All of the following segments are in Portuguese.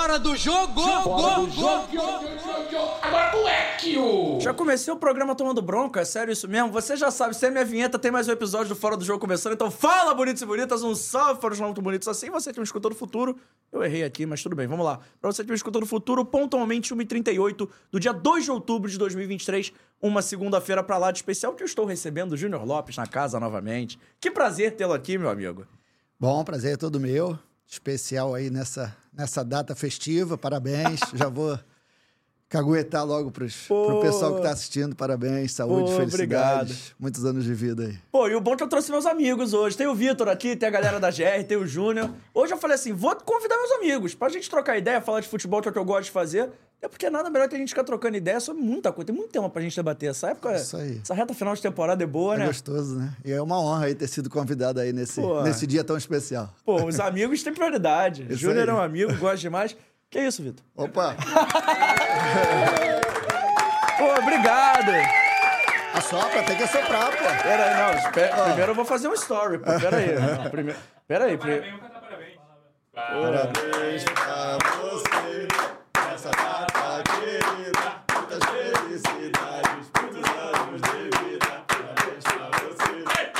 Fora do jogo! Fora do jogo! Moleque! Já comecei o programa tomando bronca, é sério isso mesmo? Você já sabe, se é minha vinheta, tem mais um episódio do Fora do Jogo começando, então fala, bonitos e bonitas, um salve para os não muito bonitos assim. Você que me escutou no futuro, eu errei aqui, mas tudo bem, vamos lá. Pra você que me escutou no futuro, pontualmente 1h38 do dia 2 de outubro de 2023, uma segunda-feira pra lá de especial, que eu estou recebendo o Júnior Lopes na casa novamente. Que prazer tê-lo aqui, meu amigo. Bom, prazer é todo meu. Especial aí nessa, nessa data festiva, parabéns. Já vou caguetar logo para o pessoal que está assistindo. Parabéns, saúde, Pô, felicidade. obrigado. Muitos anos de vida aí. Pô, e o bom é que eu trouxe meus amigos hoje. Tem o Vitor aqui, tem a galera da GR, tem o Júnior. Hoje eu falei assim, vou convidar meus amigos pra gente trocar ideia, falar de futebol, que é o que eu gosto de fazer. É porque nada melhor que a gente ficar trocando ideia sobre muita coisa. Tem muito tema pra gente debater. Essa época, Isso aí. essa reta final de temporada é boa, É né? gostoso, né? E é uma honra aí ter sido convidado aí nesse, Pô. nesse dia tão especial. Pô, os amigos têm prioridade. Júnior é um amigo, gosta demais. Que isso, Vitor? Opa! Pô, obrigado. Assopra, tem que assoprar, pô. Pera aí, não. espera- Primeiro eu vou fazer um story, pô. Pera aí. Não, primeiro... Pera aí. pri- Parabéns pra você nessa data querida. Muitas felicidades, muitos anos de vida. Parabéns pra você.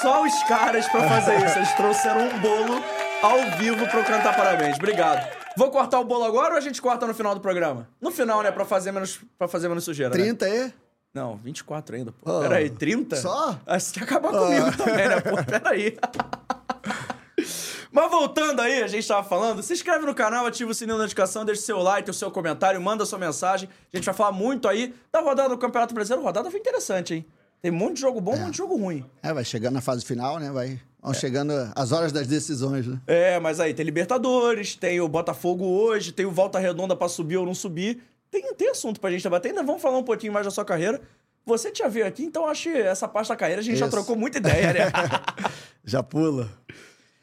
Só os caras pra fazer isso. Eles trouxeram um bolo ao vivo pra eu cantar parabéns. Obrigado. Vou cortar o bolo agora ou a gente corta no final do programa? No final, né? Pra fazer menos, pra fazer menos sujeira. né? 30 aí? Não, 24 ainda, pô. Oh. Peraí, 30? Só? Ah, você quer acabar comigo também, né, pô? Peraí. Mas voltando aí, a gente tava falando, se inscreve no canal, ativa o sininho da notificação, deixa seu like, o seu comentário, manda sua mensagem. A gente vai falar muito aí da rodada do Campeonato Brasileiro. Rodada foi interessante, hein? Tem um monte de jogo bom, um monte de jogo ruim. É, vai chegando na fase final, né? Vai, vão chegando as horas das decisões, né? É, mas aí tem Libertadores, tem o Botafogo hoje, tem o Volta Redonda pra subir ou não subir. Tem, tem assunto pra gente debater. Ainda vamos falar um pouquinho mais da sua carreira. Você tinha veio aqui, então acho que essa parte da carreira a gente já Isso. trocou muita ideia, né? Já pula.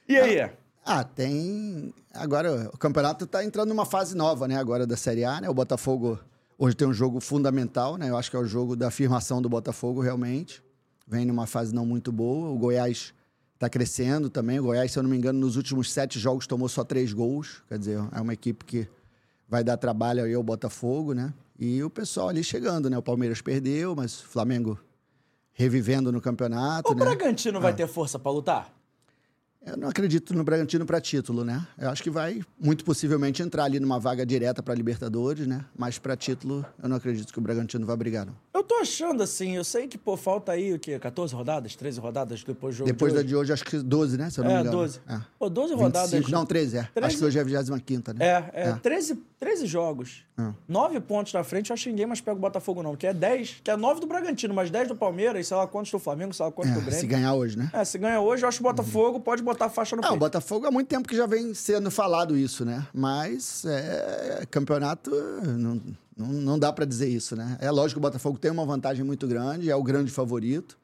e aí? Ah, tem. Agora, o campeonato tá entrando numa fase nova, né? Agora da Série A, né? O Botafogo hoje tem um jogo fundamental, né? Eu acho que é o jogo da afirmação do Botafogo, realmente. Vem numa fase não muito boa. O Goiás tá crescendo também. O Goiás, se eu não me engano, nos últimos sete jogos tomou só três gols. Quer dizer, é uma equipe que vai dar trabalho aí ao Botafogo, né? E o pessoal ali chegando, né? O Palmeiras perdeu, mas o Flamengo revivendo no campeonato, O né? Bragantino vai ter força pra lutar? Eu não acredito no Bragantino para título, né? Eu acho que vai, muito possivelmente, entrar ali numa vaga direta para Libertadores, né? Mas para título, eu não acredito que o Bragantino vai brigar, não. Eu tô achando assim, eu sei que, pô, falta aí o quê? 14 rodadas? 13 rodadas depois do jogo Depois de da hoje? de hoje, acho que 12, né? Se eu não me É, engano. 12. É. Pô, 12 25, rodadas. não, 13, é. 13? Acho que hoje é a 25 né? É, é, 13, 13 jogos. É. 9 pontos na frente, eu acho que ninguém mais pega o Botafogo, não. Que é 10, que é 9 do Bragantino, mas 10 do Palmeiras, sei lá quantos do Flamengo, sei lá quantos do É, Grêmio. se ganhar hoje, né? É, se ganha hoje, eu acho que o Botafogo pode botar a faixa no Ah, o. Botafogo há muito tempo que já vem sendo falado isso, né? Mas é, campeonato não, não, não dá para dizer isso, né? É lógico que o Botafogo tem uma vantagem muito grande, é o grande favorito,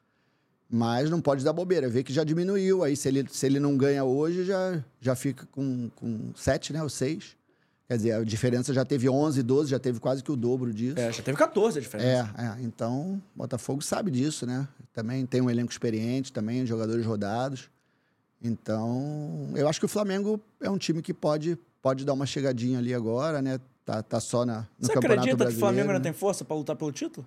mas não pode dar bobeira. Vê que já diminuiu aí. Se ele, se ele não ganha hoje, já, já fica com, com 7, né? Ou 6. Quer dizer, a diferença já teve 11, 12, já teve quase que o dobro disso. É, já teve 14 a diferença. É, é. Então, Botafogo sabe disso, né? Também tem um elenco experiente, também jogadores rodados. Então, eu acho que o Flamengo é um time que pode, pode dar uma chegadinha ali agora, né? Tá, tá só na, no Você Campeonato acredita que o. Flamengo ainda né? tem força pra lutar pelo título?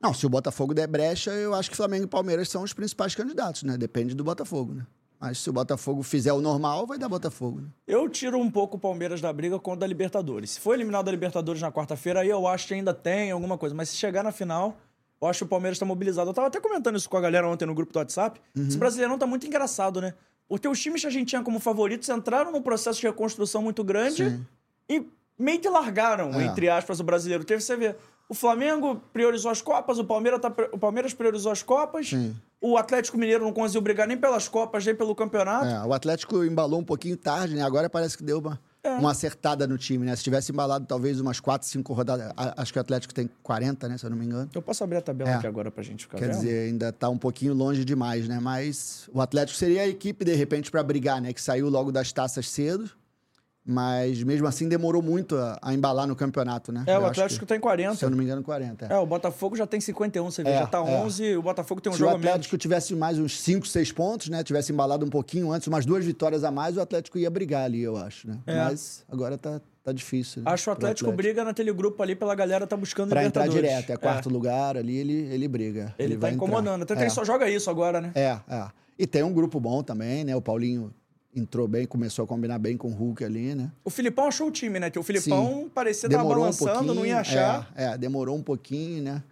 Não, se o Botafogo der brecha, eu acho que Flamengo e Palmeiras são os principais candidatos, né? Depende do Botafogo, né? Mas se o Botafogo fizer o normal, vai dar Botafogo, né? Eu tiro um pouco o Palmeiras da briga contra da Libertadores. Se for eliminado da Libertadores na quarta-feira, aí eu acho que ainda tem alguma coisa. Mas se chegar na final, eu acho que o Palmeiras tá mobilizado. Eu tava até comentando isso com a galera ontem no grupo do WhatsApp. Uhum. Esse brasileirão tá muito engraçado, né? Porque os times que a gente tinha como favoritos entraram num processo de reconstrução muito grande Sim. e meio que largaram, É. entre aspas, o brasileiro. Teve, você vê, o Flamengo priorizou as Copas, o Palmeiras, tá, o Palmeiras priorizou as Copas, Sim. o Atlético Mineiro não conseguiu brigar nem pelas Copas, nem pelo campeonato. É, o Atlético embalou um pouquinho tarde, né? Agora parece que deu uma, É. uma acertada no time, né? Se tivesse embalado talvez umas 4, 5 rodadas. Acho que o Atlético tem 40, né? Se eu não me engano. Eu posso abrir a tabela É. aqui agora pra gente ficar Quer vendo? dizer, ainda tá um pouquinho longe demais, né? Mas o Atlético seria a equipe, de repente, para brigar, né? Que saiu logo das taças cedo. Mas mesmo assim demorou muito a, a embalar no campeonato, né? É, Eu o Atlético tem 40. Se eu não me engano, 40. é. É, o Botafogo já tem 51, você vê, É, já tá é. 11, o Botafogo tem um Se o jogo a menos. Atlético tivesse mais uns 5, 6 pontos, né? Tivesse embalado um pouquinho antes, umas duas vitórias a mais, o Atlético ia brigar ali, eu acho, né? É. Mas agora tá, tá difícil. Né? Acho o pro Atlético, briga naquele grupo ali pela galera tá buscando Pra entrar direto, é quarto lugar ali, ele, ele briga. Ele, tá vai entrar. incomodando. Até que é. ele só joga isso agora, né? É, é. E tem um grupo bom também, né? O Paulinho entrou bem, começou a combinar bem com o Hulk ali, né? O Filipão achou o time, né? Que o Filipão parecia estar Demorou um balançando, pouquinho. não ia achar. É, é, demorou um pouquinho, né?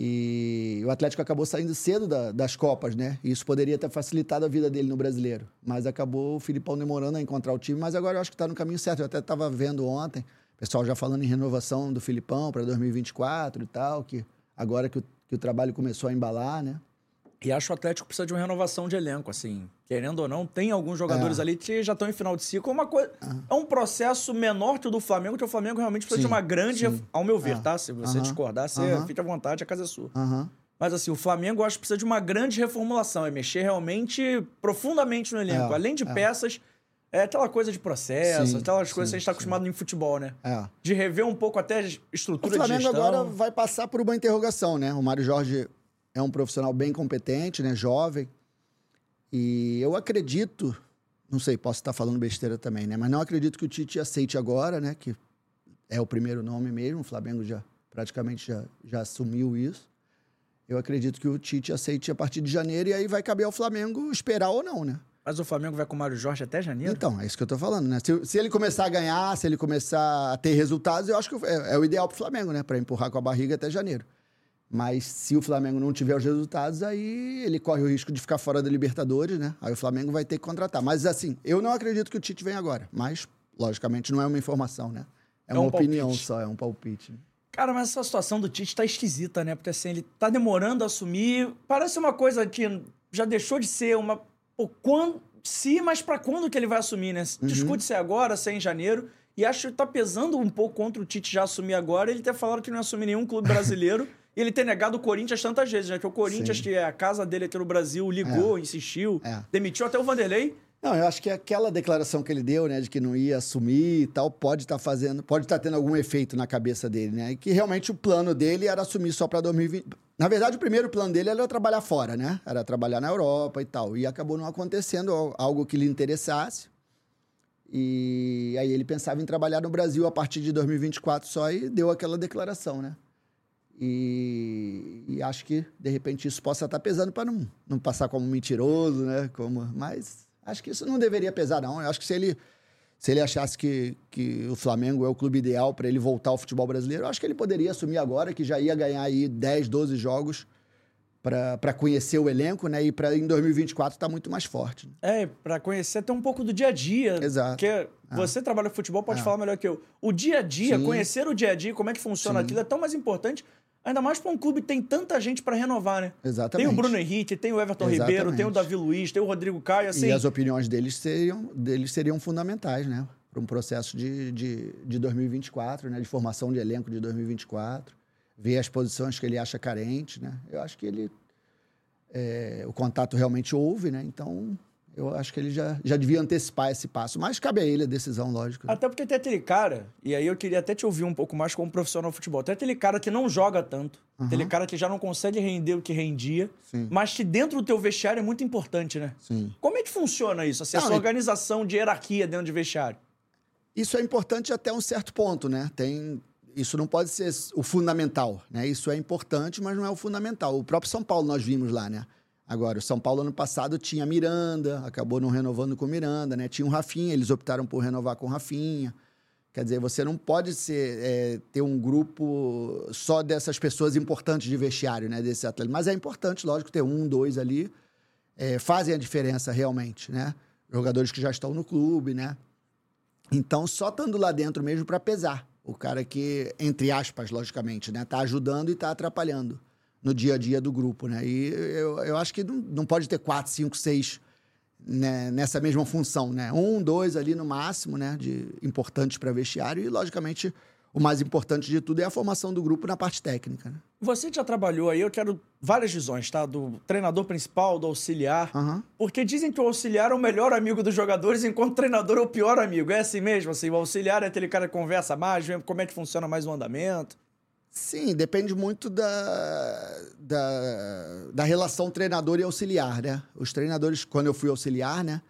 E o Atlético acabou saindo cedo da- das Copas, né? E isso poderia ter facilitado a vida dele no brasileiro. Mas acabou o Filipão demorando a encontrar o time, mas agora eu acho que está no caminho certo. Eu até estava vendo ontem, o pessoal já falando em renovação do Filipão para 2024 e tal, que agora que o, que o trabalho começou a embalar, né? E acho que o Atlético precisa de uma renovação de elenco, assim. Querendo ou não, tem alguns jogadores É. ali que já estão em final de ciclo. Uma coisa, É um processo menor que o do Flamengo, que o Flamengo realmente precisa de Sim, uma grande. sim. Ao meu ver, É. tá? Se você Aham. discordar, você Aham. fica à vontade, a casa é sua. Aham. Mas assim, o Flamengo acho que precisa de uma grande reformulação. É mexer realmente profundamente no elenco. É, Além de é. peças, é aquela coisa de processo, Sim, aquelas coisas que a gente está acostumado em futebol, né? É. De rever um pouco até a O estrutura de Flamengo gestão. agora vai passar por uma interrogação, né? O Mário Jorge é um profissional bem competente, né? Jovem. E eu acredito, não sei, posso estar falando besteira também, né? Mas não acredito que o Tite aceite agora, né? Que é o primeiro nome mesmo. O Flamengo já praticamente já, já assumiu isso. Eu acredito que o Tite aceite a partir de janeiro e aí vai caber ao Flamengo esperar ou não, né? Mas o Flamengo vai com o Mário Jorge até janeiro? Então, é isso que eu tô falando, né? Se, se ele começar a ganhar, se ele começar a ter resultados, eu acho que é, é o ideal pro Flamengo, né? Pra empurrar com a barriga até janeiro. Mas se o Flamengo não tiver os resultados, aí ele corre o risco de ficar fora da Libertadores, né? Aí o Flamengo vai ter que contratar. Mas assim, eu não acredito que o Tite venha agora. Mas, logicamente, não é uma informação, né? É, É uma um opinião palpite. só, é um palpite. Cara, mas essa situação do Tite tá esquisita, né? Porque assim, ele tá demorando a assumir. Parece uma coisa que já deixou de ser uma. Pô, quando. Se, mas pra quando que ele vai assumir, né? Uhum. Discute se é agora, se é em janeiro. E acho que tá pesando um pouco contra o Tite já assumir agora. Ele ter falado que não ia assumir nenhum clube brasileiro. ele ter negado o Corinthians tantas vezes, né? Que o Corinthians, Sim. que é a casa dele aqui no Brasil, ligou, insistiu, É. demitiu até o Vanderlei. Não, eu acho que aquela declaração que ele deu, né, de que não ia assumir e tal, pode estar fazendo, pode estar tendo algum efeito na cabeça dele, né? E que realmente o plano dele era assumir só para 2020. Na verdade, o primeiro plano dele era trabalhar fora, né? Era trabalhar na Europa e tal. E acabou não acontecendo al- algo que lhe interessasse. E aí ele pensava em trabalhar no Brasil a partir de 2024 só e deu aquela declaração, né? E, e acho que, de repente, isso possa estar pesando para não, não passar como mentiroso, né? Como, mas acho que isso não deveria pesar, não. Eu acho que se ele, se ele achasse que, que o Flamengo é o clube ideal para ele voltar ao futebol brasileiro, eu acho que ele poderia assumir agora, que já ia ganhar aí 10, 12 jogos para conhecer o elenco, né? E para em 2024 estar muito mais forte. né? É, pra conhecer até um pouco do dia a dia. Exato. Porque você trabalha com futebol, pode É. falar melhor que eu. O dia a dia, Sim. conhecer o dia a dia, como é que funciona Sim. aquilo, é tão mais importante. Ainda mais pra um clube que tem tanta gente pra renovar, né? Exatamente. Tem o Bruno Henrique, tem o Everton Exatamente. Ribeiro, tem o Davi Luiz, tem o Rodrigo Caio, assim. E as opiniões deles seriam, deles seriam fundamentais, né? Para um processo de, de, de 2024, né? De formação de elenco de 2024. Ver as posições que ele acha carente, né? Eu acho que ele... é, o contato realmente houve, né? Então, eu acho que ele já, já devia antecipar esse passo. Mas cabe a ele a decisão, lógico. Até porque tem aquele cara, e aí eu queria até te ouvir um pouco mais como profissional de futebol. Tem aquele cara que não joga tanto, aquele cara que já não consegue render o que rendia, Sim. mas que dentro do teu vestiário é muito importante, né? Sim. Como é que funciona isso? Assim, Não, essa organização de hierarquia dentro de vestiário? Isso é importante até um certo ponto, né? Tem, isso não pode ser o fundamental, né? Isso é importante, mas não é o fundamental. O próprio São Paulo nós vimos lá, né? Agora, o São Paulo ano passado tinha Miranda, acabou não renovando com Miranda, né? Tinha o Rafinha, eles optaram por renovar com o Rafinha. Quer dizer, você não pode ser, é, ter um grupo só dessas pessoas importantes de vestiário, né? Desse atleta. Mas é importante, lógico, ter um, dois ali. é, fazem a diferença realmente, né? Jogadores que já estão no clube, né? Então, só estando lá dentro mesmo para pesar. O cara que, entre aspas, logicamente, né? Tá ajudando e tá atrapalhando no dia a dia do grupo, né? E eu, eu acho que não, não pode ter quatro, cinco, seis né, nessa mesma função, né? Um, dois ali no máximo, né? De importantes para vestiário e, logicamente, o mais importante de tudo é a formação do grupo na parte técnica. Né? Você já trabalhou aí, eu quero várias visões, tá? Do treinador principal, do auxiliar. Uhum. Porque dizem que o auxiliar é o melhor amigo dos jogadores, enquanto o treinador é o pior amigo. É assim mesmo? Assim, o auxiliar é aquele cara que conversa mais, vê como é que funciona mais o andamento. Sim, depende muito da, da, da relação treinador e auxiliar, né? Os treinadores, quando eu fui auxiliar, né?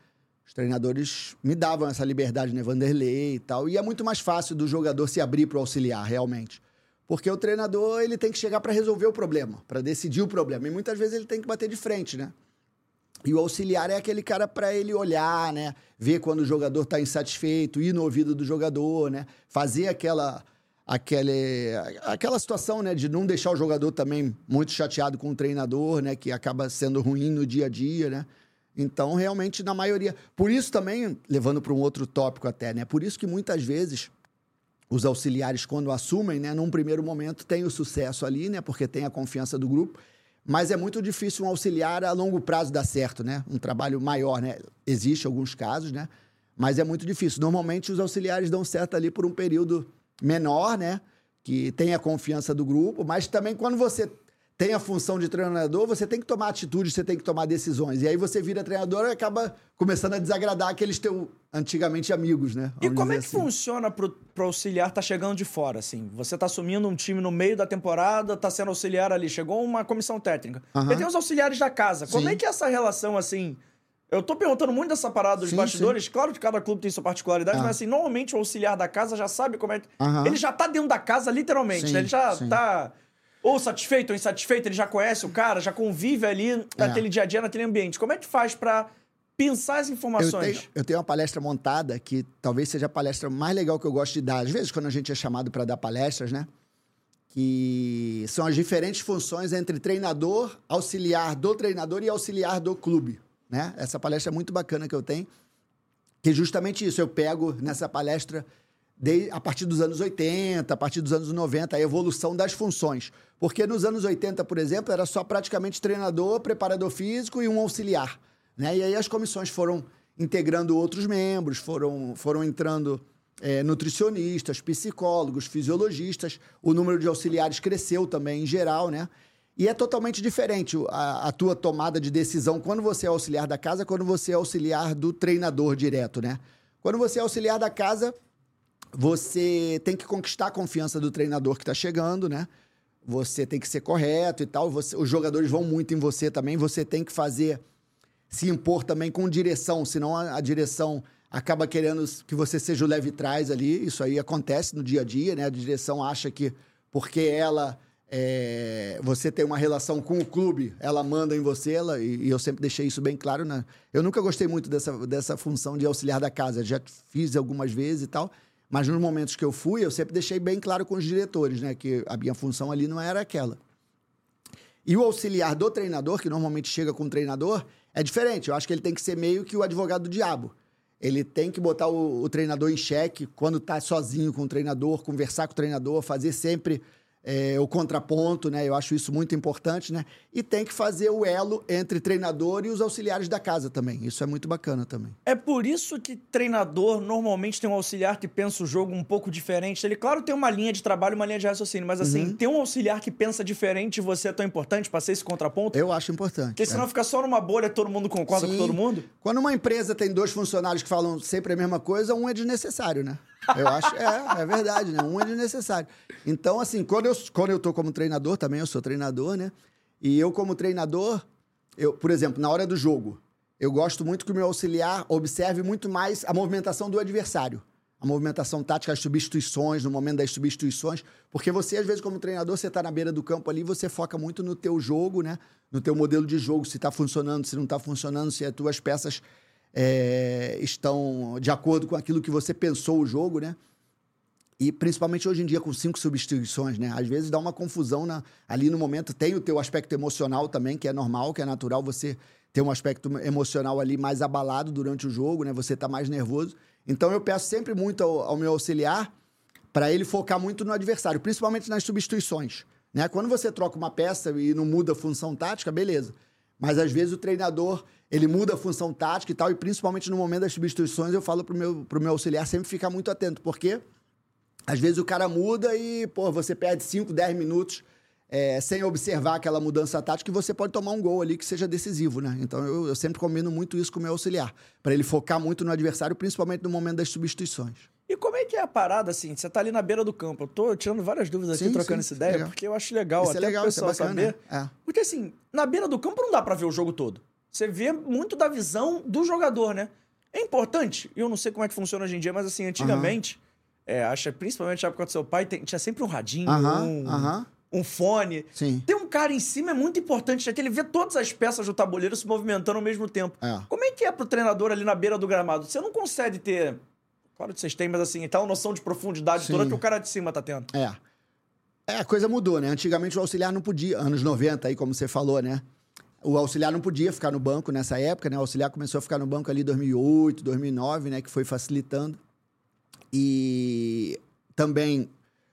Os treinadores me davam essa liberdade, né? Vanderlei e tal. E é muito mais fácil do jogador se abrir para o auxiliar, realmente. Porque o treinador, ele tem que chegar para resolver o problema, para decidir o problema. E muitas vezes ele tem que bater de frente, né? E o auxiliar é aquele cara para ele olhar, né? Ver quando o jogador está insatisfeito, ir no ouvido do jogador, né? Fazer aquela aquele, aquela situação, né, de não deixar o jogador também muito chateado com o treinador, né, que acaba sendo ruim no dia a dia, né? Então, realmente, na maioria. Por isso também, levando para um outro tópico até, né? Por isso que muitas vezes os auxiliares, quando assumem, né, num primeiro momento, tem o sucesso ali, né? Porque tem a confiança do grupo. Mas é muito difícil um auxiliar a longo prazo dar certo, né? Um trabalho maior, né? Existe alguns casos, né? Mas é muito difícil. Normalmente os auxiliares dão certo ali por um período menor, né? Que tem a confiança do grupo, mas também quando você tem a função de treinador, você tem que tomar atitude, você tem que tomar decisões. E aí você vira treinador e acaba começando a desagradar aqueles teus antigamente amigos, né? Vamos e como é que assim. funciona pro, pro auxiliar tá chegando de fora, assim? Você tá assumindo um time no meio da temporada, tá sendo auxiliar ali, chegou uma comissão técnica. Uhum. E tem os auxiliares da casa. Como Sim. é que é essa relação, assim... Eu tô perguntando muito dessa parada dos sim, bastidores. Sim. Claro que cada clube tem sua particularidade, ah. mas assim, normalmente o auxiliar da casa já sabe como é que. Ele já tá dentro da casa, literalmente, sim, né? Ele já tá ou satisfeito ou insatisfeito, ele já conhece o cara, já convive ali é. naquele dia a dia, naquele ambiente. Como é que faz para pensar as informações? Eu tenho, eu tenho, uma palestra montada que talvez seja a palestra mais legal que eu gosto de dar. Às vezes, quando a gente é chamado para dar palestras, né? Que são as diferentes funções entre treinador, auxiliar do treinador e auxiliar do clube. Né? Essa palestra é muito bacana que eu tenho. Que é justamente isso. Eu pego nessa palestra de, a partir dos anos 80, a partir dos anos 90, a evolução das funções. Porque nos anos 80, por exemplo, era só praticamente treinador, preparador físico e um auxiliar. Né? E aí as comissões foram integrando outros membros, foram, foram entrando é, nutricionistas, psicólogos, fisiologistas. O número de auxiliares cresceu também em geral, né? E é totalmente diferente a, a, tua tomada de decisão quando você é auxiliar da casa, quando você é auxiliar do treinador direto, né? Quando você é auxiliar da casa, você tem que conquistar a confiança do treinador que está chegando, né? Você tem que ser correto e tal. Você, os jogadores vão muito em você também. Você tem que fazer, se impor também com direção, senão a, a direção acaba querendo que você seja o leve trás ali. Isso aí acontece no dia a dia, né? A direção acha que porque ela é, você tem uma relação com o clube, ela manda em você, ela, e, e, eu sempre deixei isso bem claro. Né? Eu nunca gostei muito dessa, dessa função de auxiliar da casa, já fiz algumas vezes e tal. Mas nos momentos que eu fui, eu sempre deixei bem claro com os diretores, né? Que a minha função ali não era aquela. E o auxiliar do treinador, que normalmente chega com o treinador, é diferente. Eu acho que ele tem que ser meio que o advogado do diabo. Ele tem que botar o, o treinador em xeque quando está sozinho com o treinador, conversar com o treinador, fazer sempre é, o contraponto, né? Eu acho isso muito importante, né? E tem que fazer o elo entre treinador e os auxiliares da casa também. Isso é muito bacana também. É por isso que treinador normalmente tem um auxiliar que pensa o jogo um pouco diferente. Ele, claro, tem uma linha de trabalho, uma linha de raciocínio, mas assim, uhum. ter um auxiliar que pensa diferente e você é tão importante para ser esse contraponto? Eu acho importante. Porque senão é. fica só numa bolha, todo mundo concorda Sim. com todo mundo? Quando uma empresa tem dois funcionários que falam sempre a mesma coisa, um é desnecessário, né? Eu acho, é, é verdade, né? Um é desnecessário. Então, assim, quando eu, quando eu tô como treinador, também eu sou treinador, né? E eu, como treinador, eu, por exemplo, na hora do jogo, eu gosto muito que o meu auxiliar observe muito mais a movimentação do adversário. A movimentação tática, as substituições, no momento das substituições. Porque você, às vezes, como treinador, você está na beira do campo ali, você foca muito no teu jogo, né? No teu modelo de jogo, se está funcionando, se não está funcionando, se as tuas peças é, estão de acordo com aquilo que você pensou o jogo, né? E principalmente hoje em dia com cinco substituições, né? Às vezes dá uma confusão na, ali no momento. Tem o teu aspecto emocional também, que é normal, que é natural você ter um aspecto emocional ali mais abalado durante o jogo, né? Você tá mais nervoso. Então eu peço sempre muito ao, ao meu auxiliar para ele focar muito no adversário, principalmente nas substituições. Né? Quando você troca uma peça e não muda a função tática, beleza. Mas às vezes o treinador ele muda a função tática e tal, e principalmente no momento das substituições, eu falo pro meu, pro meu auxiliar sempre ficar muito atento, porque Às vezes o cara muda e, pô, você perde 5, 10 minutos é, sem observar aquela mudança tática e você pode tomar um gol ali que seja decisivo, né? Então eu, eu sempre combino muito isso com o meu auxiliar, para ele focar muito no adversário, principalmente no momento das substituições. E como é que é a parada, assim? Você tá ali na beira do campo. Eu tô tirando várias dúvidas aqui, Sim, trocando sim, essa ideia, legal. porque eu acho legal Isso é até legal, pro isso é pessoal bacana, saber. é. Porque assim, na beira do campo não dá pra ver o jogo todo. Você vê muito da visão do jogador, né? É importante, e eu não sei como é que funciona hoje em dia, mas assim, antigamente, é, acho que principalmente na época do seu pai, tem- tinha sempre um radinho, Aham, um, aham. um fone. Sim. Ter um cara em cima é muito importante, já que ele vê todas as peças do tabuleiro se movimentando ao mesmo tempo. É. Como é que é pro treinador ali na beira do gramado? Você não consegue ter. Claro que vocês têm, mas assim, tal noção de profundidade Sim. toda que o cara de cima tá tendo. É. É, a coisa mudou, né? Antigamente o auxiliar não podia, anos 90 aí, como você falou, né? O auxiliar não podia ficar no banco nessa época, né? O auxiliar começou a ficar no banco ali em 2008, 2009, né? Que foi facilitando. E também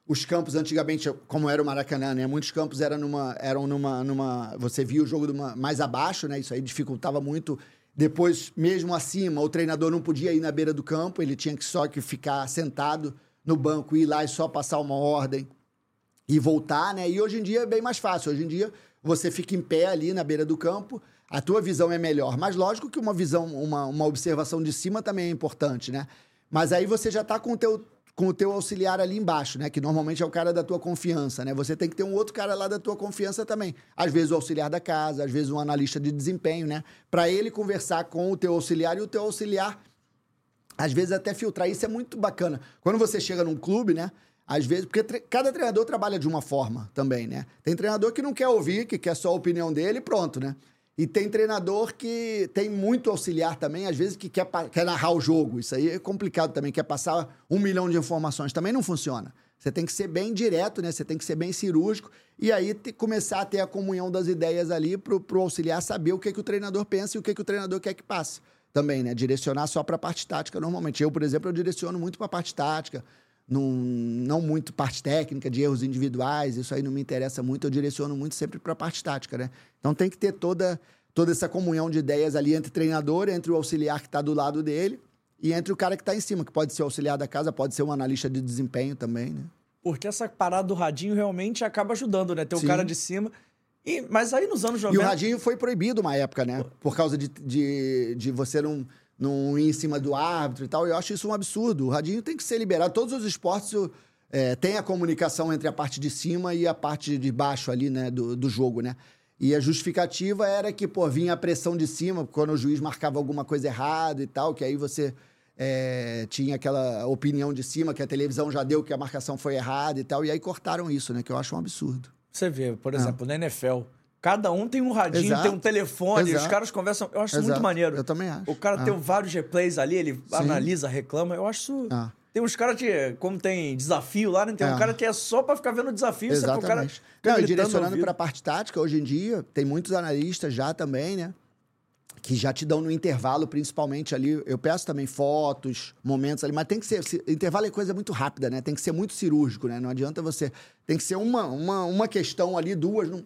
os campos antigamente, como era o Maracanã, né? Muitos campos eram numa, eram numa, numa, você via o jogo numa, mais abaixo, né? Isso aí dificultava muito. Depois, mesmo acima, o treinador não podia ir na beira do campo, ele tinha que só que ficar sentado no banco, ir lá e só passar uma ordem e voltar, né? E hoje em dia é bem mais fácil. Hoje em dia você fica em pé ali na beira do campo, a tua visão é melhor. Mas lógico que uma visão, uma, uma observação de cima também é importante, né? Mas aí você já tá com o teu com o teu auxiliar ali embaixo, né? Que normalmente é o cara da tua confiança, né? Você tem que ter um outro cara lá da tua confiança também. Às vezes o auxiliar da casa, às vezes um analista de desempenho, né? Para ele conversar com o teu auxiliar e o teu auxiliar às vezes até filtrar. Isso é muito bacana. Quando você chega num clube, né? Às vezes, porque tre- cada treinador trabalha de uma forma também, né? Tem treinador que não quer ouvir, que quer só a opinião dele e pronto, né? E tem treinador que tem muito auxiliar também, às vezes que quer, quer narrar o jogo. Isso aí é complicado também, quer passar um milhão de informações. Também não funciona. Você tem que ser bem direto, né? Você tem que ser bem cirúrgico e aí começar a ter a comunhão das ideias ali pro, pro auxiliar saber o que, que o treinador pensa e o que, que o treinador quer que passe também, né? Direcionar só para a parte tática normalmente. Eu, por exemplo, eu direciono muito para a parte tática, não, não muito parte técnica, de erros individuais, isso aí não me interessa muito, eu direciono muito sempre para a parte tática, né? Então tem que ter toda, toda essa comunhão de ideias ali entre treinador, entre o auxiliar que está do lado dele e entre o cara que está em cima, que pode ser o auxiliar da casa, pode ser um analista de desempenho também, né? Porque essa parada do radinho realmente acaba ajudando, né? Ter o Sim. cara de cima. E, mas aí nos anos E o 90. radinho foi proibido uma época, né? Por causa de, de, de você não, não ir em cima do árbitro e tal. Eu acho isso um absurdo. O radinho tem que ser liberado. Todos os esportes é, têm a comunicação entre a parte de cima e a parte de baixo ali, né? Do, do jogo, né? E a justificativa era que, pô, vinha a pressão de cima quando o juiz marcava alguma coisa errada e tal, que aí você é, tinha aquela opinião de cima que a televisão já deu que a marcação foi errada e tal. E aí cortaram isso, né? Que eu acho um absurdo. Você vê, por exemplo, na NFL. Cada um tem um radinho, Exato. tem um telefone, os Exato. caras conversam. Eu acho isso muito maneiro. Eu também acho. O cara Ah. tem vários replays ali, ele analisa, reclama. Eu acho isso. Ah. Tem uns caras que, como tem desafio lá, né? Tem um É. cara que é só pra ficar vendo desafio. sabe? O cara Exatamente. Não, e direcionando para a parte tática, hoje em dia, tem muitos analistas já também, né? Que já te dão no intervalo, principalmente ali. Eu peço também fotos, momentos ali, mas tem que ser. se- Intervalo é coisa muito rápida, né? Tem que ser muito cirúrgico, né? Não adianta você. Tem que ser uma, uma, uma questão ali, duas. Não,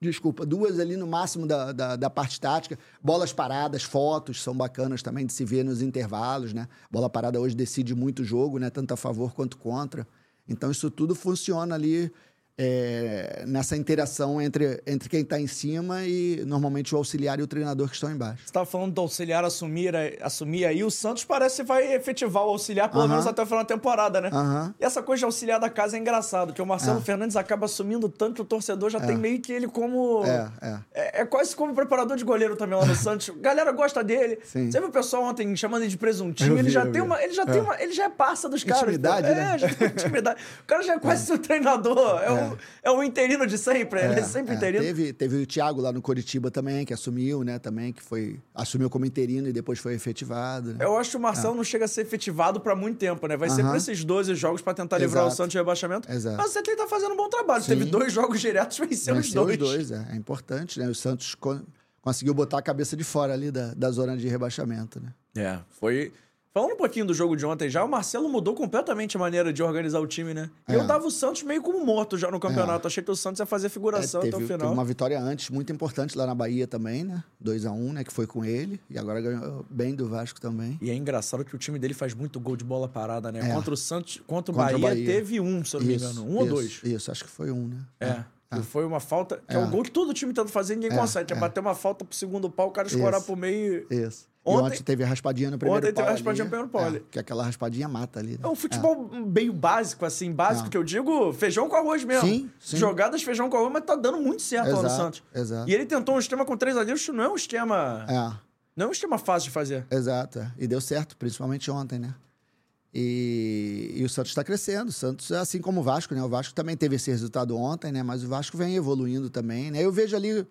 desculpa, duas ali no máximo da, da, da parte tática. Bolas paradas, fotos são bacanas também de se ver nos intervalos, né? Bola parada hoje decide muito jogo, né? Tanto a favor quanto contra. Então, isso tudo funciona ali é, nessa interação entre, entre quem está em cima e normalmente o auxiliar e o treinador que estão embaixo. Você tava falando do auxiliar assumir, assumir aí. O Santos parece que vai efetivar o auxiliar, pelo Aham. menos até o final da temporada, né? Aham. E essa coisa de auxiliar da casa é engraçado, que o Marcelo É. Fernandes acaba assumindo tanto que o torcedor já tem meio que ele como. É, é. É, é quase como preparador de goleiro também lá no Santos. Galera gosta dele. Sim. Você viu o pessoal ontem chamando ele de presuntinho? Eu ele vi, já tem vi. uma. Ele já tem uma. Ele já é parça dos caras. Intimidade, pô. né? É, já tem intimidade. O cara já é quase seu treinador. É, o, é o interino de sempre. ele é sempre é. interino. Teve, teve o Thiago lá no Coritiba também, que assumiu, né? Também, que foi. Assumiu como interino e depois foi efetivado. né? Eu acho que o Marcelo não chega a ser efetivado pra muito tempo, né? Vai ser Aham. por esses 12 jogos pra tentar livrar o Exato. Santos de rebaixamento. Exato. Mas você tem que tá fazendo um bom trabalho. Sim. Teve dois jogos diretos, venceu os Venceu dois. os dois, é. É importante, né? O Santos co- conseguiu botar a cabeça de fora ali da, da zona de rebaixamento, né? É, foi, Falando um pouquinho do jogo de ontem já, o Marcelo mudou completamente a maneira de organizar o time, né? É. eu dava o Santos meio como morto já no campeonato. Achei que o Santos ia fazer figuração É, teve, até o teve final. uma vitória antes muito importante lá na Bahia também, né? 2x1, né? Que foi com ele. E agora ganhou bem do Vasco também. E é engraçado que o time dele faz muito gol de bola parada, né? É. Contra o Santos, contra o Contra Bahia, Bahia. teve um, se eu não me engano. Um ou isso, dois. Isso, acho que foi um, né? É. Que foi uma falta. Que é. É. o gol que todo time tenta fazer e ninguém É, consegue. É, é. bater uma falta pro segundo pau, o cara escorar pro meio. Isso. Ontem- ontem teve a raspadinha no primeiro Ontem teve a raspadinha ali. no primeiro pau É. Que aquela raspadinha mata ali. né? É um futebol meio básico, assim, básico É. que eu digo feijão com arroz mesmo. Sim, sim. Jogadas feijão com arroz, mas tá dando muito certo lá no Exato, Santos. exato. E ele tentou um esquema com três zagueiros, que não é um esquema. É. Não é um esquema fácil de fazer. Exato, é. e deu certo, principalmente ontem, né? E, e o Santos está crescendo. O Santos, é assim como o Vasco, né? O Vasco também teve esse resultado ontem, né? Mas o Vasco vem evoluindo também, né? Eu vejo ali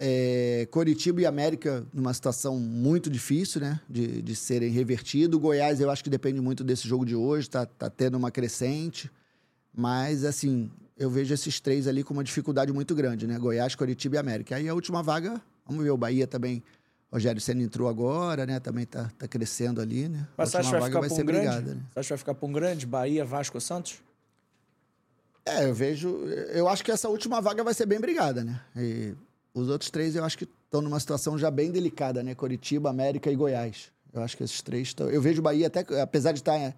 é, Coritiba e América numa situação muito difícil, né? De, de serem revertidos. O Goiás, eu acho que depende muito desse jogo de hoje, tá, tá tendo uma crescente. Mas, assim, eu vejo esses três ali com uma dificuldade muito grande, né? Goiás, Coritiba e América. Aí a última vaga, vamos ver, o Bahia também. Rogério Senna entrou agora, né? Também tá, tá crescendo ali, né? Mas você a acha que última vai vaga ficar vai ser um grande? brigada, né? Você acha que vai ficar pra um grande? Bahia, Vasco, Santos? É, eu vejo. Eu acho que essa última vaga vai ser bem brigada, né? E os outros três eu acho que estão numa situação já bem delicada, né? Coritiba, América e Goiás. Eu acho que esses três estão. Eu vejo o Bahia até, apesar de estar é,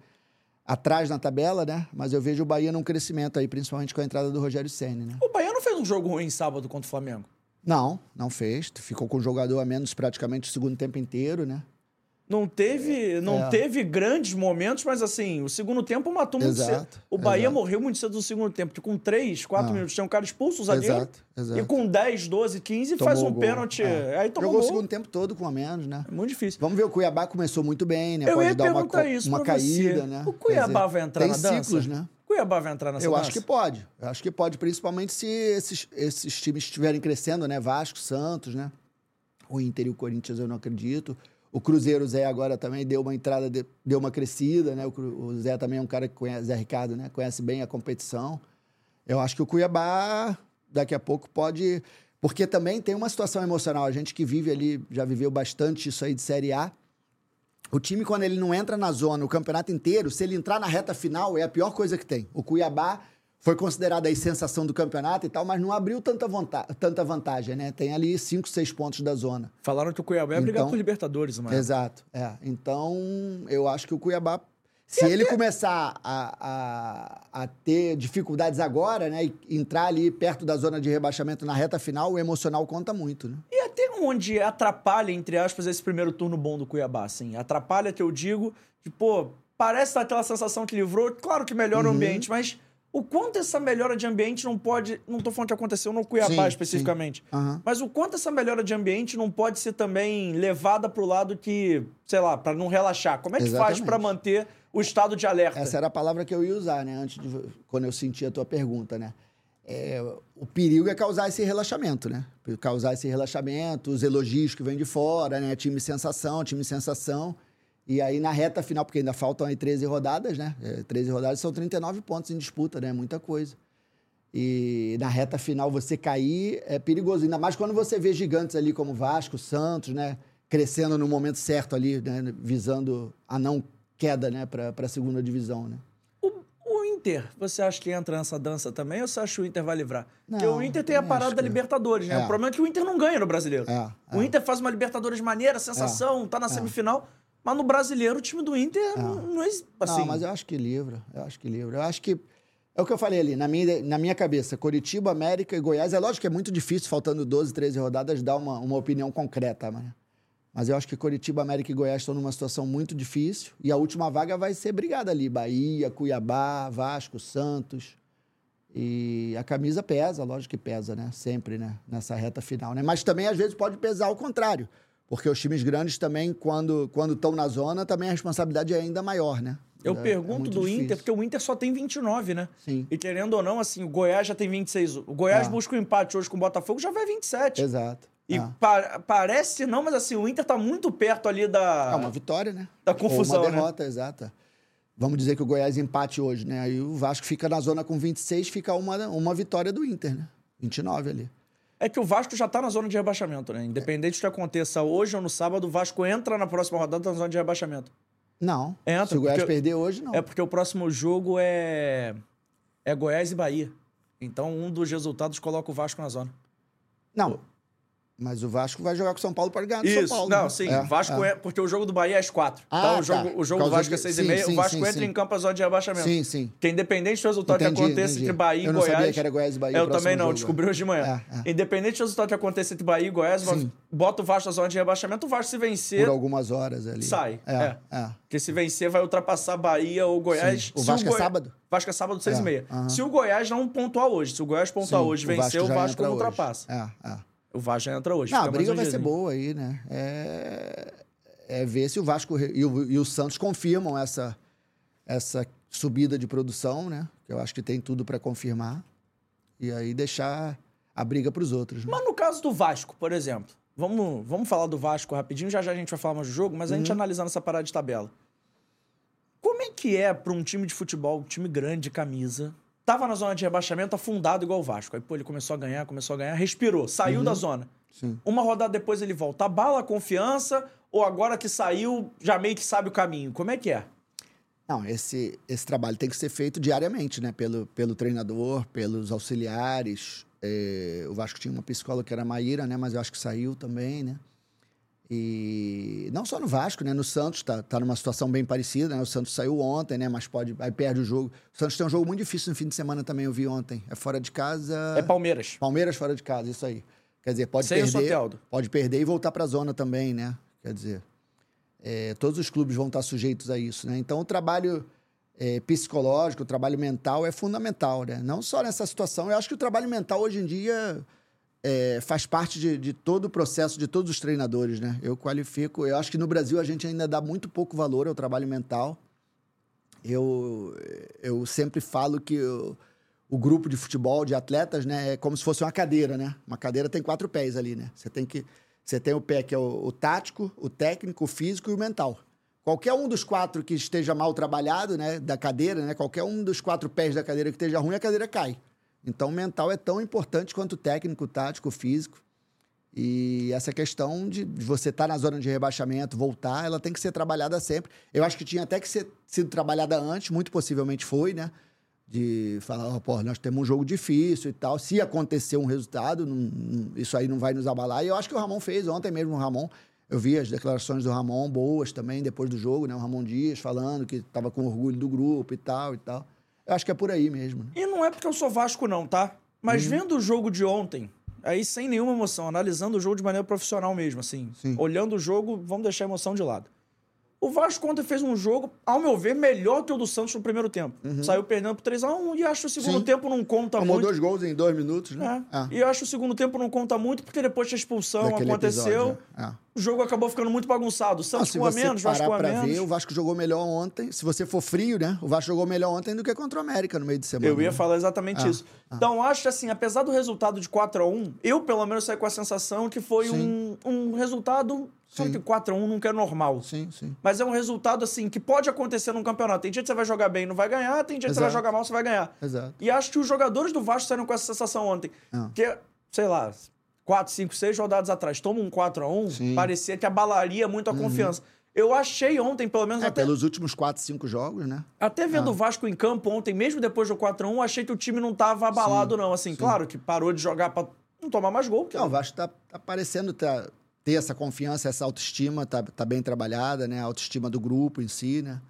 atrás na tabela, né? Mas eu vejo o Bahia num crescimento aí, principalmente com a entrada do Rogério Senna, né? O Bahia não fez um jogo ruim sábado contra o Flamengo. Não, não fez. Ficou com o jogador a menos praticamente o segundo tempo inteiro, né? Não teve, não É. teve grandes momentos, mas assim, o segundo tempo matou muito Exato, cedo. O Bahia exato. morreu muito cedo no segundo tempo, porque com 3, 4 Ah. minutos tinha um cara expulso, o zagueiro. Exato, exato. E com 10, 12, 15 Tomou faz um pênalti. É. Aí tomou Jogou gol. o segundo tempo todo com a menos, né? É muito difícil. Vamos ver, o Cuiabá começou muito bem, né? Eu Pode ia dar uma, perguntar co- isso uma caída, você. né? O Cuiabá dizer, vai entrar tem na dança? ciclos, né? O Cuiabá vai entrar nessa Eu dança? acho que pode. Eu acho que pode, principalmente se esses, esses times estiverem crescendo, né? Vasco, Santos, né? O Inter e o Corinthians eu não acredito. O Cruzeiro, Zé agora também deu uma entrada, de- deu uma crescida, né? O Zé também é um cara que conhece, Zé Ricardo, né? Conhece bem a competição. Eu acho que o Cuiabá daqui a pouco pode. Porque também tem uma situação emocional. A gente que vive ali, já viveu bastante isso aí de Série A. O time, quando ele não entra na zona o campeonato inteiro, se ele entrar na reta final, é a pior coisa que tem. O Cuiabá foi considerado aí sensação do campeonato e tal, mas não abriu tanta, vonta tanta vantagem, né? Tem ali cinco, seis pontos da zona. Falaram que o Cuiabá ia brigar Então- por Libertadores, mano. Exato. É. Então, eu acho que o Cuiabá, se ele começar a, a, a ter dificuldades agora, né? E entrar ali perto da zona de rebaixamento na reta final, o emocional conta muito, né? E até onde atrapalha, entre aspas, esse primeiro turno bom do Cuiabá, assim? Atrapalha que eu digo, de, pô, parece aquela sensação que livrou, claro que melhora Uhum. o ambiente, mas o quanto essa melhora de ambiente não pode. Não tô falando que aconteceu no Cuiabá Sim, especificamente. Aham. Mas o quanto essa melhora de ambiente não pode ser também levada pro lado que, sei lá, pra não relaxar. Como é que faz Exatamente. pra manter o estado de alerta? Essa era a palavra que eu ia usar, né? Antes de quando eu senti a tua pergunta, né? É, o perigo é causar esse relaxamento, né? Causar esse relaxamento, os elogios que vêm de fora, né? Time sensação, time sensação. E aí na reta final, porque ainda faltam aí 13 rodadas, né? É, 13 rodadas são 39 pontos em disputa, né? Muita coisa. E na reta final você cair é perigoso. Ainda mais quando você vê gigantes ali como Vasco, Santos, né? Crescendo no momento certo ali, né? Visando a não queda, né? Para a segunda divisão, né? O, o Inter, você acha que entra nessa dança também ou você acha que o Inter vai livrar? Porque Não, o Inter tem a parada da que- Libertadores, né? É. O problema é que o Inter não ganha no brasileiro. É, O é. Inter faz uma Libertadores maneira, sensação, tá na semifinal. Mas no brasileiro, o time do Inter não, não é assim. Não, mas eu acho que livra. Eu acho que livra. Eu acho que. É o que eu falei ali, na minha, na minha cabeça, Curitiba, América e Goiás. É lógico que é muito difícil, faltando 12, 13 rodadas, dar uma, uma opinião concreta, mas, mas eu acho que Curitiba, América e Goiás estão numa situação muito difícil. E a última vaga vai ser brigada ali: Bahia, Cuiabá, Vasco, Santos. E a camisa pesa, lógico que pesa, né? Sempre, né? Nessa reta final, né? Mas também, às vezes, pode pesar ao contrário. Porque os times grandes também, quando quando estão na zona, também a responsabilidade é ainda maior, né? Eu É- é pergunto muito do difícil. Inter, porque o Inter só tem 29, né? Sim. E querendo ou não, assim, o Goiás já tem 26. O Goiás Ah. busca o empate hoje com o Botafogo, já vai 27. Exato. E Ah. pa- parece não, mas assim, o Inter tá muito perto ali da. É uma vitória, né? Da confusão, Ou uma né? derrota, exata. Vamos dizer que o Goiás empate hoje, né? Aí o Vasco fica na zona com 26, fica uma, uma vitória do Inter, né? 29 ali. É que o Vasco já tá na zona de rebaixamento, né? Independente do que aconteça hoje ou no sábado, o Vasco entra na próxima rodada na zona de rebaixamento. Não. Entra, Se o Goiás porque- perder hoje, não. É porque o próximo jogo é. É Goiás e Bahia. Então um dos resultados coloca o Vasco na zona. Não. Mas o Vasco vai jogar com o São Paulo para ganhar do Isso, São Paulo. não, né? sim. É, Porque é. Porque o jogo do Bahia é às quatro. Ah, então o tá. jogo, o jogo do Vasco é de- seis sim, e meia. sim, o Vasco sim, entra sim. em campo às horas de rebaixamento. Sim, sim. Porque independente do resultado Entendi, que aconteça entendi. entre Bahia e Eu não Goiás. sabia que era Goiás e Bahia Eu também não, jogo. descobri hoje de manhã. É, é. Independente do resultado que aconteça entre Bahia e Goiás, bota o Vasco na zona de rebaixamento, o Vasco se vencer, Por algumas horas ali. sai. É, É. é. Porque se vencer, vai ultrapassar Bahia ou Goiás. O Vasco é sábado? Vasco é sábado, seis É, e meia. Se o Goiás não pontuar hoje, se o Goiás pontuar hoje, vencer, o Vasco não ultrapassa. É, é. O Vasco já entra hoje. Não, a briga um vai ser boa aí, né? É, é ver se o Vasco e o, e o Santos confirmam essa, essa subida de produção, né? Que eu acho que tem tudo para confirmar. E aí deixar a briga para os outros. Né? Mas no caso do Vasco, por exemplo, vamos, vamos falar do Vasco rapidinho, já já a gente vai falar mais do jogo, mas a gente analisando essa parada de tabela. Como é que é para um time de futebol, um time grande de camisa, tava na zona de rebaixamento afundado igual o Vasco. Aí, pô, ele começou a ganhar, começou a ganhar, respirou, saiu Uhum. da zona. Sim. Uma rodada depois ele volta. Abala a confiança ou agora que saiu, já meio que sabe o caminho? Como é que é? Não, esse, esse trabalho tem que ser feito diariamente, né? Pelo, pelo treinador, pelos auxiliares. É, o Vasco tinha uma psicóloga que era a Maíra, né? Mas eu acho que saiu também, né? E não só no Vasco, né? No Santos tá, tá numa situação bem parecida, né? O Santos saiu ontem, né? Mas pode... Aí perde o jogo. O Santos tem um jogo muito difícil no fim de semana também, eu vi ontem. É fora de casa... É Palmeiras. Palmeiras fora de casa, isso aí. Quer dizer, pode Sem o perder... Pode perder e voltar para a zona também, né? Quer dizer, é, todos os clubes vão estar sujeitos a isso, né? Então, o trabalho é, psicológico, o trabalho mental é fundamental, né? Não só nessa situação. Eu acho que o trabalho mental hoje em dia é, faz parte de, de todo o processo de todos os treinadores, né? Eu qualifico. Eu acho que no Brasil a gente ainda dá muito pouco valor ao trabalho mental. Eu, eu sempre falo que o, o grupo de futebol, de atletas, né, é como se fosse uma cadeira, né? Uma cadeira tem quatro pés ali, né? Você tem que. Você tem o pé que é o, o tático, o técnico, o físico e o mental. Qualquer um dos quatro que esteja mal trabalhado, né, da cadeira, né, qualquer um dos quatro pés da cadeira que esteja ruim, a cadeira cai. Então, o mental é tão importante quanto o técnico, o tático, o físico. E essa questão de você estar na zona de rebaixamento, voltar, ela tem que ser trabalhada sempre. Eu acho que tinha até que ser, sido trabalhada antes, muito possivelmente foi, né? De falar, ó, pô, nós temos um jogo difícil e tal. Se acontecer um resultado, não- isso aí não vai nos abalar. E eu acho que o Ramon fez ontem mesmo, o Ramon. Eu vi as declarações do Ramon boas também, depois do jogo, né? O Ramon Dias falando que estava com orgulho do grupo e tal e tal. Eu acho que é por aí mesmo. né? E não é porque eu sou Vasco, não, tá? Mas Uhum. vendo o jogo de ontem, aí sem nenhuma emoção, analisando o jogo de maneira profissional mesmo, assim. Sim. Olhando o jogo, vamos deixar a emoção de lado. O Vasco ontem fez um jogo, ao meu ver, melhor que o do Santos no primeiro tempo. Saiu perdendo por 3x1 e acho que o segundo Uhum. Sim. tempo não conta Tomou muito. dois gols em dois minutos, né? É. E eu acho que o segundo tempo não conta muito, porque depois da expulsão Daquele aconteceu. episódio, é. O jogo acabou ficando muito bagunçado. O Santos se com a menos, Vasco com a menos. ver, o Vasco jogou melhor ontem. Se você for frio, né? O Vasco jogou melhor ontem do que contra o América no meio de semana. Eu ia né? falar exatamente Ah, isso. Então, acho que, assim, apesar do resultado de 4x1, eu, pelo menos, saí com a sensação que foi um, um resultado. Sim. que 4x1 nunca é normal. Sim, sim. Mas é um resultado, assim, que pode acontecer num campeonato. Tem dia que você vai jogar bem e não vai ganhar, tem dia que você vai jogar mal e você vai ganhar. Exato. E acho que os jogadores do Vasco saíram com essa sensação ontem. Ah. Que, sei lá, 4, 5, 6 rodadas atrás, toma um 4x1, Sim. Uhum. parecia que abalaria muito a confiança. Eu achei ontem, pelo menos, É, até, pelos últimos quatro, cinco jogos, né? até vendo Ah. o Vasco em campo ontem, mesmo depois do 4x1, achei que o time não tava abalado, não. Assim, claro que parou de jogar pra não tomar mais gol. porque- Não, o Vasco tá, tá parecendo tá- ter essa confiança, essa autoestima, tá, tá bem trabalhada, né? A autoestima do grupo em si, né?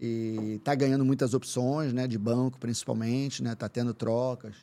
E tá ganhando muitas opções, né? De banco, principalmente, né? Tá tendo trocas.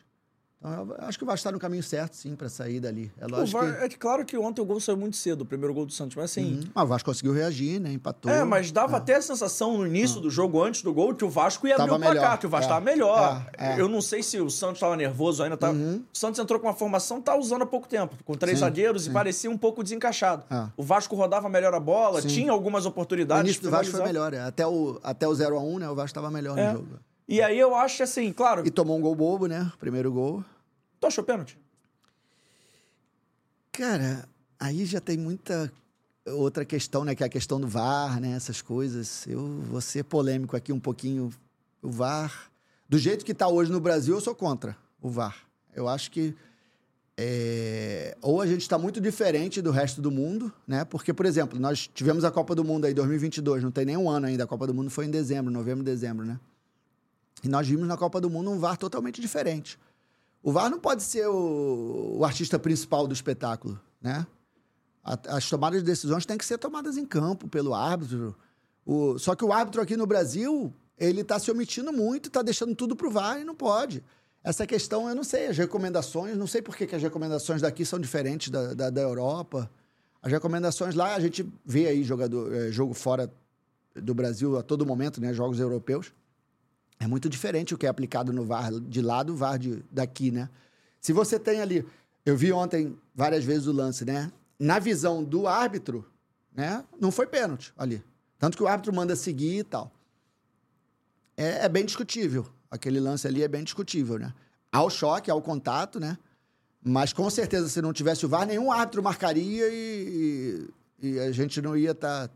Então, eu acho que o Vasco tá no caminho certo, sim, para sair dali. É O lógico Va- que... É que claro que ontem o gol saiu muito cedo, o primeiro gol do Santos, mas assim. Uhum. Mas o Vasco conseguiu reagir, né? Empatou. É, mas dava até a sensação no início do jogo, antes do gol, que o Vasco ia abrir Tava o placar, melhor. que o Vasco É. tava melhor. É, é. Eu não sei se o Santos estava nervoso ainda. Tava... Uhum. O Santos entrou com uma formação, tá usando há pouco tempo, com três Sim, zagueiros e sim. parecia um pouco desencaixado. É. O Vasco rodava melhor a bola, Sim. tinha algumas O oportunidades. início de do Vasco foi melhor. é. Até o, até o 0x1, né? O Vasco tava melhor É. no jogo. E aí eu acho assim, claro, E tomou um gol bobo, né? Primeiro gol. tu achou pênalti? Cara, aí já tem muita outra questão, né? Que é a questão do VAR, né? Essas coisas. Eu vou ser polêmico aqui um pouquinho. O VAR, do jeito que está hoje no Brasil, eu sou contra o VAR. Eu acho que é, ou a gente está muito diferente do resto do mundo, né? Porque, por exemplo, nós tivemos a Copa do Mundo aí 2022, não tem nem um ano ainda. A Copa do Mundo foi em dezembro, novembro, dezembro, né? E nós vimos na Copa do Mundo um VAR totalmente diferente. O VAR não pode ser o, o artista principal do espetáculo, né? A, as tomadas de decisões têm que ser tomadas em campo pelo árbitro. O, só que o árbitro aqui no Brasil, ele está se omitindo muito, está deixando tudo para o VAR e não pode. Essa questão, eu não sei, as recomendações, não sei por que, as recomendações daqui são diferentes da, da, da, Europa. As recomendações lá, a gente vê aí jogador, é, jogo fora do Brasil a todo momento, né? Jogos europeus. É muito diferente o que é aplicado no VAR de lá do VAR de, daqui, né? Se você tem ali. Eu vi ontem várias vezes o lance, né? Na visão do árbitro, né? Não foi pênalti ali. Tanto que o árbitro manda seguir e tal. É, é bem discutível aquele lance ali é bem discutível, né? Ao choque, ao contato, né? Mas com certeza, se não tivesse o VAR, nenhum árbitro marcaria e, e a gente não ia estar tá,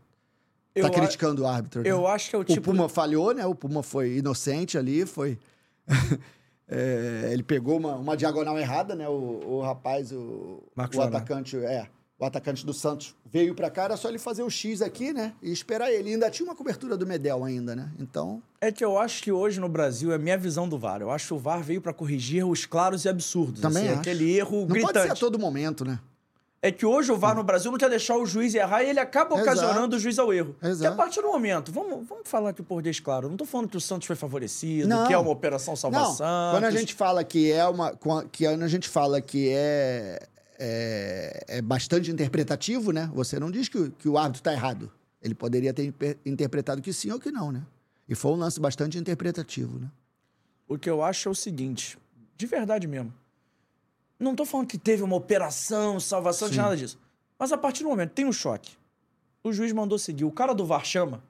tá criticando o árbitro. Né? Eu acho que é o tipo. O Puma falhou, né? O Puma foi inocente ali, foi. é, ele pegou uma, uma diagonal errada, né? O, o rapaz, o, o atacante. É o atacante do Santos veio para cá, era só ele fazer o X aqui, né? E esperar ele. E ainda tinha uma cobertura do Medel ainda, né? Então. É que eu acho que hoje no Brasil é minha visão do VAR. Eu acho que o VAR veio para corrigir os claros e absurdos. Também assim, acho. Aquele erro não gritante. Não pode ser a todo momento, né? É que hoje o VAR no Brasil não quer deixar o juiz errar e ele acaba Exato. ocasionando o juiz ao erro. Exato. Que a partir do momento, vamos, vamos falar aqui por Deus claro, não tô falando que o Santos foi favorecido, Não. que é uma operação salvação. Não. Quando a gente fala que é uma. Que a gente fala que é é, é, bastante interpretativo, né? Você não diz que, o, que o árbitro está errado. Ele poderia ter interpretado que sim ou que não, né? E foi um lance bastante interpretativo, né? O que eu acho é o seguinte, de verdade mesmo. Não estou falando que teve uma operação, salvação, de nada disso. Mas a partir do momento tem um choque. O juiz mandou seguir. O cara do VAR chama.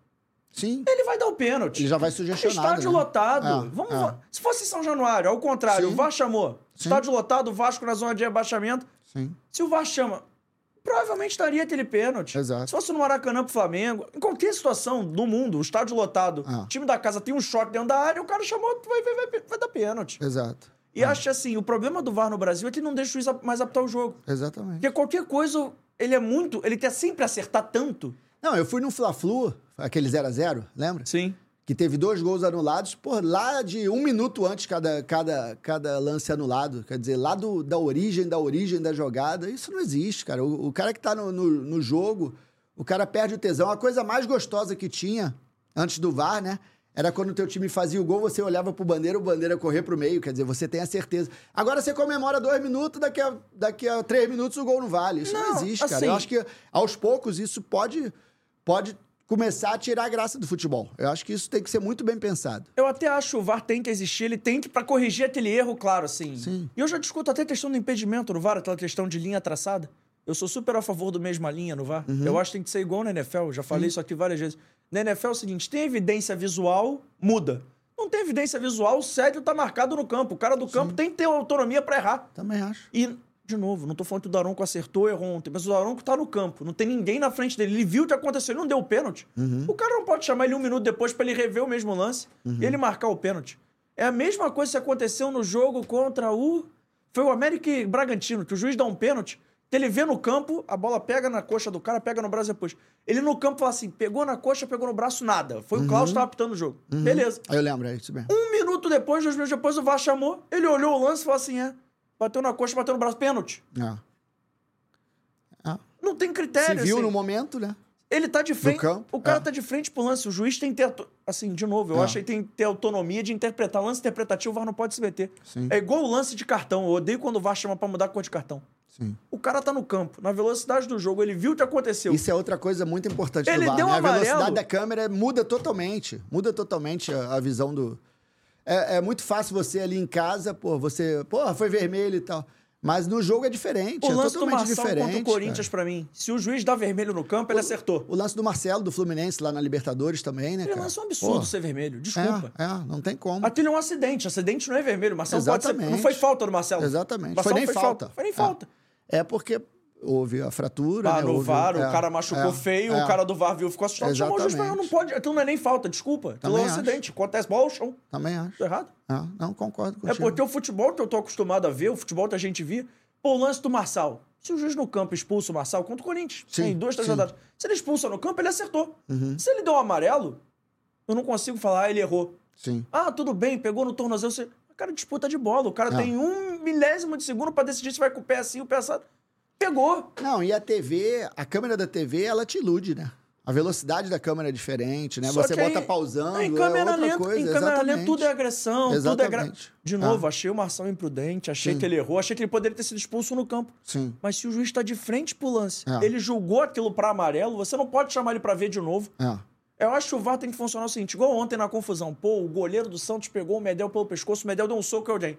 Sim. Ele vai dar o pênalti. Ele já vai sugestionar. Estádio né? lotado. É, Vamos é. Se fosse São Januário, ao contrário, Sim. o VAR chamou. Sim. Estádio lotado, o Vasco na zona de rebaixamento. Sim. Se o VAR chama, provavelmente daria aquele pênalti. Exato. Se fosse no Maracanã pro Flamengo, em qualquer situação do mundo, o estádio lotado, Ah. o time da casa tem um choque dentro da área, o cara chamou, vai, vai, vai, vai dar pênalti. Exato. E acho assim, o problema do VAR no Brasil é que ele não deixa o juiz mais apitar o jogo. Exatamente. Porque qualquer coisa, ele é muito, ele quer sempre acertar tanto. Não, eu fui no Fla-Flu, aquele 0x0, lembra? Sim. Que teve dois gols anulados, por lá de um minuto antes cada, cada, cada lance anulado. Quer dizer, lá do, da origem, da origem da jogada. Isso não existe, cara. O, o cara que tá no, no, no jogo, o cara perde o tesão. A coisa mais gostosa que tinha antes do VAR, né? Era quando o teu time fazia o gol, você olhava pro bandeira, o bandeira correr pro meio. Quer dizer, você tem a certeza. Agora você comemora dois minutos, daqui a, daqui a três minutos o gol não vale. Isso não, Não, existe, cara. assim- Eu acho que aos poucos isso pode, pode começar a tirar a graça do futebol. Eu acho que isso tem que ser muito bem pensado. Eu até acho que o VAR tem que existir, ele tem que, pra corrigir aquele erro, claro, assim. Sim. E eu já discuto até a questão do impedimento no VAR, aquela questão de linha traçada. Eu sou super a favor do mesma linha no VAR. Uhum. Eu acho que tem que ser igual na NFL, já falei isso aqui várias vezes. Na NFL é o seguinte: tem evidência visual, muda. Não tem evidência visual, o sério tá marcado no campo. O cara do campo tem que ter autonomia pra errar. Também acho. E, de novo, não tô falando que o Daronco acertou, errou ontem, mas o Daronco tá no campo. Não tem ninguém na frente dele. Ele viu o que aconteceu, ele não deu o pênalti. O cara não pode chamar ele um minuto depois pra ele rever o mesmo lance e ele marcar o pênalti. É a mesma coisa que aconteceu no jogo contra o. Foi o América Bragantino, que o juiz dá um pênalti. Ele vê no campo, a bola pega na coxa do cara, pega no braço depois. Ele no campo fala assim: pegou na coxa, pegou no braço, nada. Foi o Klaus que tava apitando o jogo. Beleza. Aí eu lembro, é isso mesmo. Um minuto depois, dois minutos depois, o VAR chamou. Ele olhou o lance e falou assim: é. Bateu na coxa, bateu no braço, pênalti. Ah. Ah. Não tem Se critério. viu assim. no momento, né? Ele tá de frente. campo, o cara é. tá de frente pro lance. O juiz tem que ter. Assim, de novo, eu É. acho que ele tem que ter autonomia de interpretar. Lance interpretativo, o VAR não pode se meter. Sim. É igual o lance de cartão. Eu odeio quando o VAR chama pra mudar a cor de cartão. Sim. O cara tá no campo, na velocidade do jogo, ele viu o que aconteceu. Isso é outra coisa muito importante Ele do VAR, deu né? A amarelo. velocidade da câmera muda totalmente. Muda totalmente a, a visão do... É, é muito fácil você ali em casa, pô, você... Pô, foi vermelho e tal. Mas no jogo é diferente, o é lance do totalmente Marçal diferente. contra o Corinthians, pra mim, se o juiz dá vermelho no campo, ele acertou. O lance do Marcelo, do Fluminense, lá na Libertadores também, né, Aquele cara? lance é um absurdo Pô, ser vermelho, desculpa. É, é, não tem como. Aquilo é um acidente. Acidente não é vermelho. Marcelo pode ser. Não Exatamente. foi falta do Marcelo. Exatamente. Marcelo Foi nem falta. Foi nem É. falta. É porque houve a fratura, Ah, né? no houve- VAR, é, o cara machucou é, feio, é. o cara do VAR viu, ficou assustado. Chamou o juiz, mas não pode. Aquilo não é nem falta, desculpa. Aquilo Também é um acho. acidente. Acontece bola ao chão. Também acho. Tô errado. É, não, concordo É contigo. porque o futebol que eu tô acostumado a ver, o futebol que a gente via, Pô, o lance do Marçal. Se o juiz no campo expulsa o Marçal contra o Corinthians, Sim, tem duas, três sim. Uhum. rodadas. Se ele expulsa no campo, ele acertou. Se ele deu um amarelo, eu não consigo falar, ah, ele errou. Sim. Ah, tudo bem, pegou no tornozelo. Você... O cara disputa de bola. O cara É. tem um milésimo de segundo pra decidir se vai com o pé assim, o pé assado. Pegou. Não, e a TV, a câmera da TV, ela te ilude, né? A velocidade da câmera é diferente, né? Só Você que aí- bota pausando, em é câmera outra lenta, coisa. em câmera lenta exatamente. tudo é agressão, tudo é gra... Exatamente. De novo, achei o Marçal imprudente, achei Sim. que ele errou, achei que ele poderia ter sido expulso no campo. Sim. Mas se o juiz tá de frente pro lance, É. ele julgou aquilo pra amarelo, você não pode chamar ele pra ver de novo. É. Eu acho que o VAR tem que funcionar o seguinte, igual ontem na confusão. Pô, o goleiro do Santos pegou o Medel pelo pescoço, o Medel deu um soco em alguém.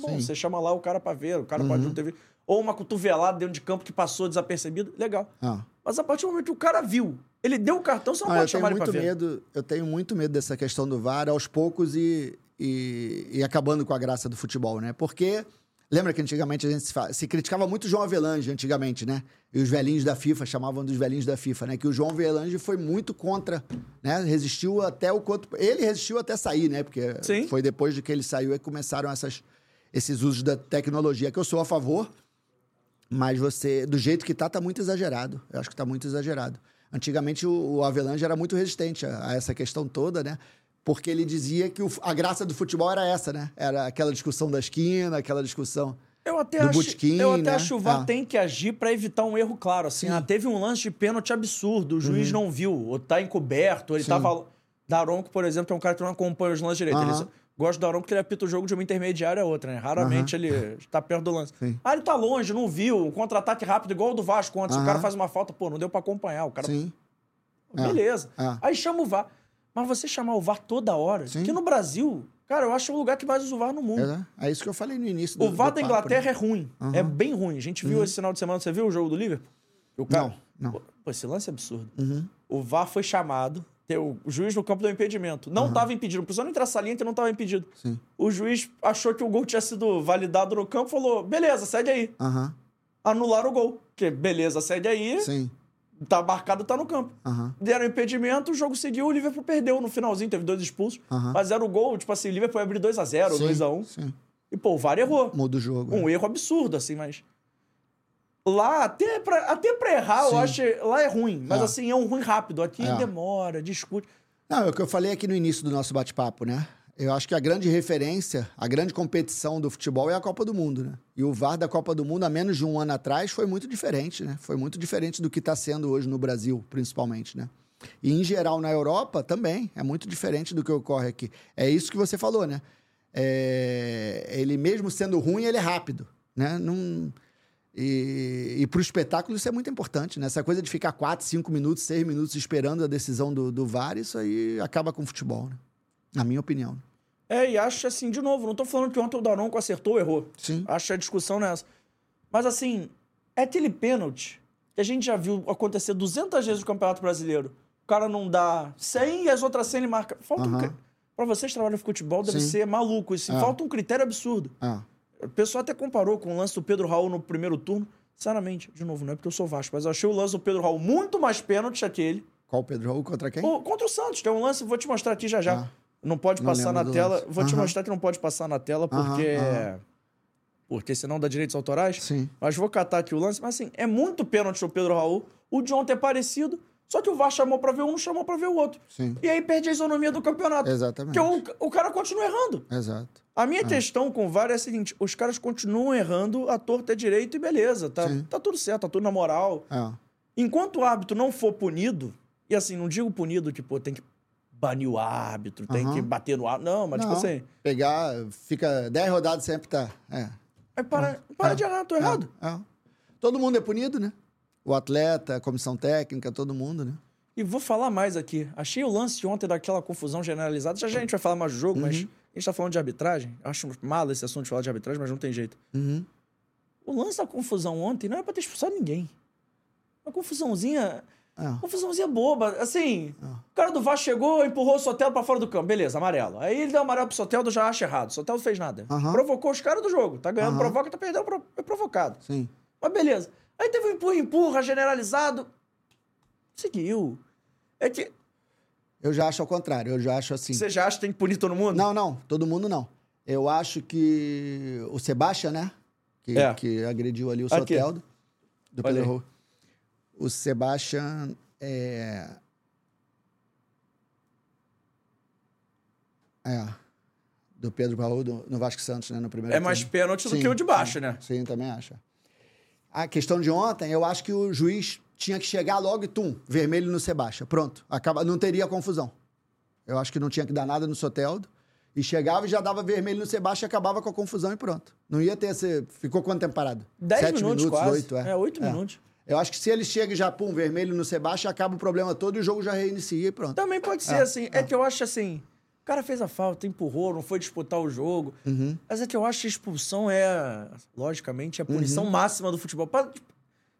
Bom, Sim. Uhum. você chama lá o cara pra ver, o cara pode não ter visto. Ou uma cotovelada dentro de campo que passou desapercebido, legal. É. Mas a partir do momento que o cara viu, ele deu o cartão, você não Ah, pode tenho chamar ele pra muito ver. medo, eu tenho muito medo dessa questão do VAR aos poucos e, e, e acabando com a graça do futebol, né? Porque lembra que antigamente a gente se, se criticava muito o João Avelange antigamente, né? E os velhinhos da FIFA chamavam dos velhinhos da FIFA, né? Que o João Avelange foi muito contra, né? Resistiu até o quanto ele resistiu até sair, né? Porque Sim. foi depois de que ele saiu é que começaram essas esses usos da tecnologia que eu sou a favor, mas você, do jeito que tá, tá muito exagerado. Eu acho que tá muito exagerado. Antigamente o, o Avelange era muito resistente a, a essa questão toda, né? Porque ele dizia que o- a graça do futebol era essa, né? Era aquela discussão da esquina, aquela discussão. Eu até do acho, eu até né? acho que o VAR Ah. tem que agir pra evitar um erro claro. Assim, Sim. Uhum. ah, teve um lance de pênalti absurdo, o juiz não viu, ou tá encoberto, ele Sim. tava. Daronco, por exemplo, é um cara que não acompanha os lances direito. Ele Aham. só- Gosto do Daronco porque ele apita o jogo de uma intermediária a outra, né? Raramente ele está perto do lance. Sim. Ah, ele tá longe, não viu. Um contra-ataque rápido, igual o do Vasco antes. O cara faz uma falta, pô, não deu pra acompanhar. O cara. Sim. Beleza. É. Aí chama o VAR. Mas você chamar o VAR toda hora, Sim. que no Brasil, cara, eu acho o lugar que mais usa o VAR no mundo. É, é isso que eu falei no início do O VAR do da papo, Inglaterra né? é ruim. É bem ruim. A gente viu esse final de semana. Você viu o jogo do Liverpool? O cara... Não, não. Pô, pô, esse lance é absurdo. Uhum. O VAR foi chamado. Tem O juiz no campo deu impedimento. Não estava impedido. Não precisou nem entrar saliente, não estava impedido. Sim. O juiz achou que o gol tinha sido validado no campo falou: beleza, segue aí. Aham. Anularam o gol. Que beleza, segue aí. Sim. Tá marcado, tá no campo. Aham. Deram impedimento, o jogo seguiu, o Liverpool perdeu no finalzinho, teve dois expulsos. Aham. Mas era o gol, tipo assim, o Liverpool ia abrir 2x0, Sim, 2x1. Sim. E, pô, o VAR errou. Muda o jogo. Um é. erro absurdo, assim, mas. Lá, até pra, até pra errar, eu Sim. acho. Lá é ruim. Mas É. assim, é um ruim rápido. Aqui É. demora, discute. Não, é o que eu falei aqui no início do nosso bate-papo, né? Eu acho que a grande referência, a grande competição do futebol é a Copa do Mundo, né? E o VAR da Copa do Mundo, há menos de um ano atrás, foi muito diferente, né? Foi muito diferente do que está sendo hoje no Brasil, principalmente, né? E, em geral, na Europa também, é muito diferente do que ocorre aqui. É isso que você falou, né? É, Ele, mesmo sendo ruim, ele é rápido, né? Não... E, e para o espetáculo isso é muito importante, né? Essa coisa de ficar 4, 5 minutos, 6 minutos esperando a decisão do, do VAR, isso aí acaba com o futebol, né? Na minha opinião. É, e acho assim, de novo, não tô falando que ontem o Daronco acertou ou errou. Sim. Acho a discussão nessa. Mas assim, é aquele pênalti que a gente já viu acontecer 200 vezes no Campeonato Brasileiro. O cara não dá 100 e as outras 100 ele marca. Falta um... Aham. cri- Pra vocês que trabalham em futebol, deve Sim. ser maluco. Isso. É. Falta um critério absurdo. Ah, O pessoal até comparou com o lance do Pedro Raul no primeiro turno. Sinceramente, de novo, não é porque eu sou Vasco, mas eu achei o lance do Pedro Raul muito mais pênalti aquele. qual o Pedro Raul contra quem? O- contra o Santos, tem um lance, vou te mostrar aqui já já. Ah. Não pode Não passar na tela. lance. Vou te mostrar que não pode passar na tela, porque. aham. Porque senão dá direitos autorais. Sim. Mas vou catar aqui o lance. Mas assim, é muito pênalti o Pedro Raul. O de ontem é parecido. Só que o VAR chamou pra ver um, chamou pra ver o outro. Sim. E aí perde a isonomia do campeonato. Exatamente. Porque o, o cara continua errando. Exato. A minha questão com o VAR é a seguinte: os caras continuam errando, a torta é direito e beleza. Tá, Sim. tá tudo certo, tá tudo na moral. É. Enquanto o árbitro não for punido, e assim, não digo punido que, pô, tem que banir o árbitro, tem que bater no árbitro. Não, mas Não, tipo assim, Pegar, fica 10 rodadas sempre tá. É. aí para, para de errar, tô errado. É, é. Todo mundo é punido, né? O atleta, a comissão técnica, todo mundo, né? E vou falar mais aqui. Achei o lance ontem daquela confusão generalizada. Já já a gente vai falar mais do jogo, mas Uhum. a gente tá falando de arbitragem. Acho mal esse assunto de falar de arbitragem, mas não tem jeito. Uhum. O lance da confusão ontem não era pra ter expulsado ninguém. Uma confusãozinha. É. Confusãozinha boba. Assim, Ah. o cara do VAR chegou, empurrou o Soteldo pra fora do campo. Beleza, amarelo. Aí ele deu amarelo pro Soteldo, eu já acho errado. O Soteldo fez nada. Aham. Provocou os caras do jogo. Tá ganhando, provoca, tá perdendo, é provocado. Sim. Mas beleza. Aí teve um empurra-empurra generalizado. Seguiu. É que Eu já acho ao contrário. Eu já acho assim. você já acha que tem que punir todo mundo? Não, não, todo mundo não. Eu acho que o Sebastião, né? que, É. que agrediu ali o Aqui. Soteldo. Do Olha. Pedro Raul. O Sebastian é. É. Do Pedro Raul no Vasco Santos, né? No primeiro É mais pênalti do que o de baixo, sim, né? Sim, também acho. A questão de ontem, eu acho que o juiz tinha que chegar logo e tum, vermelho no Sebastião. Pronto. Acaba, não teria confusão. Eu acho que não tinha que dar nada no Soteldo. E chegava e já dava vermelho no Sebastião, acabava com a confusão e pronto. Não ia ter esse. Ficou quanto tempo parado? 10 Sete minutos, quase. oito, é. É, 8 minutos. Eu acho que se ele chega e já pum, vermelho no Sebastião, acaba o problema todo e o jogo já reinicia e pronto. Também pode ser, assim. É. que eu acho assim. O cara fez a falta, empurrou, não foi disputar o jogo. Uhum. Mas é que eu acho que a expulsão é, logicamente, a punição Uhum. máxima do futebol. Pra-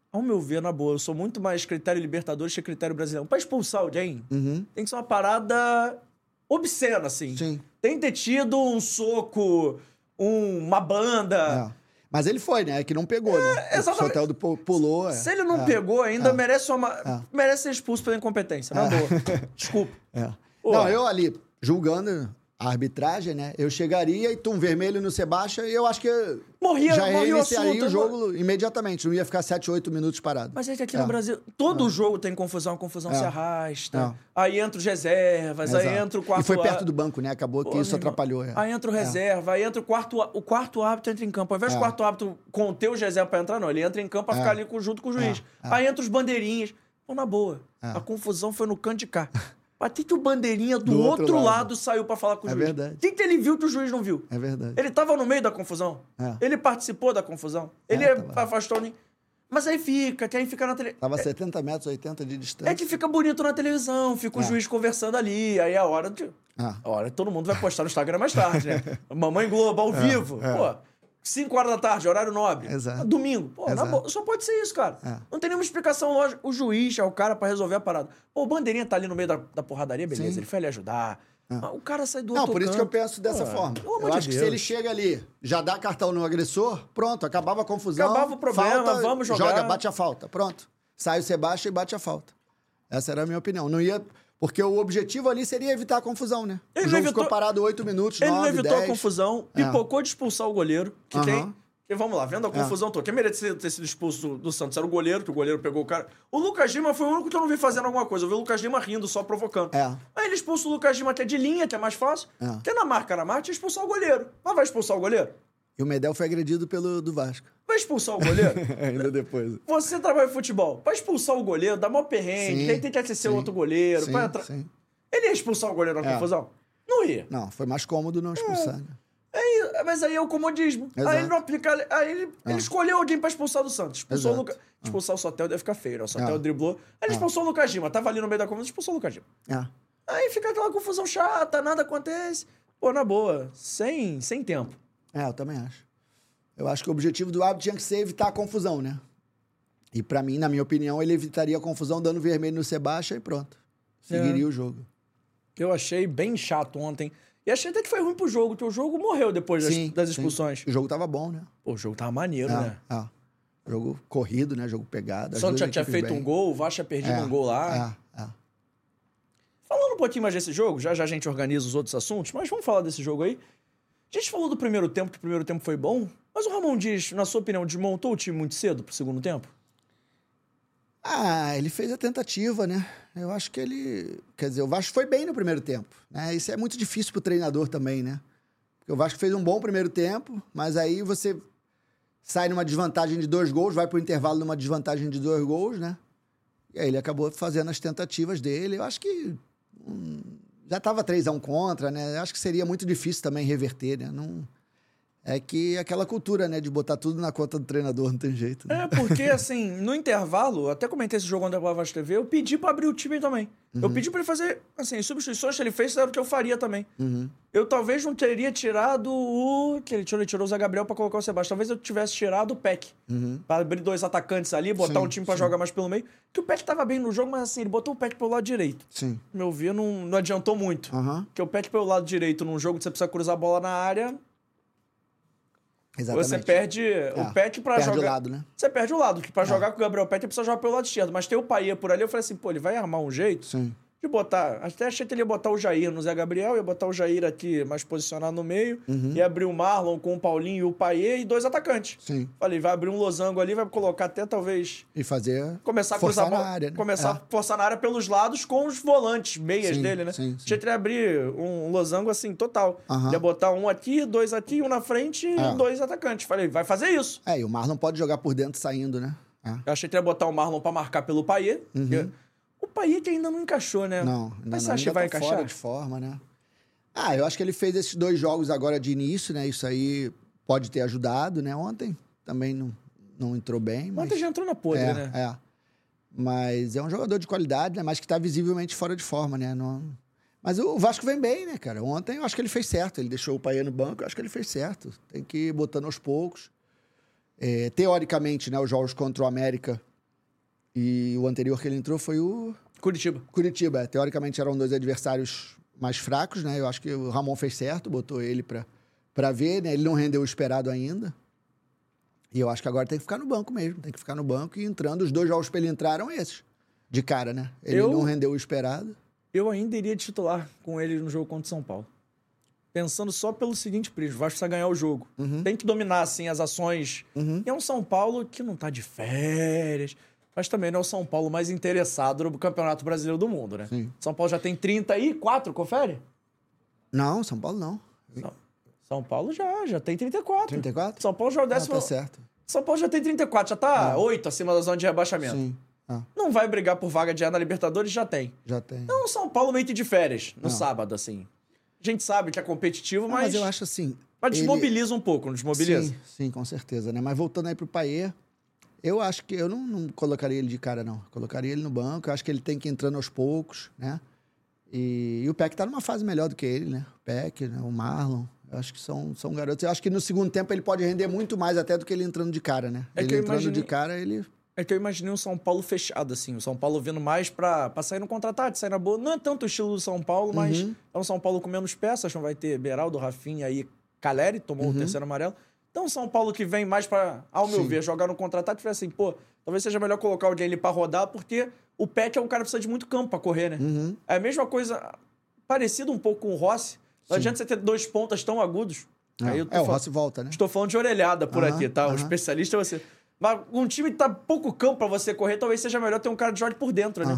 ao meu ver, na boa, eu sou muito mais critério Libertadores que critério brasileiro. Pra expulsar alguém, tem que ser uma parada obscena, assim. Uhum. Sim. Tem que ter tido um soco, um- uma banda. É. Mas ele foi, né? Que não pegou, né? O É, exatamente. Soteldo pu- pulou. é. Se ele não É. pegou ainda, merece, uma, merece ser expulso pela incompetência, na boa. Desculpa. É. Não, eu ali, julgando a arbitragem, né? Eu chegaria e tum, vermelho no Sebastião e eu acho que Morria, já morria o reiniciaria o jogo imediatamente. Não ia ficar 7, 8 minutos parado. Mas é que aqui É. no Brasil, todo jogo tem confusão, a confusão É. se arrasta. É. Aí entra os reservas, aí Exato. entra o quarto E foi perto do banco, né? Acabou Pô, que isso irmão. atrapalhou. é. Aí entra o reserva, aí entra o quarto, o quarto árbitro entra em campo. Ao invés do É. quarto árbitro conter os reservas pra entrar, não. Ele entra em campo pra É. ficar ali junto com o juiz. É. Aí entra os bandeirinhas. Pô, na boa. É. A confusão foi no canto de cá. Mas que que o bandeirinha do, Do outro, outro lado. lado. saiu pra falar com o É juiz? verdade. O que, ele viu que o juiz não viu? É verdade. Ele tava no meio da confusão. É. Ele participou da confusão. Ele É, tava. afastou. nem- Mas aí fica, que aí fica na televisão. Tava 70 metros, 80 de distância. É que fica bonito na televisão, fica o É. juiz conversando ali, aí é a hora de. Ah. A hora que todo mundo vai postar no Instagram mais tarde, né? Mamãe Globo ao vivo. é. Pô, 5 horas da tarde, horário nobre. Exato. Domingo. Pô, Exato. boa, só pode ser isso, cara. É. Não tem nenhuma explicação lógica. O juiz é o cara pra resolver a parada. Pô, o bandeirinha tá ali no meio da, da porradaria, beleza, Sim. ele foi ali ajudar. Mas O cara sai do Não, outro por isso que eu canto. penso dessa Pô, forma. Eu de acho que se ele chega ali, já dá cartão no agressor, pronto, acabava a confusão. Acabava o problema, falta, vamos jogar. Joga, bate a falta, pronto. Sai o Sebastião e bate a falta. Essa era a minha opinião. Não ia... Porque o objetivo ali seria evitar a confusão, né? Ele o jogo ficou evitou- parado 8 minutos, Ele 9, não evitou 10. a confusão, É. pipocou de expulsar o goleiro, que Aham. tem. E vamos lá, vendo a confusão toda. Quem merecia ter sido expulso do, do Santos era o goleiro, que o goleiro pegou o cara. O Lucas Lima foi o único que eu não vi fazendo alguma coisa. Eu vi o Lucas Lima rindo, só provocando. É. Aí ele expulsa o Lucas Lima, que é de linha, que é mais fácil. É. Porque na marca na marca tinha expulsar o goleiro. Mas vai expulsar o goleiro? E o Medel foi agredido pelo do Vasco. Vai expulsar o goleiro? Ainda depois. Você trabalha em futebol. Pra expulsar o goleiro, dá mó perrengue. Sim, tem que assistir o outro goleiro. Sim, pra sim. Ele ia expulsar o goleiro na É. confusão? Não ia. Não, foi mais cômodo não expulsar. né? É, mas aí é o comodismo. Exato. Aí ele não aplica. Aí ele, ele escolheu alguém pra expulsar do Santos. Expulsou o Exato. Lucas. Expulsar o Sotel deve ficar feio, né? O Sotel É. driblou. Aí ele expulsou o Lucas Lima. Tava ali no meio da confusão, expulsou o Lucas Lima. É. Aí fica aquela confusão chata, nada acontece. Pô, na boa, sem, sem tempo. É, eu também acho. Eu acho que o objetivo do árbitro tinha que ser evitar a confusão, né? E pra mim, na minha opinião, ele evitaria a confusão dando vermelho no Sebastião e pronto. Seguiria É. o jogo. Eu achei bem chato ontem. E achei até que foi ruim pro jogo, que o jogo morreu depois das, Sim, das sim. expulsões. O jogo tava bom, né? Pô, o jogo tava maneiro, É, né? é. Jogo corrido, né? Jogo Santos duas já tinha feito bem. um gol, o Vasco tinha perdido É, um gol lá. É, é. Falando um pouquinho mais desse jogo, já já a gente organiza os outros assuntos, mas vamos falar desse jogo aí. A gente falou do primeiro tempo, que o primeiro tempo foi bom, mas o Ramon Dias, na sua opinião, desmontou o time muito cedo pro segundo tempo? Ah, ele fez a tentativa, né? Eu acho que ele. Quer dizer, o Vasco foi bem no primeiro tempo. Né? Isso é muito difícil pro treinador também, né? Porque o Vasco fez um bom primeiro tempo, mas aí você sai numa desvantagem de dois gols, vai pro intervalo numa desvantagem de dois gols, né? E aí ele acabou fazendo as tentativas dele. Eu acho que. hum, já tava 3 a 1 contra, né? Acho que seria muito difícil também reverter, né? Não. É que aquela cultura, né, de botar tudo na conta do treinador, não tem jeito. Né? É, porque assim, no intervalo, até comentei esse jogo ontem pela Vasco TV, eu pedi pra abrir o time também. Eu pedi pra ele fazer, assim, as substituições que ele fez era o que eu faria também. Uhum. Eu talvez não teria tirado o. Que ele tirou, ele tirou o Zé Gabriel pra colocar o Sebastião. Talvez eu tivesse tirado o Peck. Uhum. Pra abrir dois atacantes ali, botar Sim, um time pra sim. jogar mais pelo meio. Que o Peck tava bem no jogo, mas assim, ele botou o Peck pelo lado direito. Sim. Meu ver, não, não adiantou muito. Aham. Porque o Peck pelo lado direito, num jogo que você precisa cruzar a bola na área, Exatamente. você perde o É, Peck pra perde o jogar. lado, né? Você perde o lado, que pra jogar com o Gabriel Peck, ele precisa jogar pelo lado esquerdo. Mas tem o Paia por ali, eu falei assim, pô, ele vai armar um jeito Sim. De botar. Até achei que ele ia botar o Jair no Zé Gabriel, ia botar o Jair aqui mais posicionado no meio, Uhum. ia abrir o Marlon com o Paulinho e o Paier e dois atacantes. Sim. Falei, vai abrir um losango ali, vai colocar até talvez. E fazer. Começar a Forçar cruzar na área, né? Começar É. a forçar na área pelos lados com os volantes, meias Sim, dele, né? sim, sim. Tinha que abrir um losango assim, total. Aham. Ia botar um aqui, dois aqui, um na frente e É. dois atacantes. Falei, vai fazer isso. É, e o Marlon pode jogar por dentro saindo, né? É. Eu achei que ia botar o Marlon pra marcar pelo Paier. porque O que ainda não encaixou, né? Não, ainda Mas você não, acha que vai tá encaixar? fora de forma, né? Ah, eu acho que ele fez esses dois jogos agora de início, né? Isso aí pode ter ajudado, né? Ontem também não, não entrou bem, mas... Ontem já entrou na podre, é, né? é. Mas é um jogador de qualidade, né? Mas que tá visivelmente fora de forma, né? Não... Mas o Vasco vem bem, né, cara? Ontem eu acho que ele fez certo. Ele deixou o Paia no banco, eu acho que ele fez certo. Tem que ir botando aos poucos. É, teoricamente, né? Os jogos contra o América e o anterior que ele entrou foi o Curitiba. Curitiba. é, Teoricamente eram dois adversários mais fracos, né? Eu acho que o Ramon fez certo, botou ele pra, pra ver, né? Ele não rendeu o esperado ainda. E eu acho que agora tem que ficar no banco mesmo. Tem que ficar no banco e entrando. Os dois jogos pra ele entrar eram esses. De cara, né? Ele Eu- não rendeu o esperado. Eu ainda iria titular com ele no jogo contra o São Paulo. Pensando só pelo seguinte prisma, o Vasco precisa ganhar o jogo. Uhum. Tem que dominar, assim, as ações. E é um São Paulo que não tá de férias, mas também não é o São Paulo mais interessado no Campeonato Brasileiro do Mundo, né? Sim. São Paulo já tem 34, confere? Não, São Paulo não. São, São Paulo já, já tem 34. 34? São Paulo já é o Ah, décimo... tá certo. São Paulo já tem 34, já tá 8 acima da zona de rebaixamento. Sim. Ah, Não vai brigar por vaga de ar na Libertadores, já tem. já tem. Então, São Paulo meio que de férias, no Não. sábado, assim. A gente sabe que é competitivo, Ah, mas, mas eu acho assim. mas ele- desmobiliza um pouco, não desmobiliza? Sim, sim, com certeza, né? Mas voltando aí pro Paê, eu acho que eu não, não colocaria ele de cara, não. Colocaria ele no banco, eu acho que ele tem que ir entrando aos poucos, né? E, e o Peck tá numa fase melhor do que ele, né? O Peck, né? o Marlon. Eu acho que são, são garotos. Eu acho que no segundo tempo ele pode render muito mais até do que ele entrando de cara, né? É ele entrando imaginei- de cara, ele. É que eu imaginei um São Paulo fechado, assim. O São Paulo vindo mais pra, pra sair no contra-ataque, sair na boa. Não é tanto o estilo do São Paulo, mas Uhum. é um São Paulo com menos peças. Não vai ter Beraldo, Rafinha aí, Caleri, tomou Uhum. o terceiro amarelo. Então, São Paulo que vem mais pra, ao meu Sim. ver, jogar no contra-ataque. Falei assim, pô, talvez seja melhor colocar alguém ali pra rodar, porque o Peck é um cara que precisa de muito campo pra correr, né? Uhum. É a mesma coisa, parecido um pouco com o Rossi. Não Sim. adianta você ter dois pontas tão agudos. Aí eu tô é, o Rossi volta, né? Estou falando de orelhada por Aham, aqui, tá? O aham. especialista é você. Mas um time que tá pouco campo pra você correr, talvez seja melhor ter um cara de jogue por dentro, né?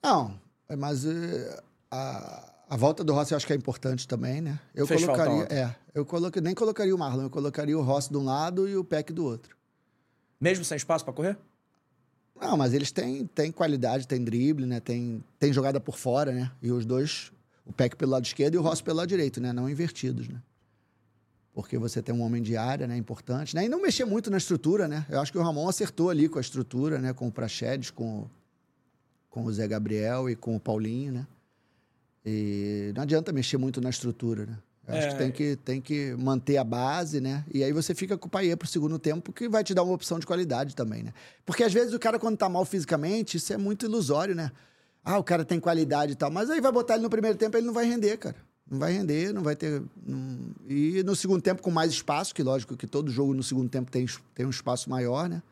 Não, é, mas eh, a, a volta do Rossi eu acho que é importante também, né? Eu Fez colocaria. É, eu nem colocaria o Marlon, eu colocaria o Rossi de um lado e o Peck do outro. Mesmo sem espaço pra correr? Não, mas eles têm, têm qualidade, têm drible, né? Tem, tem jogada por fora, né? E os dois, o Peck pelo lado esquerdo e o Rossi pelo lado direito, né? Não invertidos, né? Porque você tem um homem de área, né? Importante, né? E não mexer muito na estrutura, né? Eu acho que o Ramon acertou ali com a estrutura, né? Com o Praxedes, com, com o Zé Gabriel e com o Paulinho, né? E não adianta mexer muito na estrutura, né? Eu acho É. que tem, que tem que manter a base, né? E aí você fica com o Paê pro segundo tempo, que vai te dar uma opção de qualidade também, né? Porque às vezes o cara, quando tá mal fisicamente, isso é muito ilusório, né? Ah, o cara tem qualidade e tal. Mas aí vai botar ele no primeiro tempo, ele não vai render, cara. Não vai render, não vai ter. não- E no segundo tempo, com mais espaço, que lógico que todo jogo no segundo tempo tem, tem um espaço maior, né?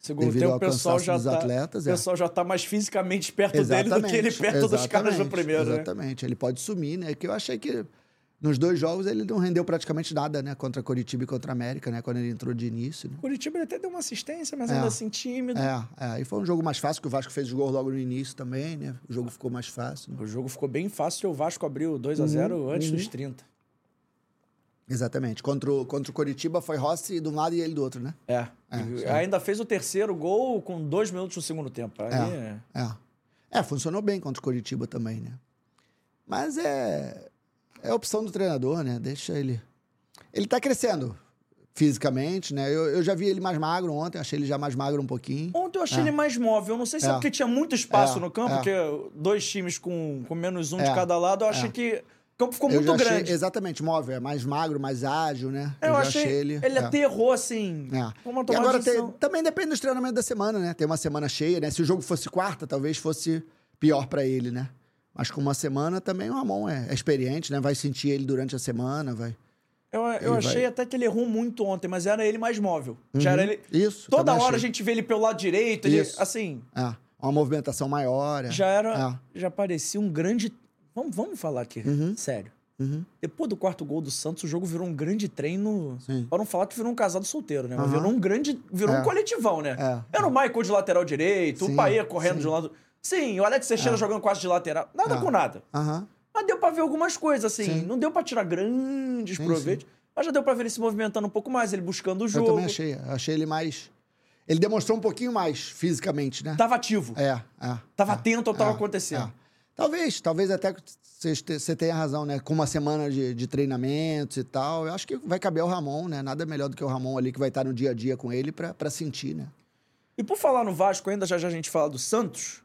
Segundo tempo, o pessoal já dos tá. atletas, o é. pessoal já tá mais fisicamente perto dele do que ele perto dos caras do exatamente, primeiro, né? Exatamente. Ele pode sumir, né? Que eu achei que nos dois jogos ele não rendeu praticamente nada, né? Contra Curitiba e contra América, né? Quando ele entrou de início. Né? Curitiba ele até deu uma assistência, mas É. ainda assim tímido. É, é. E foi um jogo mais fácil, que o Vasco fez os gols logo no início também, né? O jogo ficou mais fácil. né? O jogo ficou bem fácil e o Vasco abriu 2 a 0 Uhum, antes dos 30. Exatamente. Contra o, contra o Curitiba foi Rossi de um lado e ele do outro, né? É. É, ainda fez o terceiro gol com dois minutos no segundo tempo. Aí, É. É. É, funcionou bem contra o Curitiba também, né? Mas é. É a opção do treinador, né? Deixa ele. Ele tá crescendo fisicamente, né? Eu, eu já vi ele mais magro ontem, achei ele já mais magro um pouquinho. Ontem eu achei É. ele mais móvel. Não sei se é, É. porque tinha muito espaço É, no campo, é. porque dois times com, com menos um de É, cada lado, eu achei é. que campo ficou Eu muito achei- grande. exatamente, móvel, é mais magro, mais ágil, né? Eu, já achei, ele. Ele é. aterrou assim. É. E agora tem- também depende dos treinamentos da semana, né? Tem uma semana cheia, né? Se o jogo fosse quarta, talvez fosse pior pra ele, né? Mas com uma semana também o Ramon é, é experiente, né? Vai sentir ele durante a semana, vai. Eu, eu achei vai- até que ele errou muito ontem, mas era ele mais móvel. Já era ele. Isso. Toda hora a achei. gente vê ele pelo lado direito, ele, Isso. assim. É. uma movimentação maior. é. Já era. É. Já parecia um grande. Vamos, vamos falar aqui, Uhum. sério. Uhum. Depois do quarto gol do Santos, o jogo virou um grande treino. Sim. Para não falar que virou um casado solteiro, né? Mas Aham. virou um grande. Virou É. um coletivão, né? É. Era o Michael de lateral direito, Sim, o Paê correndo sim. de um lado. Sim, o Alex Teixeira É. jogando quase de lateral. Nada É. com nada. Mas deu pra ver algumas coisas, assim. Sim. Não deu pra tirar grandes proveitos. Mas já deu pra ver ele se movimentando um pouco mais, ele buscando o Eu jogo. também achei. Achei ele mais. Ele demonstrou um pouquinho mais fisicamente, né? Tava ativo. É, é. Tava é, atento ao que tava é, acontecendo. é. Talvez, talvez até você tenha razão, né? Com uma semana de, de treinamentos e tal, eu acho que vai caber ao Ramon, né? Nada melhor do que o Ramon ali que vai estar no dia a dia com ele pra, pra sentir, né? E por falar no Vasco, ainda já já a gente fala do Santos.